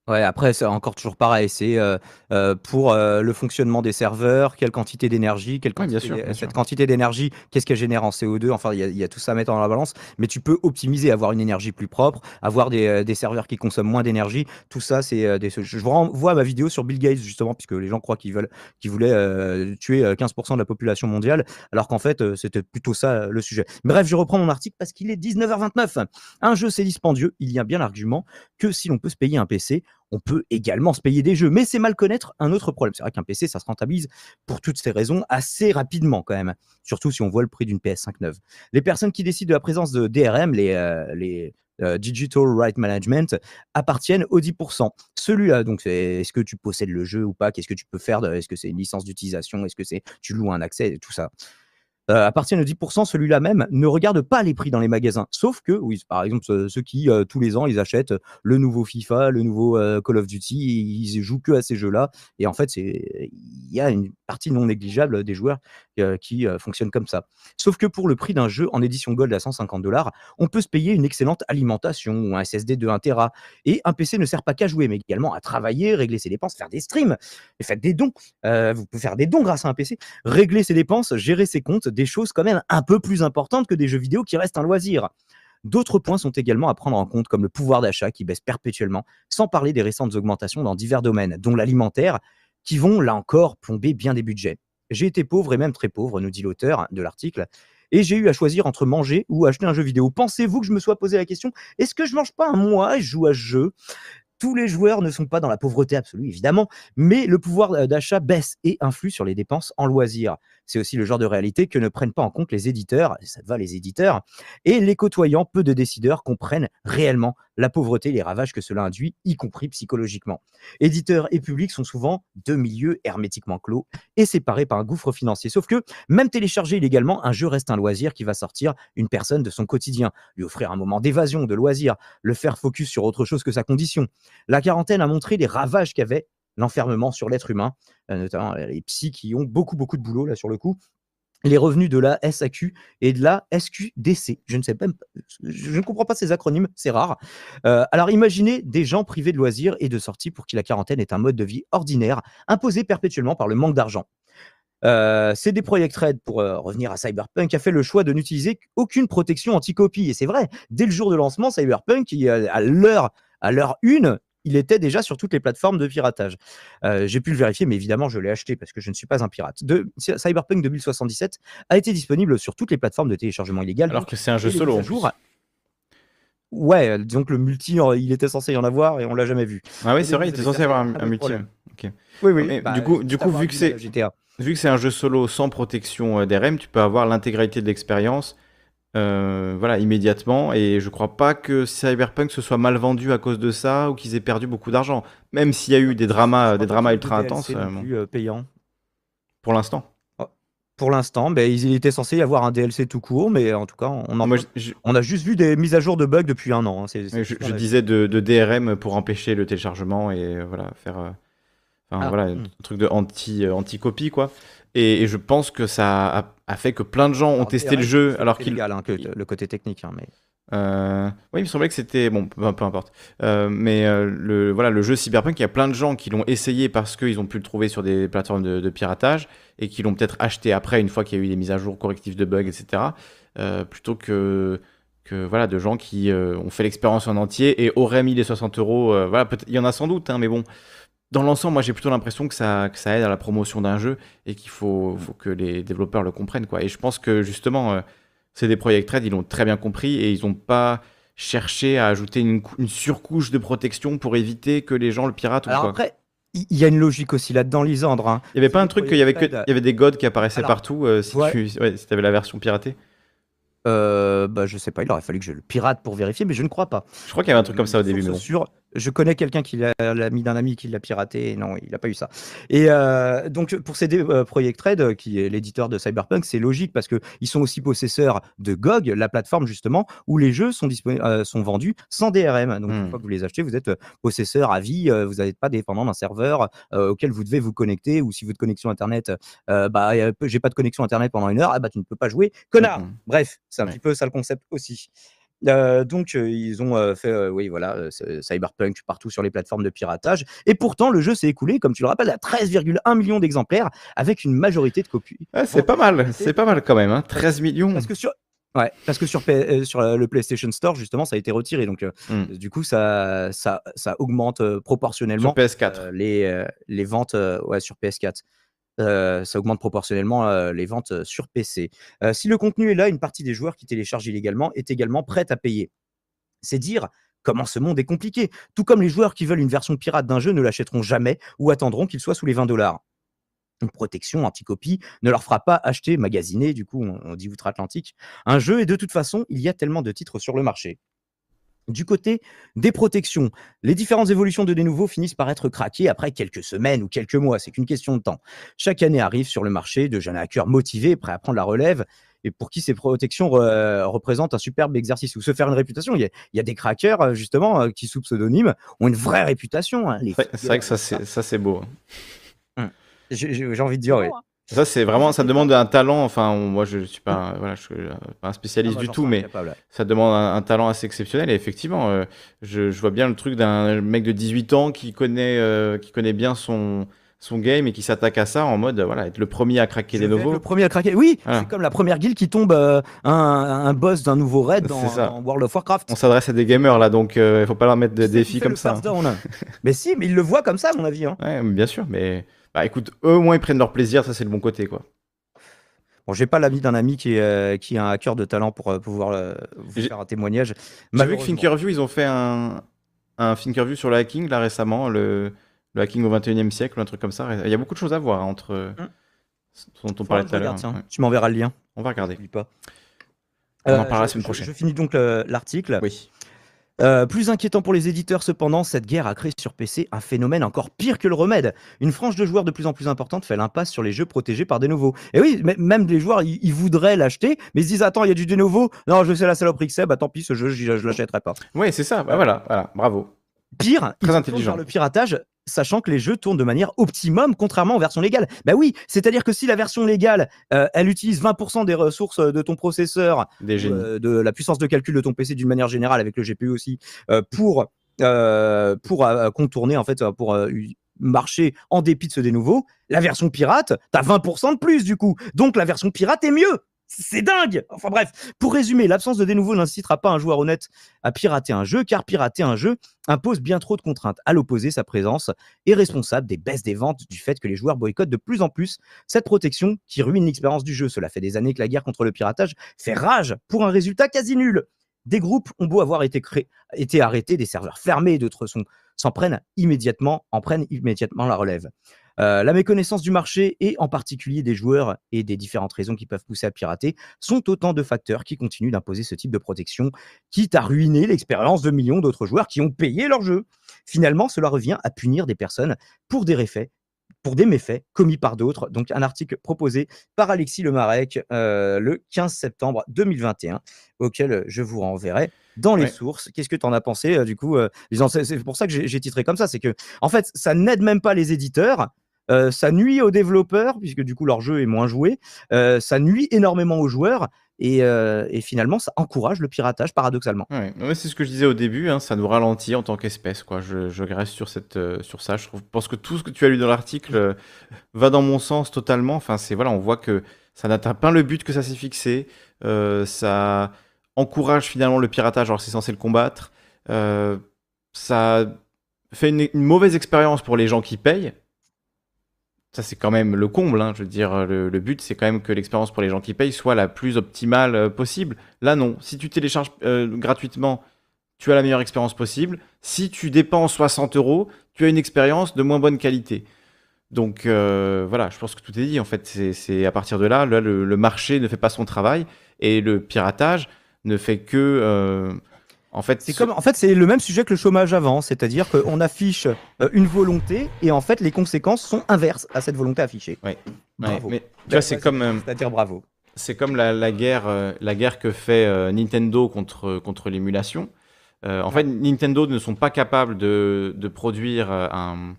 Ouais, après, c'est encore toujours pareil. C'est euh, euh, pour euh, le fonctionnement des serveurs, quelle quantité d'énergie, quelle bien quantité, sûr, bien cette sûr. quantité d'énergie, qu'est-ce qu'elle génère en CO2. Enfin, il y, a- il y a tout ça à mettre dans la balance. Mais tu peux optimiser, avoir une énergie plus propre, avoir des, euh, des serveurs qui consomment moins d'énergie. Tout ça, c'est euh, des. Je vous renvoie à ma vidéo sur Bill Gates, justement, puisque les gens croient qu'ils veulent, qu'ils voulaient euh, tuer euh, 15% de la population mondiale, alors qu'en fait, euh, c'était plutôt ça euh, le sujet. Bref, je reprends mon article parce qu'il est 19h29. Un jeu, c'est dispendieux. Il y a bien l'argument que si l'on peut se payer un PC, on peut également se payer des jeux. Mais c'est mal connaître un autre problème. C'est vrai qu'un PC, ça se rentabilise pour toutes ces raisons assez rapidement quand même. Surtout si on voit le prix d'une PS5 neuve. Les personnes qui décident de la présence de DRM, les, euh, euh, Digital Right Management, appartiennent aux 10%. Celui-là, donc, est-ce que tu possèdes le jeu ou pas? Qu'est-ce que tu peux faire Est-ce que c'est une licence d'utilisation? Est-ce que c'est tu loues un accès? Tout ça euh, appartiennent aux 10%, celui-là même ne regarde pas les prix dans les magasins. Sauf que, oui, par exemple, ceux, qui, euh, tous les ans, ils achètent le nouveau FIFA, le nouveau euh, Call of Duty, ils jouent que à ces jeux-là. Et en fait, il y a une partie non négligeable des joueurs euh, qui fonctionnent comme ça. Sauf que pour le prix d'un jeu en édition Gold à 150 dollars, on peut se payer une excellente alimentation ou un SSD de 1 Tera. Et un PC ne sert pas qu'à jouer, mais également à travailler, régler ses dépenses, faire des streams, et faites des dons. Vous pouvez faire des dons grâce à un PC, régler ses dépenses, gérer ses comptes, des choses quand même un peu plus importantes que des jeux vidéo qui restent un loisir. D'autres points sont également à prendre en compte, comme le pouvoir d'achat qui baisse perpétuellement, sans parler des récentes augmentations dans divers domaines, dont l'alimentaire, qui vont, là encore, plomber bien des budgets. J'ai été pauvre et même très pauvre, nous dit l'auteur de l'article, et j'ai eu à choisir entre manger ou acheter un jeu vidéo. Pensez-vous que je me sois posé la question, est-ce que je mange pas un mois et je joue à ce jeu? Tous les joueurs ne sont pas dans la pauvreté absolue, évidemment, mais le pouvoir euh, d'achat baisse et influe sur les dépenses en loisirs. C'est aussi le genre de réalité que ne prennent pas en compte les éditeurs, et ça va les éditeurs, et les côtoyants, peu de décideurs comprennent réellement la pauvreté, les ravages que cela induit, y compris psychologiquement. Éditeurs et publics sont souvent deux milieux hermétiquement clos et séparés par un gouffre financier. Sauf que même télécharger illégalement, un jeu reste un loisir qui va sortir une personne de son quotidien, lui offrir un moment d'évasion, de loisir, le faire focus sur autre chose que sa condition. La quarantaine a montré les ravages qu'avait l'enfermement sur l'être humain, euh, notamment euh, les psys qui ont beaucoup, beaucoup de boulot là sur le coup. Les revenus de la SAQ et de la SQDC. Je ne comprends pas ces acronymes, c'est rare. Euh, alors imaginez des gens privés de loisirs et de sorties pour qui la quarantaine est un mode de vie ordinaire, imposé perpétuellement par le manque d'argent. Euh, CD Projekt Red, pour euh, revenir à Cyberpunk, a fait le choix de n'utiliser aucune protection anti-copie. Et c'est vrai, dès le jour de lancement, Cyberpunk, à à l'heure une, il était déjà sur toutes les plateformes de piratage. Euh, J'ai pu le vérifier, mais évidemment, je l'ai acheté parce que je ne suis pas un pirate. De, Cyberpunk 2077 a été disponible sur toutes les plateformes de téléchargement illégal. Alors que c'est un jeu solo. jour- Ouais, euh, disons que le multi, euh, il était censé y en avoir et on l'a jamais vu. Ah oui, c'est vrai, il était censé avoir un, multi. Oui, oui. Mais bah, du coup- du coup, vu que c'est- GTA. Vu que c'est un jeu solo sans protection DRM, tu peux avoir l'intégralité de l'expérience euh, voilà, immédiatement. Et je crois pas que Cyberpunk se soit mal vendu à cause de ça ou qu'ils aient perdu beaucoup d'argent. Même s'il y a eu des dramas, des dramas ultra intenses, euh, plus, euh, payant. pour l'instant. Pour l'instant, ben, il était censé y avoir un DLC tout court, mais en tout cas, on, en- Moi, je, je- on a juste vu des mises à jour de bugs depuis un an. hein, je- disais de, de DRM pour empêcher le téléchargement et voilà, faire euh, enfin, Ah, voilà, hmm. un truc de anti, euh, anti-copie, quoi. Et, et je pense que ça a, a fait que plein de gens ont testé le jeu alors légal, hein, que le côté technique, hein, mais Euh, oui, il me semblait que c'était bon, peu, peu importe. Euh, mais euh, le voilà, le jeu Cyberpunk, il y a plein de gens qui l'ont essayé parce qu'ils ont pu le trouver sur des plateformes de, de piratage et qui l'ont peut-être acheté après une fois qu'il y a eu des mises à jour correctives de bugs, etc. plutôt que que voilà de gens qui ont fait l'expérience en entier et auraient mis les 60 euros. voilà, il y en a sans doute, hein, mais bon. Dans l'ensemble, moi j'ai plutôt l'impression que ça, que ça aide à la promotion d'un jeu et qu'il faut, faut que les développeurs le comprennent. Quoi. Et je pense que justement, euh, c'est des Project Red, ils l'ont très bien compris et ils n'ont pas cherché à ajouter une, cou- une surcouche de protection pour éviter que les gens le piratent ou quoi. après, il y a une logique aussi là-dedans, Lisandre. hein. Il y avait pas un truc qu'il y avait que il y avait des gods qui apparaissaient Alors, partout euh, si ouais. tu ouais, si avais la version piratée? Euh, bah, je sais pas, il aurait fallu que je le pirate pour vérifier, mais je ne crois pas. Je crois qu'il y avait un truc comme ça au début, mais bon. sûre, je connais quelqu'un qui l'a mis d'un ami qui l'a piraté, et non, il n'a pas eu ça. Et euh, donc, pour CD euh, Projekt Red, euh, qui est l'éditeur de Cyberpunk, c'est logique parce qu'ils sont aussi possesseurs de GOG, la plateforme justement où les jeux sont, euh, vendus sans DRM. Donc, une Hmm. fois que vous les achetez, vous êtes possesseur à vie, vous n'êtes pas dépendant d'un serveur euh, auquel vous devez vous connecter, ou si votre connexion Internet, bah, j'ai pas de connexion Internet pendant une heure, ah bah, tu ne peux pas jouer, connard Mhm. Bref, c'est un Ouais. petit peu ça le concept aussi. Euh, donc, euh, ils ont euh, fait, oui, voilà, Cyberpunk partout sur les plateformes de piratage. Et pourtant, le jeu s'est écoulé, comme tu le rappelles, à 13,1 millions d'exemplaires, avec une majorité de copies. Ouais, c'est pas mal, c'est pas mal quand même. Hein. 13 millions. Parce que sur, ouais, parce que sur, P- sur le PlayStation Store, justement, ça a été retiré. Donc, Hmm. du coup, ça, ça, ça augmente proportionnellement Sur PS4. euh, les, les ventes ouais, sur PS4. Euh, ça augmente proportionnellement euh, les ventes euh, sur PC. Si le contenu est là, une partie des joueurs qui téléchargent illégalement est également prête à payer. C'est dire comment ce monde est compliqué. Tout comme les joueurs qui veulent une version pirate d'un jeu ne l'achèteront jamais ou attendront qu'il soit sous les 20 dollars. Une protection anti-copie ne leur fera pas acheter, magasiner, du coup, on dit outre-Atlantique, un jeu et de toute façon, il y a tellement de titres sur le marché. Du côté des protections, les différentes évolutions de des nouveaux finissent par être craquées après quelques semaines ou quelques mois, c'est qu'une question de temps. Chaque année arrive sur le marché de jeunes hackers motivés, prêts à prendre la relève, et pour qui ces protections re- représentent un superbe exercice ou se faire une réputation. Il y a, il y a des crackers, euh, justement, euh, qui sous pseudonyme ont une vraie réputation. hein, C'est vrai que ça c'est ça c'est beau. hein. J'ai j'ai- j'ai envie de dire, oui. Hein. Ça c'est vraiment ça demande un talent. Enfin on- moi je suis pas voilà je suis euh, pas un Ah, spécialiste moi, du tout, mais ça demande un, un talent assez exceptionnel et effectivement euh, je, je vois bien le truc d'un mec de 18 ans qui connaît euh, qui connaît bien son son game et qui s'attaque à ça en mode euh, voilà être le premier à craquer des nouveaux. Le premier à craquer. Oui, Voilà. c'est comme la première guilde qui tombe euh, un, un boss d'un nouveau raid dans, World of Warcraft. On s'adresse à des gamers là donc euh, il faut pas leur mettre des défis comme ça. down mais si, mais ils le voient comme ça, à mon avis. hein. Ouais, bien sûr mais bah écoute eux au moins ils prennent leur plaisir ça c'est le bon côté quoi. Bon, j'ai pas l'ami d'un ami qui est, euh, qui est un hacker de talent pour euh, pouvoir euh, vous faire un témoignage. J'ai vu que. Thinkerview, ils ont fait un, un Thinkerview sur le hacking là récemment, le, le hacking au 21e siècle, ou un truc comme ça. Il y a beaucoup de choses à voir hein, entre ce dont on parlait tout à je l'heure. Ouais. Tu m'enverras le lien. On va regarder. N'oublie pas. On en Euh, parlera la je- semaine je- prochaine. Je, finis donc le- l'article. Oui. Euh, plus inquiétant pour les éditeurs, cependant, cette guerre a créé sur PC un phénomène encore pire que le remède. Une frange de joueurs de plus en plus importante fait l'impasse sur les jeux protégés par des nouveaux. Et oui, même les joueurs, ils, voudraient l'acheter, mais ils se disent Attends, il y a du de nouveau. Non, je sais la saloperie que c'est, bah tant pis, ce jeu, je, je l'achèterai pas. Ouais, c'est ça. Bah, voilà, voilà, bravo. Pire, Très ils intelligent. le piratage, sachant que les jeux tournent de manière optimum, contrairement aux versions légales. Bah oui, c'est-à-dire que si la version légale, euh, elle utilise 20% des ressources de ton processeur Des euh, de la puissance de calcul de ton PC d'une manière générale avec le GPU aussi euh, pour euh, pour euh, contourner en fait euh, pour euh, marché en dépit de ce dénouveau. La version pirate, t'as 20% de plus du coup. Donc la version pirate est mieux. C'est dingue Enfin bref, pour résumer, l'absence de dénouveau n'incitera pas un joueur honnête à pirater un jeu, car pirater un jeu impose bien trop de contraintes. À l'opposé, sa présence est responsable des baisses des ventes du fait que les joueurs boycottent de plus en plus cette protection qui ruine l'expérience du jeu. Cela fait des années que la guerre contre le piratage fait rage pour un résultat quasi nul. Des groupes ont beau avoir été, été arrêtés, des serveurs fermés, d'autres s'en prennent immédiatement, en prennent immédiatement la relève. Euh, la méconnaissance du marché et en particulier des joueurs et des différentes raisons qui peuvent pousser à pirater sont autant de facteurs qui continuent d'imposer ce type de protection, quitte à ruiner l'expérience de millions d'autres joueurs qui ont payé leur jeu. Finalement, cela revient à punir des personnes pour des méfaits pour des méfaits commis par d'autres. Donc un article proposé par Alexis Lemarec euh, le 15 septembre 2021, auquel je vous renverrai dans les sources. Qu'est-ce que tu en as pensé euh, du coup C'est pour ça que j'ai titré comme ça, c'est que en fait ça n'aide même pas les éditeurs euh, ça nuit aux développeurs, puisque du coup leur jeu est moins joué. Euh, ça nuit énormément aux joueurs. Et, euh, finalement, ça encourage le piratage, paradoxalement. Ouais, c'est ce que je disais au début, hein, ça nous ralentit en tant qu'espèce. Je, je, reste sur, cette, sur ça. Je pense que tout ce que tu as lu dans l'article va dans mon sens totalement. Enfin, voilà, on voit que ça n'atteint pas le but que ça s'est fixé. ça encourage finalement le piratage alors c'est censé le combattre. ça fait une, mauvaise expérience pour les gens qui payent ça c'est quand même le comble. Hein. Je veux dire, le, but c'est quand même que l'expérience pour les gens qui payent soit la plus optimale euh, possible. Là non, si tu télécharges euh, gratuitement, tu as la meilleure expérience possible. Si tu dépenses 60 euros, tu as une expérience de moins bonne qualité. Donc euh, voilà, je pense que tout est dit. En fait, c'est à partir de là, là le, marché ne fait pas son travail et le piratage ne fait que en fait, c'est comme, en fait, c'est le même sujet que le chômage avant, c'est-à-dire qu'on affiche euh, une volonté et en fait, les conséquences sont inverses à cette volonté affichée. Oui. Bravo. mais tu vois, c'est comme, euh, c'est-à-dire bravo. C'est comme la, guerre, euh, la guerre que fait Nintendo contre contre l'émulation. en fait, Nintendo ne sont pas capables de, de produire un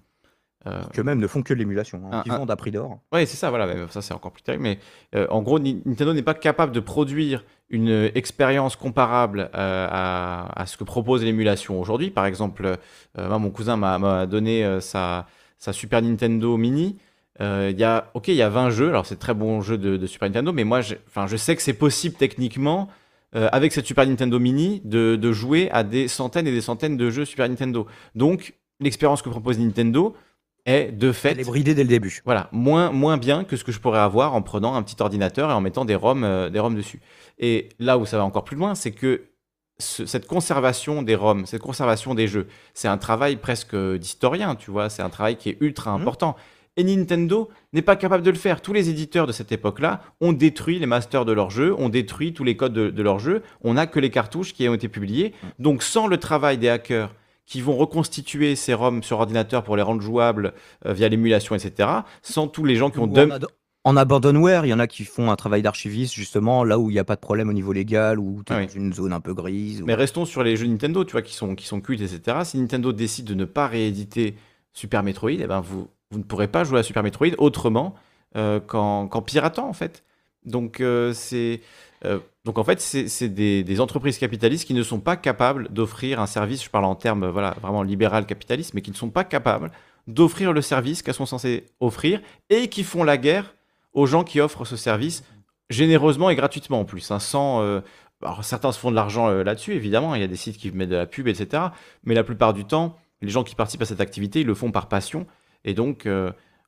que même ne font que l'émulation, hein, qui vendent à prix d'or. Oui, c'est ça, voilà, ça c'est encore plus terrible. Mais en gros, Nintendo n'est pas capable de produire une expérience comparable euh, à, ce que propose l'émulation aujourd'hui. Par exemple, euh, mon cousin m'a donné euh, sa, sa, Super Nintendo Mini. Il y a, ok, il y a 20 jeux, alors c'est très bon jeu de, Super Nintendo, mais moi, je sais que c'est possible techniquement, avec cette Super Nintendo Mini, de, de, jouer à des centaines et des centaines de jeux Super Nintendo. Donc, l'expérience que propose Nintendo, est de fait. Elle est bridée dès le début. Voilà, moins, moins bien que ce que je pourrais avoir en prenant un petit ordinateur et en mettant des ROM, euh, des ROM dessus. Et là où ça va encore plus loin, c'est que cette conservation des ROM, cette conservation des jeux, c'est un travail presque d'historien, tu vois, c'est un travail qui est ultra mhm. important. Et Nintendo n'est pas capable de le faire. Tous les éditeurs de cette époque-là ont détruit les masters de leurs jeux, ont détruit tous les codes de, de leurs jeux. On n'a que les cartouches qui ont été publiées. Donc sans le travail des hackers qui vont reconstituer ces ROM sur ordinateur pour les rendre jouables euh, via l'émulation, etc. Sans tous les gens qui ont. En abandonware, il y en a qui font un travail d'archiviste justement là où il n'y a pas de problème au niveau légal ou dans une zone un peu grise. Mais restons sur les jeux Nintendo, tu vois, qui sont, qui sont cultes, etc. Si Nintendo décide de ne pas rééditer Super Metroid, eh ben vous, vous ne pourrez pas jouer à Super Metroid autrement euh, qu'en piratant en fait. Donc euh, c'est euh, donc en fait, c'est des, entreprises capitalistes qui ne sont pas capables d'offrir un service, je parle en termes voilà, vraiment libéral capitaliste, mais qui ne sont pas capables d'offrir le service qu'elles sont censées offrir et qui font la guerre aux gens qui offrent ce service généreusement et gratuitement en plus. Hein, sans, euh, certains se font de l'argent euh, là-dessus, évidemment, il y a des sites qui mettent de la pub, etc. Mais la plupart du temps, les gens qui participent à cette activité, ils le font par passion. Et donc,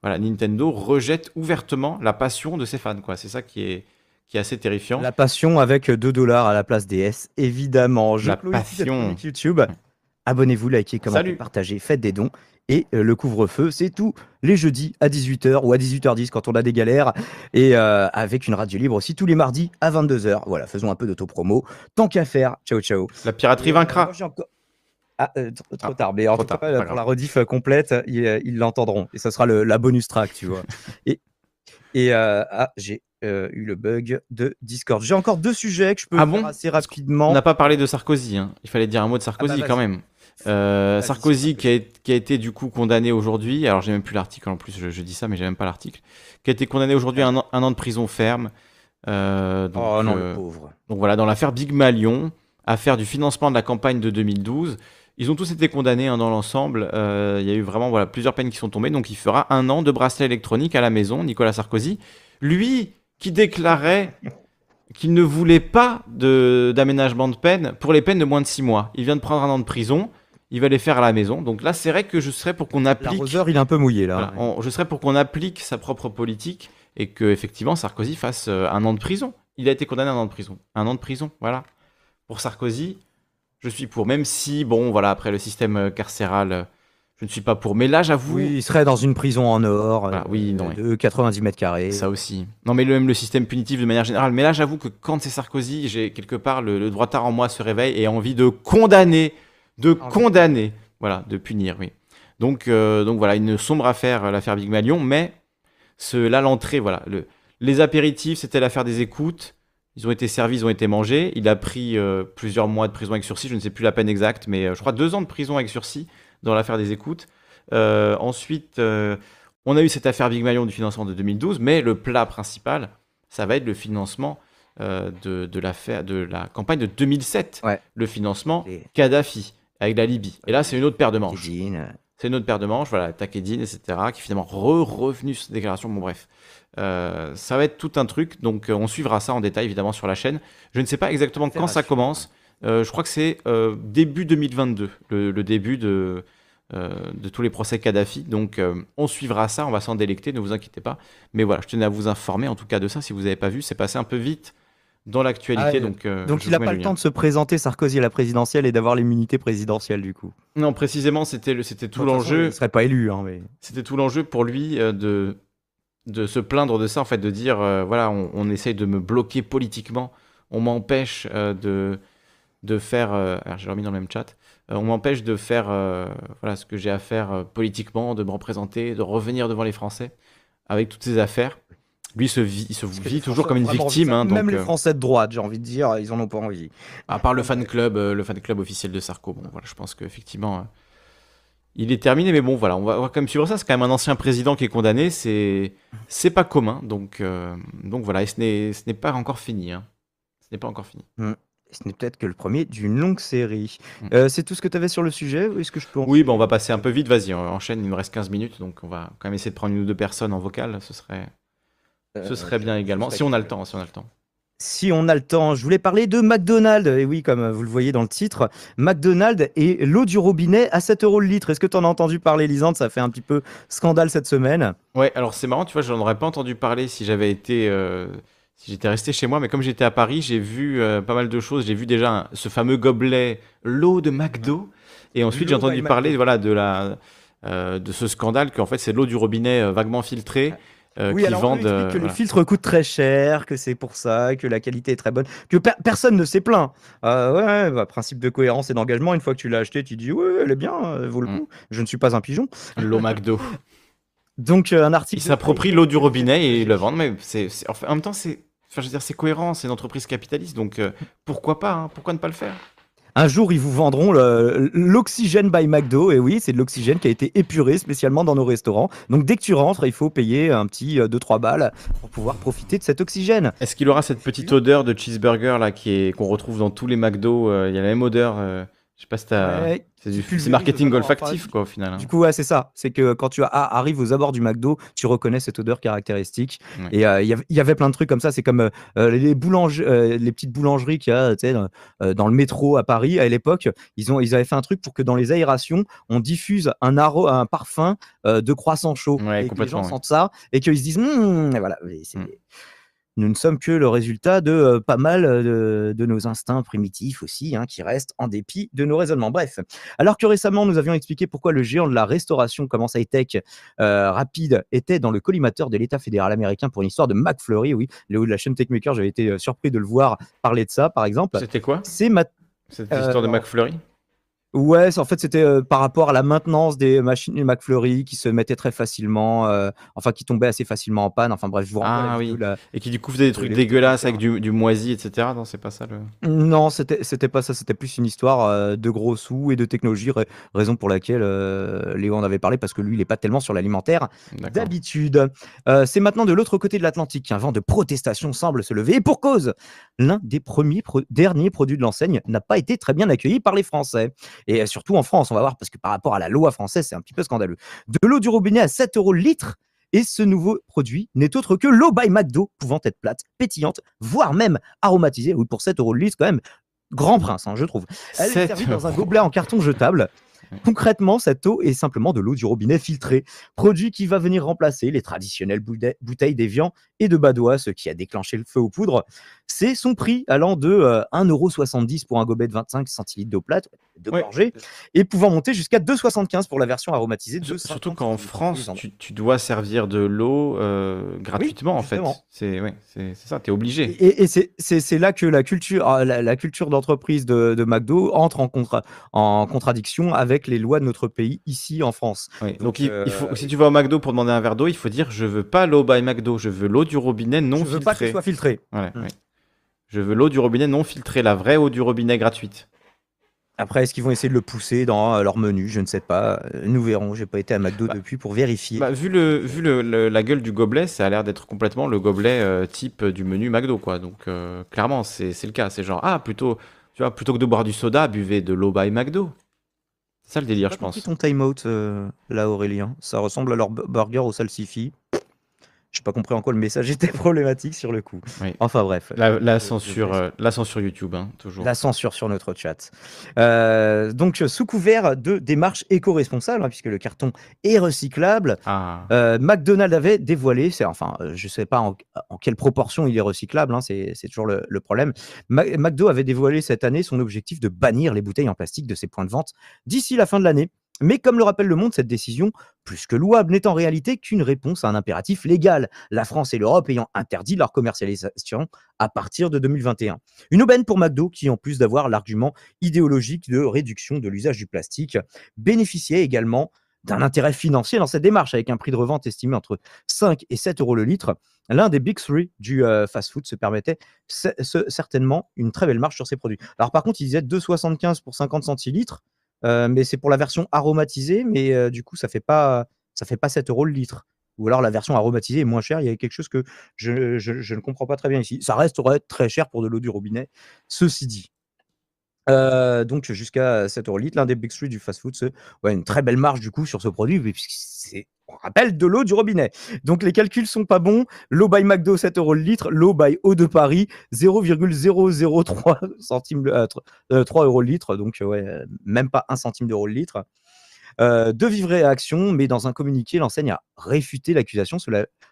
voilà, Nintendo rejette ouvertement la passion de ses fans. C'est ça qui est, qui est assez terrifiant. La passion avec 2 dollars à la place des S, évidemment. Je la passion. YouTube. Abonnez-vous, likez, commentez, partagez, faites des dons. Et euh, le couvre-feu, c'est tous les jeudis à 18h ou à 18h10 quand on a des galères. Et euh, avec une radio libre aussi tous les mardis à 22h. Voilà, faisons un peu d'auto-promo. Tant qu'à faire, ciao ciao. La piraterie vaincra. Ah, euh, trop, ah, tard. Mais en tout cas, pour la rediff complète, ils l'entendront. Et ça sera le, la bonus track, tu vois. et et ah, j'ai euh, eu le bug de Discord. J'ai encore deux sujets que je peux ah faire assez rapidement. On n'a pas parlé de Sarkozy. Hein. Il fallait dire un mot de Sarkozy ah bah, quand même. Euh, Sarkozy qui a, qui a, été du coup condamné aujourd'hui. Alors j'ai même plus l'article en plus. Je, dis ça, mais j'ai même pas l'article. Qui a été condamné aujourd'hui à un, un, an de prison ferme. Euh, donc, oh non, le pauvre. Donc voilà, dans l'affaire Big Malion, affaire du financement de la campagne de 2012. Ils ont tous été condamnés hein, dans l'ensemble. Euh, il y a eu vraiment voilà, plusieurs peines qui sont tombées. Donc il fera un an de bracelet électronique à la maison, Nicolas Sarkozy. Lui qui déclarait qu'il ne voulait pas de- d'aménagement de, peine pour les peines de moins de 6 mois. Il vient de prendre un an de prison. Il va les faire à la maison. Donc là, c'est vrai que je serais pour qu'on applique. L'arroseur, il est un peu mouillé là. Voilà, on- je serais pour qu'on applique sa propre politique et que effectivement Sarkozy fasse euh, un an de prison. Il a été condamné à un an de prison. Un an de prison, voilà. Pour Sarkozy, je suis pour. Même si, bon, voilà, après le système euh, carcéral, euh, je ne suis pas pour. Mais là, j'avoue, Oui, il serait dans une prison en or Voilà, euh, oui, non, de 90 mètres carrés. ça aussi. Non, mais le, même le système punitif de manière générale. Mais là, j'avoue que quand c'est Sarkozy, j'ai quelque part le, le droitard en moi se réveille et a envie de condamner, de condamner, voilà, de punir, oui. Donc, euh, donc voilà, une sombre affaire, euh, l'affaire Big Malion, mais ce, là, l'entrée, voilà, le, les apéritifs, c'était l'affaire des écoutes. Ils ont été servis, ils ont été mangés. Il a pris euh, plusieurs mois de prison avec sursis, je ne sais plus la peine exacte, mais euh, je crois deux ans de prison avec sursis dans l'affaire des écoutes. Euh, ensuite, euh, on a eu cette affaire Big Malion du financement de 2012, mais le plat principal, ça va être le financement euh, de, de, l'affaire, de la campagne de 2007. Ouais. Le financement Kadhafi avec la Libye. Et là, c'est une autre paire de manches. C'est une autre paire de manches, voilà, Takedine, etc., qui est finalement re-revenu sur cette déclaration. Bon, bref. Ça va être tout un truc, donc on suivra ça en détail évidemment sur la chaîne. Je ne sais pas exactement quand ça commence. Euh, je crois que c'est euh, début 2022, le, le début de, euh, de tous les procès Kadhafi. Donc euh, on suivra ça, on va s'en délecter, ne vous inquiétez pas. Mais voilà, je tenais à vous informer en tout cas de ça. Si vous n'avez pas vu, c'est passé un peu vite dans l'actualité. Ah, donc euh, Donc il n'a pas le temps de se présenter Sarkozy à la présidentielle et d'avoir l'immunité présidentielle du coup. Non, précisément, c'était le- c'était tout l'enjeu. Il serait pas élu. Hein, mais... C'était tout l'enjeu pour lui euh, de, de se plaindre de ça, en fait, de dire voilà, on, on essaye de me bloquer politiquement, on m'empêche de, de faire. euh, alors, j'ai remis dans le même chat. euh, on m'empêche de faire euh, voilà, ce que j'ai à faire politiquement, de me représenter, de revenir devant les Français avec toutes ces affaires. Lui, il se vit, il se toujours comme une victime. hein, donc, Même les Français de droite, j'ai envie de dire, ils en ont pas envie. à part le fan club, le fan club officiel de Sarko, bon voilà, je pense qu'effectivement, il est terminé, mais bon voilà, on va, on va quand même suivre ça. C'est quand même un ancien président qui est condamné, c'est c'est pas commun, donc euh, donc voilà, et ce n'est ce n'est pas encore fini. hein. Ce n'est pas encore fini. Et ce n'est peut-être que le premier d'une longue série. Mm. Euh, c'est tout ce que tu avais sur le sujet ou est-ce que je peux en- Oui, bon, on va passer un peu vite. Vas-y, on enchaîne. Il nous reste 15 minutes, donc on va quand même essayer de prendre une ou deux personnes en vocal. Ce serait ce Euh, serait bien ce également, si on a le temps, si on a le temps. Si on a le temps, je voulais parler de McDonald's. Et oui, comme vous le voyez dans le titre, McDonald's et l'eau du robinet à 7 euros le litre. Est-ce que tu en as entendu parler, Lisande? Ça fait un petit peu scandale cette semaine. Ouais, alors c'est marrant, tu vois, j'en aurais pas entendu parler si j'avais été, euh, si j'étais resté chez moi, mais comme j'étais à Paris, j'ai vu euh, pas mal de choses. J'ai vu déjà un- ce fameux gobelet, l'eau de McDo, et ensuite j'ai entendu parler, voilà, de la, euh, de ce scandale qu'en fait c'est l'eau du robinet euh, vaguement filtrée oui, qui alors on vendent. explique que voilà. le filtre coûte très cher, que c'est pour ça, que la qualité est très bonne, que per- personne ne s'est plaint. Ouais, bah, principe de cohérence et d'engagement. Une fois que tu l'as acheté, tu dis ouais, elle est bien, elle vaut le Mm. coup. Je ne suis pas un pigeon. L'eau McDo. Donc un article. Ils de- s'approprient l'eau du robinet et ils le vendent, mais c'est, en même temps c'est, enfin, je veux dire, c'est cohérent, c'est une entreprise capitaliste, donc euh, pourquoi pas, hein, pourquoi ne pas le faire? Un jour, ils vous vendront l'oxygène by McDo. Et oui, c'est de l'oxygène qui a été épuré spécialement dans nos restaurants. Donc dès que tu rentres, il faut payer un petit 2-3 balles pour pouvoir profiter de cet oxygène. Est-ce qu'il aura cette petite odeur de cheeseburger là qui est qu'on retrouve dans tous les McDo euh, Il y a la même odeur. euh, je sais pas si t'as. Ouais, c'est, du- c'est marketing olfactif en quoi au final. hein. Du coup, ouais, c'est ça. C'est que quand tu arrives aux abords du McDo, tu reconnais cette odeur caractéristique. Ouais. Et euh, il y avait plein de trucs comme ça. C'est comme euh, euh, les, boulanges, euh, les petites boulangeries qu'il y a dans, le métro à Paris à l'époque. Ils, ont, ils avaient fait un truc pour que dans les aérations, on diffuse un, aro- un parfum de croissant chaud. Ouais, et que les gens sentent ça et qu'ils se disent et voilà. Et c'est- Mm. Nous ne sommes que le résultat de euh, pas mal euh, de, de nos instincts primitifs aussi, hein, qui restent en dépit de nos raisonnements. Bref, alors que récemment, nous avions expliqué pourquoi le géant de la restauration, commence high-tech euh, rapide, était dans le collimateur de l'État fédéral américain pour une histoire de McFlurry. Oui, Léo de la chaîne Techmaker, j'avais été surpris de le voir parler de ça, par exemple. C'était quoi? C'est ma... cette Euh, histoire de. McFlurry? Ouais, en fait, c'était euh, par rapport à la maintenance des machines McFlurry qui se mettaient très facilement, euh, enfin, qui tombaient assez facilement en panne. Enfin, bref, je vous Ah oui. et qui du coup faisait des trucs dégueulasses avec du, du moisi etc. Non, c'est pas ça le. Non, c'était pas ça, c'était plus une histoire euh, de gros sous et de technologie, ra- raison pour laquelle Léo en avait parlé, parce que lui, il n'est pas tellement sur l'alimentaire d'habitude. C'est maintenant de l'autre côté de l'Atlantique qu'un vent de protestation semble se lever, et pour cause, l'un des premiers pro- derniers produits de l'enseigne n'a pas été très bien accueilli par les Français. Et surtout en France, on va voir, parce que par rapport à la loi française, c'est un petit peu scandaleux. De l'eau du robinet à 7 euros le litre, et ce nouveau produit n'est autre que l'eau by McDo, pouvant être plate, pétillante, voire même aromatisée. Oui, pour 7 euros le litre, quand même, grand prince, hein, je trouve. Elle est 7 servie dans un gobelet en carton jetable. Concrètement, cette eau est simplement de l'eau du robinet filtrée, produit qui va venir remplacer les traditionnelles bouteilles d'Evian et de Badois, ce qui a déclenché le feu aux poudres. C'est son prix allant de euh, 1,70€ pour un gobelet de 25 centilitres d'eau plate, de Ouais. gorgée, et pouvant monter jusqu'à 2,75€ pour la version aromatisée de Sur- 50 Surtout qu'en. France, tu, tu dois servir de l'eau euh, gratuitement en fait. C'est ouais, ça, t'es obligé. Et, et c'est- là que la culture, ah, la, la culture d'entreprise de, de McDo entre en, contra- en contradiction avec les lois de notre pays ici en France. Donc, Donc, il, il faut, euh, si tu vas au McDo pour demander un verre d'eau, il faut dire je veux pas l'eau by McDo, je veux l'eau du robinet non Je veux pas qu'elle filtrée. soit filtrée. Voilà, Mm. Je veux l'eau du robinet non filtrée, la vraie eau du robinet gratuite. Après, est-ce qu'ils vont essayer de le pousser dans euh, leur menu? Je ne sais pas. Euh, Nous verrons. J'ai pas été à McDo Bah, depuis pour vérifier. Bah, vu le, vu le, le- la gueule du gobelet, ça a l'air d'être complètement le gobelet euh, type du menu McDo, quoi. Donc, euh, clairement, c'est c'est le cas. C'est genre, ah, plutôt, tu vois, plutôt que de boire du soda, buvez de l'eau by McDo. Ça le délire, je pense. ton time-out, euh, là, Aurélien. Ça ressemble à leur bu- burger au salsifis. J'ai pas compris en quoi le message était problématique sur le coup. Oui. Enfin bref. La, la Je- je censure, euh, la censure YouTube, hein, toujours. La censure sur notre chat. Euh, donc, sous couvert de démarche éco-responsable, hein, puisque le carton est recyclable, Ah, euh, McDonald's avait dévoilé, enfin, euh, je sais pas en, en quelle proportion il est recyclable, hein, c'est c'est toujours le, le problème. Ma- McDo avait dévoilé cette année son objectif de bannir les bouteilles en plastique de ses points de vente d'ici la fin de l'année. Mais comme le rappelle Le Monde, cette décision, plus que louable, n'est en réalité qu'une réponse à un impératif légal, la France et l'Europe ayant interdit leur commercialisation à partir de 2021. Une aubaine pour McDo qui, en plus d'avoir l'argument idéologique de réduction de l'usage du plastique, bénéficiait également d'un intérêt financier dans cette démarche, avec un prix de revente estimé entre 5 et 7 euros le litre. L'un des big three du euh, fast-food se permettait ce- ce- certainement une très belle marge sur ses produits. Alors par contre, il disait 2,75 pour 50 centilitres, mais c'est pour la version aromatisée, mais euh, du coup, ça fait pas ça fait pas 7 euros le litre. Ou alors la version aromatisée est moins chère. Il y a quelque chose que je, je- je ne comprends pas très bien ici. Ça resterait très cher pour de l'eau du robinet, ceci dit. Euh, donc jusqu'à 7 euros litre, l'un des big three du fast-food, c'est une très belle marge du coup sur ce produit, puisque c'est, on rappelle, de l'eau du robinet. Donc les calculs sont pas bons. L'eau by McDo 7 euros le litre, l'eau by Eau de Paris 0,003 centimes, le- euh, tr- euh, 3 euros le litre, donc ouais, même pas un centime d'euro le litre. Euh, de vives réactions, mais dans un communiqué, l'enseigne a réfuté l'accusation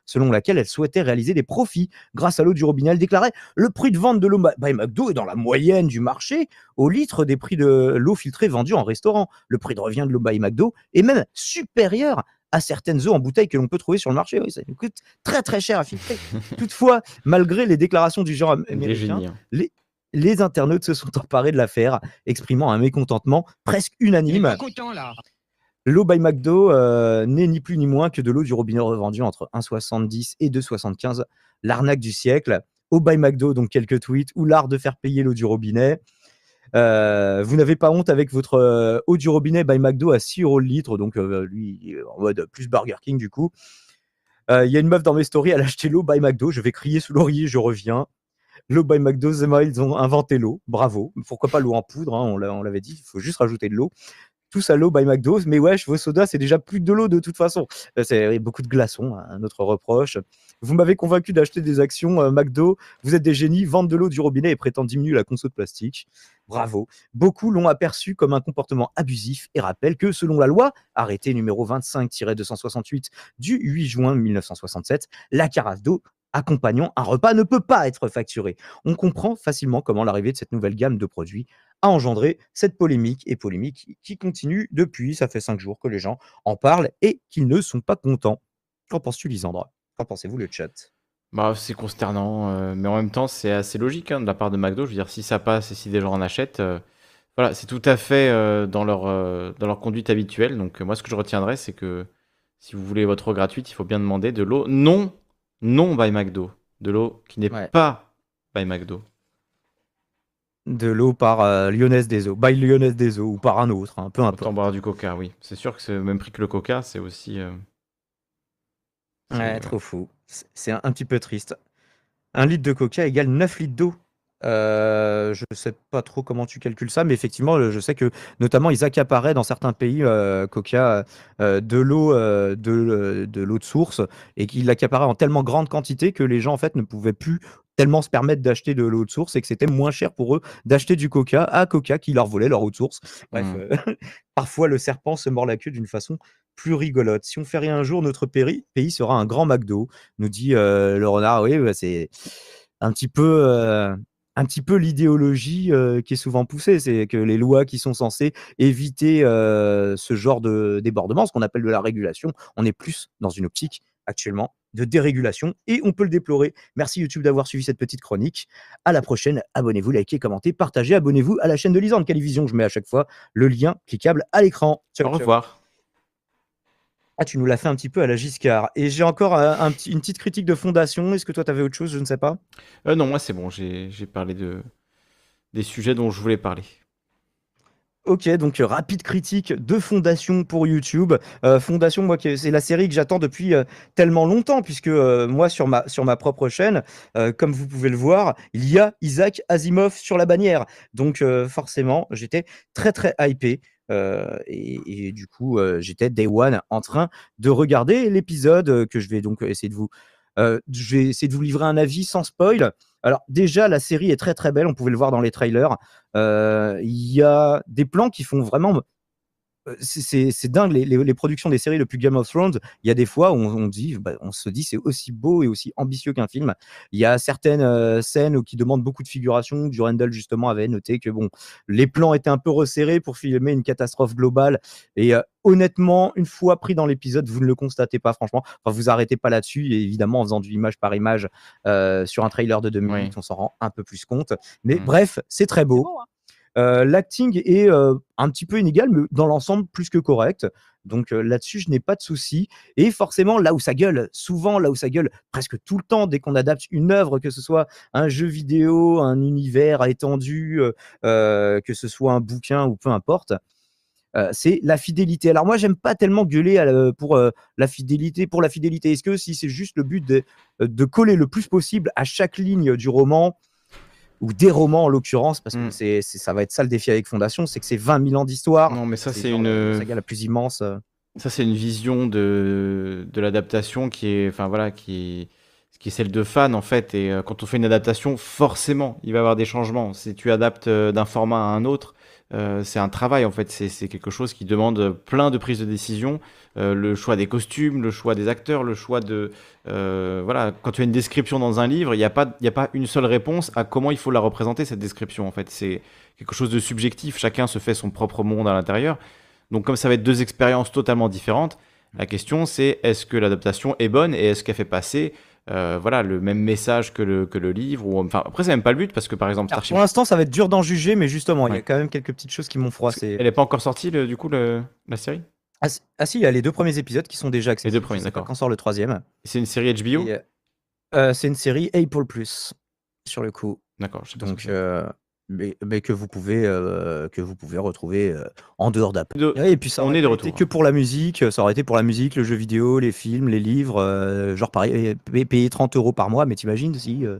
selon laquelle elle souhaitait réaliser des profits grâce à l'eau du robinet. Elle déclarait le prix de vente de l'eau by McDo est dans la moyenne du marché au litre des prix de l'eau filtrée vendue en restaurant. Le prix de revient de l'eau by McDo est même supérieur à certaines eaux en bouteille que l'on peut trouver sur le marché. Oui, ça nous coûte très très cher à filtrer. Toutefois, malgré les déclarations du genre américain, hein. les internautes se sont emparés de l'affaire, exprimant un mécontentement presque unanime. content là. L'eau by McDo euh, n'est ni plus ni moins que de l'eau du robinet revendue entre 1,70 et 2,75. L'arnaque du siècle. Eau by McDo, donc quelques tweets, ou l'art de faire payer l'eau du robinet. Euh, vous n'avez pas honte avec votre euh, eau du robinet by McDo à 6 euros le litre, donc lui en mode plus Burger King du coup. Il y a une meuf dans mes stories, elle a acheté l'eau by McDo, je vais crier sous l'oreiller, je reviens. L'eau by McDo, Zema, ils ont inventé l'eau, bravo. Pourquoi pas l'eau en poudre, hein, on l'avait dit, il faut juste rajouter de l'eau tous à l'eau by McDo. Mais wesh, vos sodas, c'est déjà plus de l'eau de toute façon. Euh, C'est beaucoup de glaçons, hein, un autre reproche. Vous m'avez convaincu d'acheter des actions euh, McDo. Vous êtes des génies, vendent de l'eau du robinet et prétendent diminuer la conso de plastique. Bravo. Beaucoup l'ont aperçu comme un comportement abusif et rappellent que, selon la loi, arrêté numéro 25-268 du 8 juin 1967, la carafe d'eau accompagnant un repas ne peut pas être facturée. On comprend facilement comment l'arrivée de cette nouvelle gamme de produits a engendré cette polémique et polémique qui continue depuis. Ça fait cinq jours que les gens en parlent et qu'ils ne sont pas contents. Qu'en penses-tu, Lisandre Qu'en pensez-vous, le chat? Bah, c'est consternant, euh, mais en même temps, c'est assez logique hein, de la part de McDo. Je veux dire, si ça passe et si des gens en achètent, euh, voilà, c'est tout à fait euh, dans leur, dans leur conduite habituelle. Donc, moi, ce que je retiendrai, c'est que si vous voulez votre eau gratuite, il faut bien demander de l'eau non, non by McDo. De l'eau qui n'est Ouais. pas by McDo. De l'eau par euh, Lyonnaise des Eaux, by Lyonnaise des Eaux ou par un autre, hein, peu Autant importe. boire du coca, oui. C'est sûr que c'est le même prix que le coca, c'est aussi. euh, Ouais, ouais. trop fou. C'est un, un petit peu triste. Un litre de coca égale 9 litres d'eau. Euh, je sais pas trop comment tu calcules ça, mais effectivement, euh, je sais que notamment ils accaparaient dans certains pays euh, Coca euh, de l'eau euh, de, euh, de l'eau de source et qu'ils l'accaparaient en tellement grande quantité que les gens en fait ne pouvaient plus tellement se permettre d'acheter de l'eau de source et que c'était moins cher pour eux d'acheter du Coca à Coca qui leur volait leur eau de source. Bref, Mm. euh, parfois le serpent se mord la queue d'une façon plus rigolote. Si on fait rien un jour, notre pays sera un grand McDo, nous dit euh, le renard. Oui, bah, c'est un petit peu, euh, un petit peu l'idéologie qui est souvent poussée. C'est que les lois qui sont censées éviter ce genre de débordement, ce qu'on appelle de la régulation, on est plus dans une optique actuellement de dérégulation et on peut le déplorer. Merci YouTube d'avoir suivi cette petite chronique. À la prochaine. Abonnez-vous, likez, commentez, partagez. Abonnez-vous à la chaîne de Lisande Calivision. Je mets à chaque fois le lien cliquable à l'écran. Ciao, Au ciao. revoir. Ah, tu nous l'as fait un petit peu à la Giscard. Et j'ai encore euh, un une petite critique de fondation. Est-ce que toi, tu avais autre chose? Je ne sais pas. Euh, non, moi c'est bon, j'ai j'ai parlé de des sujets dont je voulais parler. Ok, donc euh, rapide critique de Fondation pour YouTube. Euh, Fondation, moi, c'est la série que j'attends depuis euh, tellement longtemps, puisque moi, sur ma, propre chaîne, comme vous pouvez le voir, il y a Isaac Asimov sur la bannière. Donc, forcément, j'étais très, très hypé. et, du coup, j'étais day one en train de regarder l'épisode que je vais donc essayer de vous. je essayer de vous livrer un avis sans spoil. Alors, déjà, la série est très, très belle. On pouvait le voir dans les trailers. Euh, Il y a des plans qui font vraiment. Euh, c'est- dingue, les, les- les productions des séries depuis Game of Thrones, il y a des fois où on, on dit, bah, on se dit c'est aussi beau et aussi ambitieux qu'un film. Il y a certaines euh, scènes où- qui demandent beaucoup de figuration. Durandal justement avait noté que bon, les plans étaient un peu resserrés pour filmer une catastrophe globale. Et euh, honnêtement, une fois pris dans l'épisode, vous ne le constatez pas franchement. Enfin, vous arrêtez pas là-dessus. Et évidemment, en faisant du image par image euh, sur un trailer de 2 minutes, Oui. on s'en rend un peu plus compte. Mais Mm. bref, c'est très beau. Euh, L'acting est euh, un petit peu inégal, mais dans l'ensemble, plus que correct. Donc euh, là-dessus, je n'ai pas de souci. Et forcément, là où ça gueule, souvent, là où ça gueule, presque tout le temps, dès qu'on adapte une œuvre, que ce soit un jeu vidéo, un univers étendu, euh, que ce soit un bouquin ou peu importe, c'est la fidélité. Alors moi, j'aime pas tellement gueuler pour la fidélité, pour la fidélité. Est-ce que si c'est juste le but de coller le plus possible à chaque ligne du roman, ou des romans en l'occurrence, parce que Mm. c'est, ça va être ça le défi avec Fondation, c'est que c'est 20 000 ans d'histoire. Non, mais ça c'est genre la une saga la plus immense. euh. ça c'est une vision de de l'adaptation qui est enfin voilà qui est qui est celle de fan en fait et euh, quand on fait une adaptation forcément il va y avoir des changements si tu adaptes euh, d'un format à un autre euh, c'est un travail en fait. C'est quelque chose qui demande plein de prises de décision. Euh, le choix des costumes le choix des acteurs le choix de euh, voilà. Quand tu as une description dans un livre il n'y a pas a pas une seule réponse à comment il faut la représenter cette description en fait. C'est quelque chose de subjectif. Chacun se fait son propre monde à l'intérieur. Donc comme ça va être deux expériences totalement différentes, la question c'est est-ce que l'adaptation est bonne et est-ce qu'elle fait passer euh, voilà, le même message que le, que le livre ou, enfin, Après, c'est même pas le but parce que par exemple, Alors, Starship, pour l'instant, ça va être dur d'en juger, mais justement, il y a quand même quelques petites choses qui m'ont froissé. elle n'est pas encore sortie le- du coup le- la série? Ah, si- ah si, il y a les deux premiers épisodes qui sont déjà accessibles. Les deux premiers, d'accord. Quand sort le troisième C'est une série HBO euh, euh, C'est une série Apple Plus sur le coup. D'accord, je sais pas ce Donc, que mais, mais que vous pouvez euh, que vous pouvez retrouver euh, en dehors d'Apple. De- Et puis ça on est de retour, été que hein. pour la musique, ça aurait été pour la musique, le jeu vidéo, les films, les livres, euh, genre pareil, payer- payer 30 euros par mois, mais t'imagines si euh,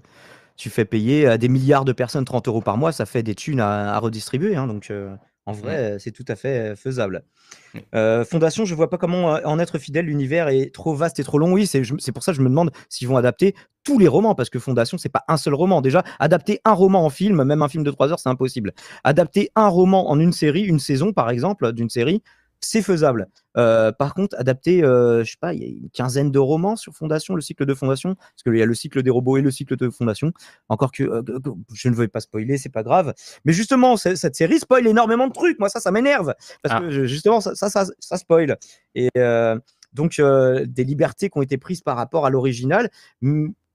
tu fais payer à des milliards de personnes 30 euros par mois, ça fait des thunes à, à redistribuer, hein, donc euh, en vrai, euh, c'est tout à fait euh, faisable. Mm. Euh, Fondation, je vois pas comment en être fidèle, l'univers est trop vaste et trop long. Oui, c'est pour ça que je me demande s'ils vont adapter tous les romans, parce que Fondation, c'est pas un seul roman. Déjà, adapter un roman en film, même un film de 3 heures, c'est impossible. Adapter un roman en une série, une saison par exemple, d'une série, c'est faisable. Euh, par contre, adapter, euh, je sais pas, il y a une quinzaine de romans sur Fondation, le cycle de Fondation, parce qu'il y a le cycle des robots et le cycle de Fondation. Encore que euh, que- je ne veux pas spoiler, c'est pas grave. Mais justement, cette série spoil énormément de trucs. Moi, ça, ça m'énerve. Parce Ah. que justement, ça, ça, ça, ça spoil. Et euh, donc, euh, des libertés qui ont été prises par rapport à l'original,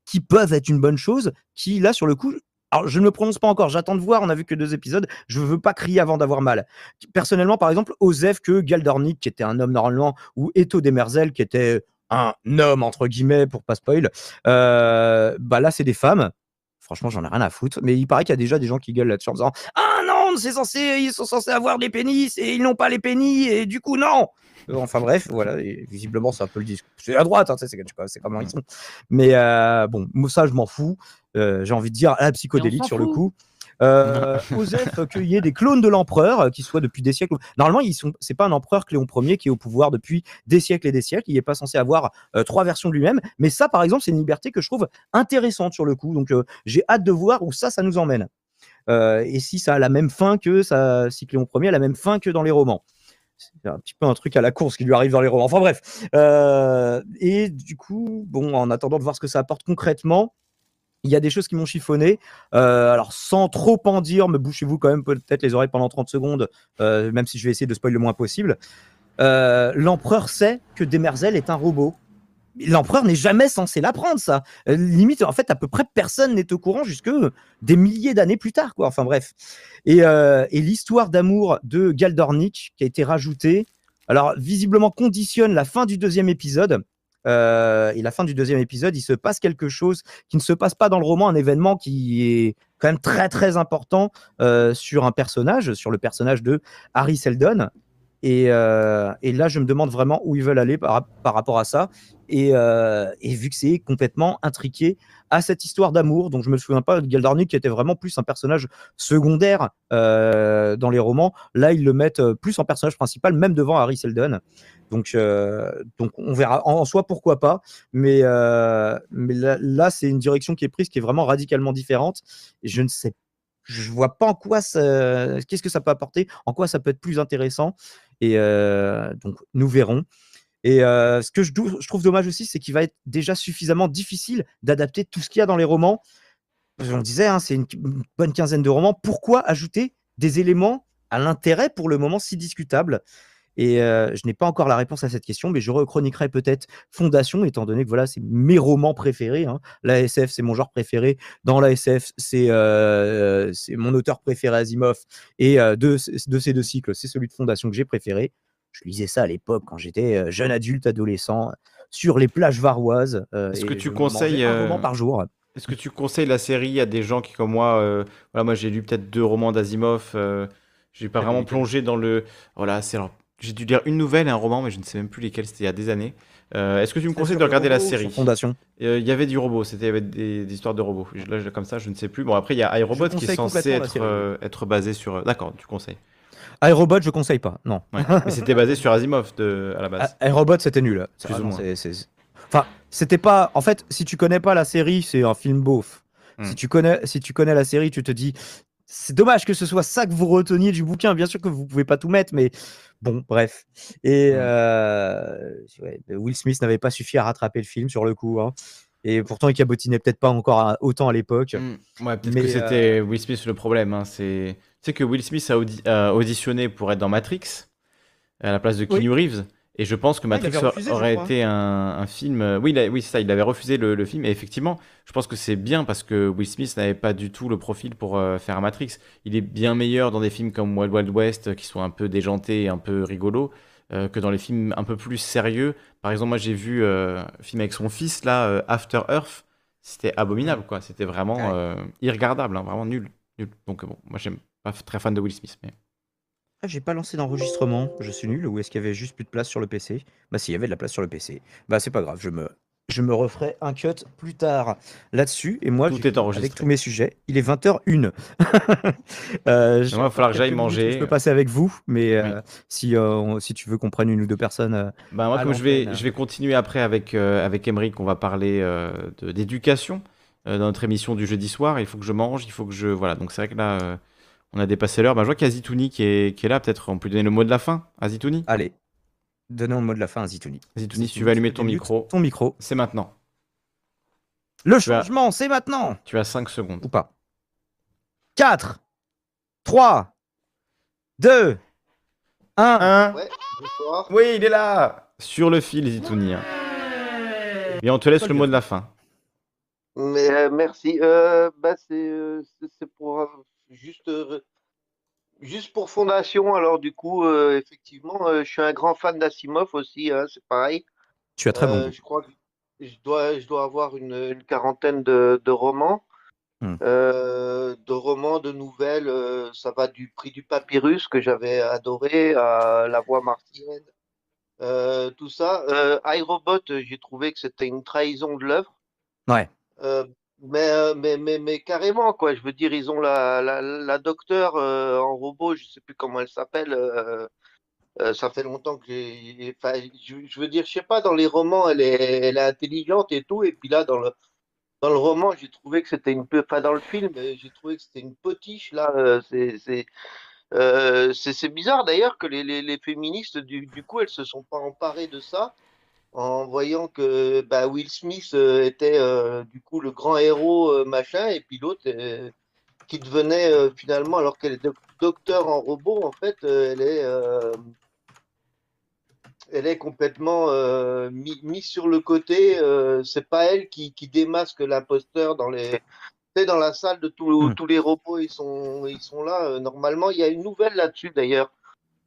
qui peuvent être une bonne chose, qui, là, sur le coup, alors, je ne me prononce pas encore, j'attends de voir, on a vu que deux épisodes, je veux pas crier avant d'avoir mal. Personnellement, par exemple, Osef que Galdornik, qui était un homme normalement, ou Eto Demerzel, qui était un homme, entre guillemets, pour pas spoil, euh, bah là, c'est des femmes. Franchement, j'en ai rien à foutre. Mais il paraît qu'il y a déjà des gens qui gueulent là-dessus en disant Ah non, ils sont censés avoir des pénis et ils n'ont pas les pénis et du coup, non Euh, Enfin bref, voilà, et visiblement, c'est un peu le discours. C'est à droite, hein, c'est comment ils sont. Mais euh, bon, ça, je m'en fous. Euh, j'ai envie de dire, à la psychodélique s'en sur le coup. Euh, Osef qu'il y ait des clones de l'empereur euh, qui soient depuis des siècles. Normalement, ils sont. C'est pas un empereur Cléon Ier qui est au pouvoir depuis des siècles et des siècles. Il n'est pas censé avoir euh, trois versions de lui-même. Mais ça, par exemple, c'est une liberté que je trouve intéressante sur le coup. Donc, euh, j'ai hâte de voir où ça, ça nous emmène. Et si ça a la même fin que ça, si Cléon Ier a la même fin que dans les romans. C'est un petit peu un truc à la course qui lui arrive dans les romans. Enfin bref. Et du coup, bon, en attendant de voir ce que ça apporte concrètement, il y a des choses qui m'ont chiffonné. Euh, alors, sans trop en dire, me bouchez-vous quand même peut-être les oreilles pendant 30 secondes, euh, même si je vais essayer de spoiler le moins possible. Euh, L'empereur sait que Demerzel est un robot. L'empereur n'est jamais censé l'apprendre, ça. Limite, en fait, à peu près personne n'est au courant jusque des milliers d'années plus tard, quoi. Enfin bref. Et, et l'histoire d'amour de Galdornik qui a été rajoutée, alors visiblement conditionne la fin du deuxième épisode. Euh, et la fin du deuxième épisode, il se passe quelque chose qui ne se passe pas dans le roman, un événement qui est quand même très très important euh, sur un personnage, sur le personnage de Harry Seldon. Et, euh, et là, je me demande vraiment où ils veulent aller par, par rapport à ça. Et, euh, vu que c'est complètement intriqué à cette histoire d'amour, donc je me souviens pas de Galdornik qui était vraiment plus un personnage secondaire euh, dans les romans. Là, ils le mettent plus en personnage principal, même devant Harry Seldon. Donc, donc on verra en, soi pourquoi pas, mais, mais là, c'est une direction qui est prise qui est vraiment radicalement différente. Je ne sais, je vois pas en quoi ça, qu'est-ce que ça peut apporter, en quoi ça peut être plus intéressant. Et euh, donc nous verrons. Et euh, ce que je, trouve dommage aussi, c'est qu'il va être déjà suffisamment difficile d'adapter tout ce qu'il y a dans les romans. On le disait, hein, c'est une bonne quinzaine de romans. Pourquoi ajouter des éléments à l'intérêt pour le moment si discutable? Et euh, je n'ai pas encore la réponse à cette question, mais je rechroniquerai peut-être Fondation, étant donné que voilà, c'est mes romans préférés. hein. La SF, c'est mon genre préféré. Dans la SF, c'est euh, mon auteur préféré Asimov. Et euh, de, de ces deux cycles, c'est celui de Fondation que j'ai préféré. Je lisais ça à l'époque quand j'étais jeune adulte, adolescent, sur les plages varoises. Est-ce que tu conseilles, un roman par jour Est-ce que tu conseilles la série à des gens qui, comme moi, voilà, moi j'ai lu peut-être deux romans d'Asimov, j'ai pas Ah, vraiment plongé dans le. Voilà, c'est alors, j'ai dû lire une nouvelle et un roman, mais je ne sais même plus lesquels, c'était il y a des années. Euh, Est-ce que tu me conseilles de regarder la série? Fondation. Euh, Il y avait du robot, c'était il y avait des, des histoires de robots. Je- Là, je- comme ça, je ne sais plus. Bon, après, il y a iRobot qui est conseille censé être, euh, être basé sur. D'accord, tu conseilles. iRobot, je conseille pas. Non. Ouais. Mais c'était basé sur Asimov de, à la base. Ah, iRobot, c'était nul. Plus ou moins. Enfin, c'était pas. En fait, si tu connais pas la série, c'est un film beauf. Hmm. Si tu connais, si tu connais la série, tu te dis, c'est dommage que ce soit ça que vous reteniez du bouquin. Bien sûr que vous pouvez pas tout mettre, mais bon, bref. Et euh, ouais, Will Smith n'avait pas suffi à rattraper le film sur le coup. hein. Et pourtant, il cabotinait peut-être pas encore à- autant à l'époque. Mm. Ouais, peut-être Mais, que c'était Will Smith le problème. Hein. C'est, tu sais que Will Smith a, audi- a auditionné pour être dans Matrix à la place de Oui. Keanu Reeves. Et je pense que Ah, Matrix refusé, aurait été un, un film. euh, Oui, a- oui, c'est ça. Il avait refusé le, le film. Et effectivement, je pense que c'est bien parce que Will Smith n'avait pas du tout le profil pour euh, faire un Matrix. Il est bien meilleur dans des films comme Wild Wild West, qui sont un peu déjantés, et un peu rigolos, euh, que dans les films un peu plus sérieux. Par exemple, moi, j'ai vu euh, un film avec son fils là, After Earth. C'était abominable, quoi. C'était vraiment irregardable, hein, vraiment nul, nul. Donc bon, moi, j'aime pas très fan de Will Smith, mais Ah, j'ai pas lancé d'enregistrement, je suis nul, ou est-ce qu'il y avait juste plus de place sur le PC Bah s'il y avait de la place sur le PC. Bah c'est pas grave, je me, je me referai un cut plus tard là-dessus. Et moi, Tout est enregistré. Avec tous mes sujets, il est 20h01. euh, je- moi, il va falloir que j'aille manger. Je peux passer avec vous, mais euh, si, euh, on- si tu veux qu'on prenne une ou deux personnes. Bah, moi, comme je vais, je vais continuer après avec, avec Emeric, on va parler d'éducation dans notre émission du jeudi soir. Il faut que je mange, il faut que je. Voilà, donc c'est vrai que là, on a dépassé l'heure. Bah, je vois qu'il y a Zitouni qui est, qui est là. Peut-être on peut lui donner le mot de la fin à Zitouni. Allez, donnons le mot de la fin à Zitouni. Zitouni, si tu veux allumer ton micro, Ton micro. c'est maintenant. Le Tu as- changement, c'est maintenant Tu as 5 secondes. Ou pas 4, 3, 2, 1. Un. Ouais, bonsoir. Oui, il est là Sur le fil, Zitouni. hein. Et on te laisse le mot de la fin. Mais, euh, merci. Euh, bah, c'est euh, c'est- pour euh, juste, euh, juste pour Fondation. Alors, du coup, euh, effectivement, euh, je suis un grand fan d'Asimov aussi. hein, c'est pareil. Tu as très bon je crois que je dois, je dois avoir une, une quarantaine de, de romans. Hmm. Euh, de romans, de nouvelles. euh, ça va du prix du papyrus que j'avais adoré à La Voix martienne. Euh, tout ça. IRobot, j'ai trouvé que c'était une trahison de l'œuvre. Ouais. Mais, euh, mais, mais, mais carrément, quoi. Je veux dire, ils ont la, la, la docteure euh, en robot, je sais plus comment elle s'appelle. euh, ça fait longtemps que j'ai. Enfin, je, veux dire, je sais pas, dans les romans, elle est, elle est intelligente et tout. Et puis là, dans le, dans le roman, j'ai trouvé que c'était une peu. Pas dans le film, j'ai trouvé que c'était une potiche. Là, c'est, c'est bizarre d'ailleurs que les, les, les féministes, du, du coup, elles se sont pas emparées de ça en voyant que bah, Will Smith euh, était euh, du coup le grand héros euh, machin, et puis l'autre qui devenait finalement, alors qu'elle est doc- docteur en robot, en fait, elle est, elle est complètement euh, mis, mise sur le côté. euh, c'est pas elle qui, qui démasque l'imposteur dans les. Dans la salle de tous Hmm. tous les robots, ils sont, ils sont là. euh, normalement, il y a une nouvelle là-dessus d'ailleurs.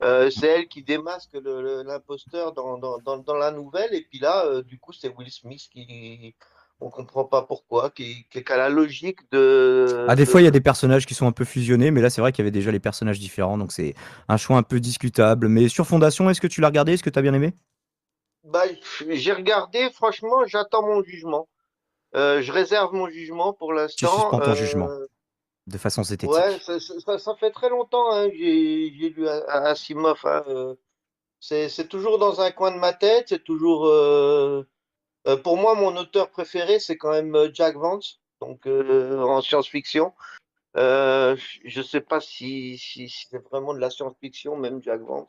Euh, c'est elle qui démasque l'imposteur dans, dans, dans, dans la nouvelle. Et puis là, euh, du coup, c'est Will Smith qui. On comprend pas pourquoi, qui, qui, qui a la logique de. Ah, des de- fois, il y a des personnages qui sont un peu fusionnés, mais là, c'est vrai qu'il y avait déjà les personnages différents, donc c'est un choix un peu discutable. Mais sur Fondation, est-ce que tu l'as regardé? Est-ce que tu as bien aimé? Bah, j'ai regardé, franchement, j'attends mon jugement. Euh, je réserve mon jugement pour l'instant. suspends ton jugement. De façon zététique Ouais, ça, ça- ça- ça fait très longtemps hein, que j'ai lu Asimov. hein, euh, c'est toujours dans un coin de ma tête. C'est toujours. euh, euh, pour moi, mon auteur préféré, c'est quand même Jack Vance, donc en science-fiction. Je sais pas si, si, si c'est vraiment de la science-fiction, même Jack Vance.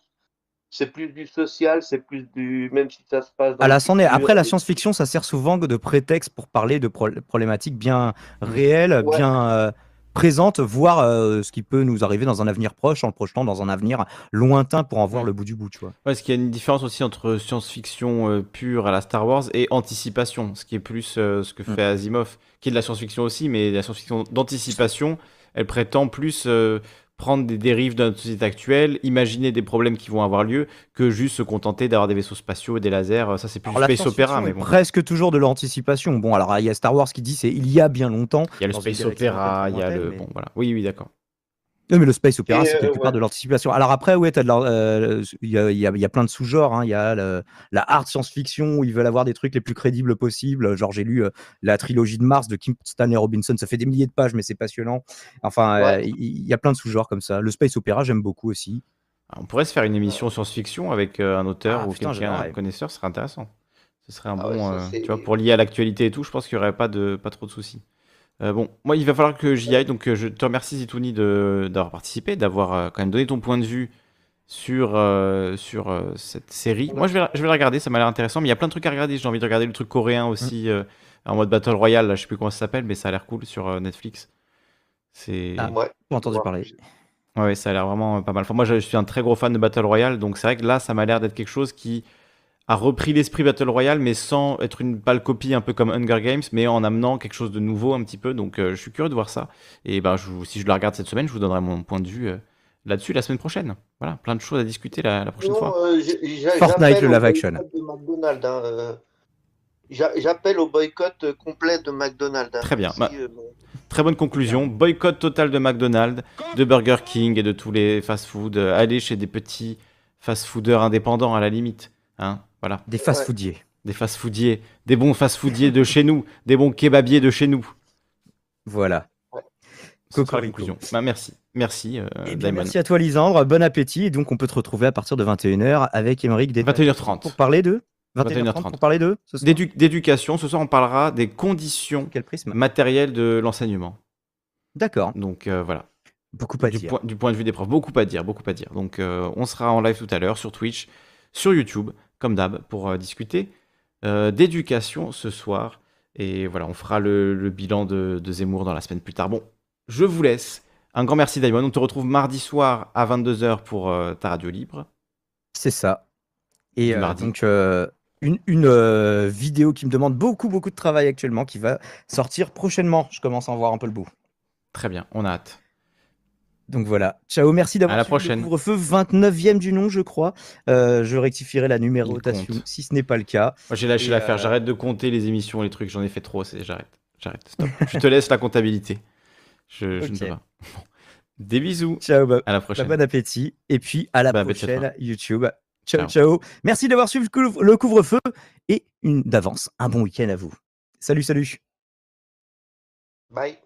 C'est plus du social, c'est plus du. Même si ça se passe dans est. futur, Après, la science-fiction, ça sert souvent de prétexte pour parler de pro- problématiques bien réelles, Ouais. bien présentes, voir euh, ce qui peut nous arriver dans un avenir proche en le projetant dans un avenir lointain pour en voir le bout du bout, tu vois. Ouais, parce qu'il y a une différence aussi entre science-fiction euh, pure à la Star Wars et anticipation, ce qui est plus euh, ce que Mm. fait Asimov, qui est de la science-fiction aussi, mais la science-fiction d'anticipation, elle prétend plus prendre des dérives de notre société actuelle, imaginer des problèmes qui vont avoir lieu, que juste se contenter d'avoir des vaisseaux spatiaux et des lasers. Euh, Ça, c'est plus Alors, space opéra, mais bon. presque toujours de l'anticipation. Bon, alors il y a Star Wars qui dit c'est il y a bien longtemps. Il y a le space opéra, il y a le. mais- Bon, voilà. Oui, oui, d'accord. Non, mais le space opéra, c'est euh, quelque part ouais. de l'anticipation. Alors après, la- euh, il y, a, il y a- il y a plein de sous-genres. hein. Il y a le- la hard science-fiction où ils veulent avoir des trucs les plus crédibles possibles. Genre, j'ai lu euh, la trilogie de Mars de Kim Stanley Robinson. Ça fait des milliers de pages, mais c'est passionnant. Enfin, Ouais. il y, a plein de sous-genres comme ça. Le space opéra, j'aime beaucoup aussi. On pourrait se faire une émission science-fiction avec euh, un auteur Ah, ou putain, quelqu'un, un connaisseur, ce serait intéressant. Ce serait un Ah ouais, bon, ça, euh, tu vois, pour lier à l'actualité et tout, je pense qu'il n'y aurait pas, de, pas trop de soucis. Euh, bon, moi, il va falloir que j'y aille, donc euh, je te remercie, Zitouni, de- d'avoir participé, d'avoir euh, quand même donné ton point de vue sur, euh, sur euh, cette série. Moi, je vais, la- je vais la regarder, ça m'a l'air intéressant, mais il y a plein de trucs à regarder. J'ai envie de regarder le truc coréen aussi, euh, en mode Battle Royale, là, je sais plus comment ça s'appelle, mais ça a l'air cool sur euh, Netflix. C'est... Ah. Ouais. J'ai entendu Ouais. parler. Ouais, ouais, ça a l'air vraiment pas mal. Enfin, moi, je suis un très gros fan de Battle Royale, donc c'est vrai que là, ça m'a l'air d'être quelque chose qui a repris l'esprit Battle Royale, mais sans être une pâle copie un peu comme Hunger Games, mais en amenant quelque chose de nouveau un petit peu. Donc, euh, je suis curieux de voir ça. Et ben, je si je la regarde cette semaine, je vous donnerai mon point de vue euh, là-dessus la semaine prochaine. Voilà, plein de choses à discuter la, la prochaine fois. euh, Fortnite, le live action. hein, j'a- J'appelle au boycott complet de McDonald's. hein. Très bien. Bah, euh, Très bonne conclusion. Boycott total de McDonald's, de Burger King et de tous les fast-food. Allez chez des petits fast-fooders indépendants à la limite. Hein, voilà. Des fast-foodiers. Des fast-foodiers, des bons fast-foodiers de chez nous, des bons kebabiers de chez nous. Voilà. Ce sera la conclusion. Bah, merci, merci euh, Eh bien, merci à toi, Lisandre. Bon appétit. Et donc, on peut te retrouver à partir de 21h avec Émeric Détat- 21h30. pour parler de 21h30. pour parler de D'éducation, ce soir on parlera des conditions Quel prisme matérielles de l'enseignement. D'accord. Donc euh, voilà, Beaucoup à du, dire. point, du point de vue des profs, beaucoup à dire, beaucoup à dire. Donc euh, on sera en live tout à l'heure sur Twitch, sur YouTube, comme d'hab, pour euh, discuter euh, d'éducation ce soir. Et voilà, on fera le, le bilan de, de Zemmour dans la semaine plus tard. Bon, je vous laisse. Un grand merci Daimon. On te retrouve mardi soir à 22h pour euh, ta radio libre. C'est ça. Et mardi. donc, une, une, euh, vidéo qui me demande beaucoup, beaucoup de travail actuellement, qui va sortir prochainement. Je commence à en voir un peu le bout. Très bien, on a hâte. Donc voilà. Ciao, merci d'avoir À la suivi le prochaine. couvre-feu 29e du nom, je crois. Euh, je rectifierai la numérotation si ce n'est pas le cas. Moi, j'ai lâché l'affaire. euh, J'arrête de compter les émissions, les trucs. J'en ai fait trop. c'est- J'arrête. J'arrête. Stop. je te laisse la comptabilité. Je, je ne peux pas. Bon. Des bisous. Ciao, bah, À la bah, prochaine. bon appétit. Et puis à la à prochaine YouTube. Ciao, Ciao. ciao. Merci d'avoir suivi le couvre-feu et une d'avance, un bon week-end à vous. Salut, salut. Bye.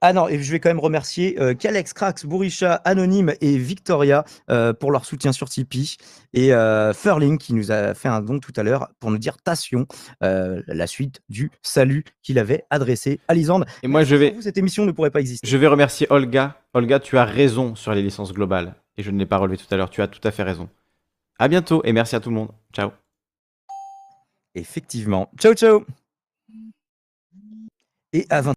Ah non, et je vais quand même remercier euh, Kalex, Krax, Bouricha, Anonyme et Victoria euh, pour leur soutien sur Tipeee. Et euh, Furling qui nous a fait un don tout à l'heure pour nous dire Tation, euh, la suite du salut qu'il avait adressé à Lisande. Et moi, je vais, vous, cette émission ne pourrait pas exister. je vais remercier Olga. Olga, tu as raison sur les licences globales. Et je ne l'ai pas relevé tout à l'heure. Tu as tout à fait raison. À bientôt et merci à tout le monde. Ciao. Effectivement. Ciao, ciao Et à 20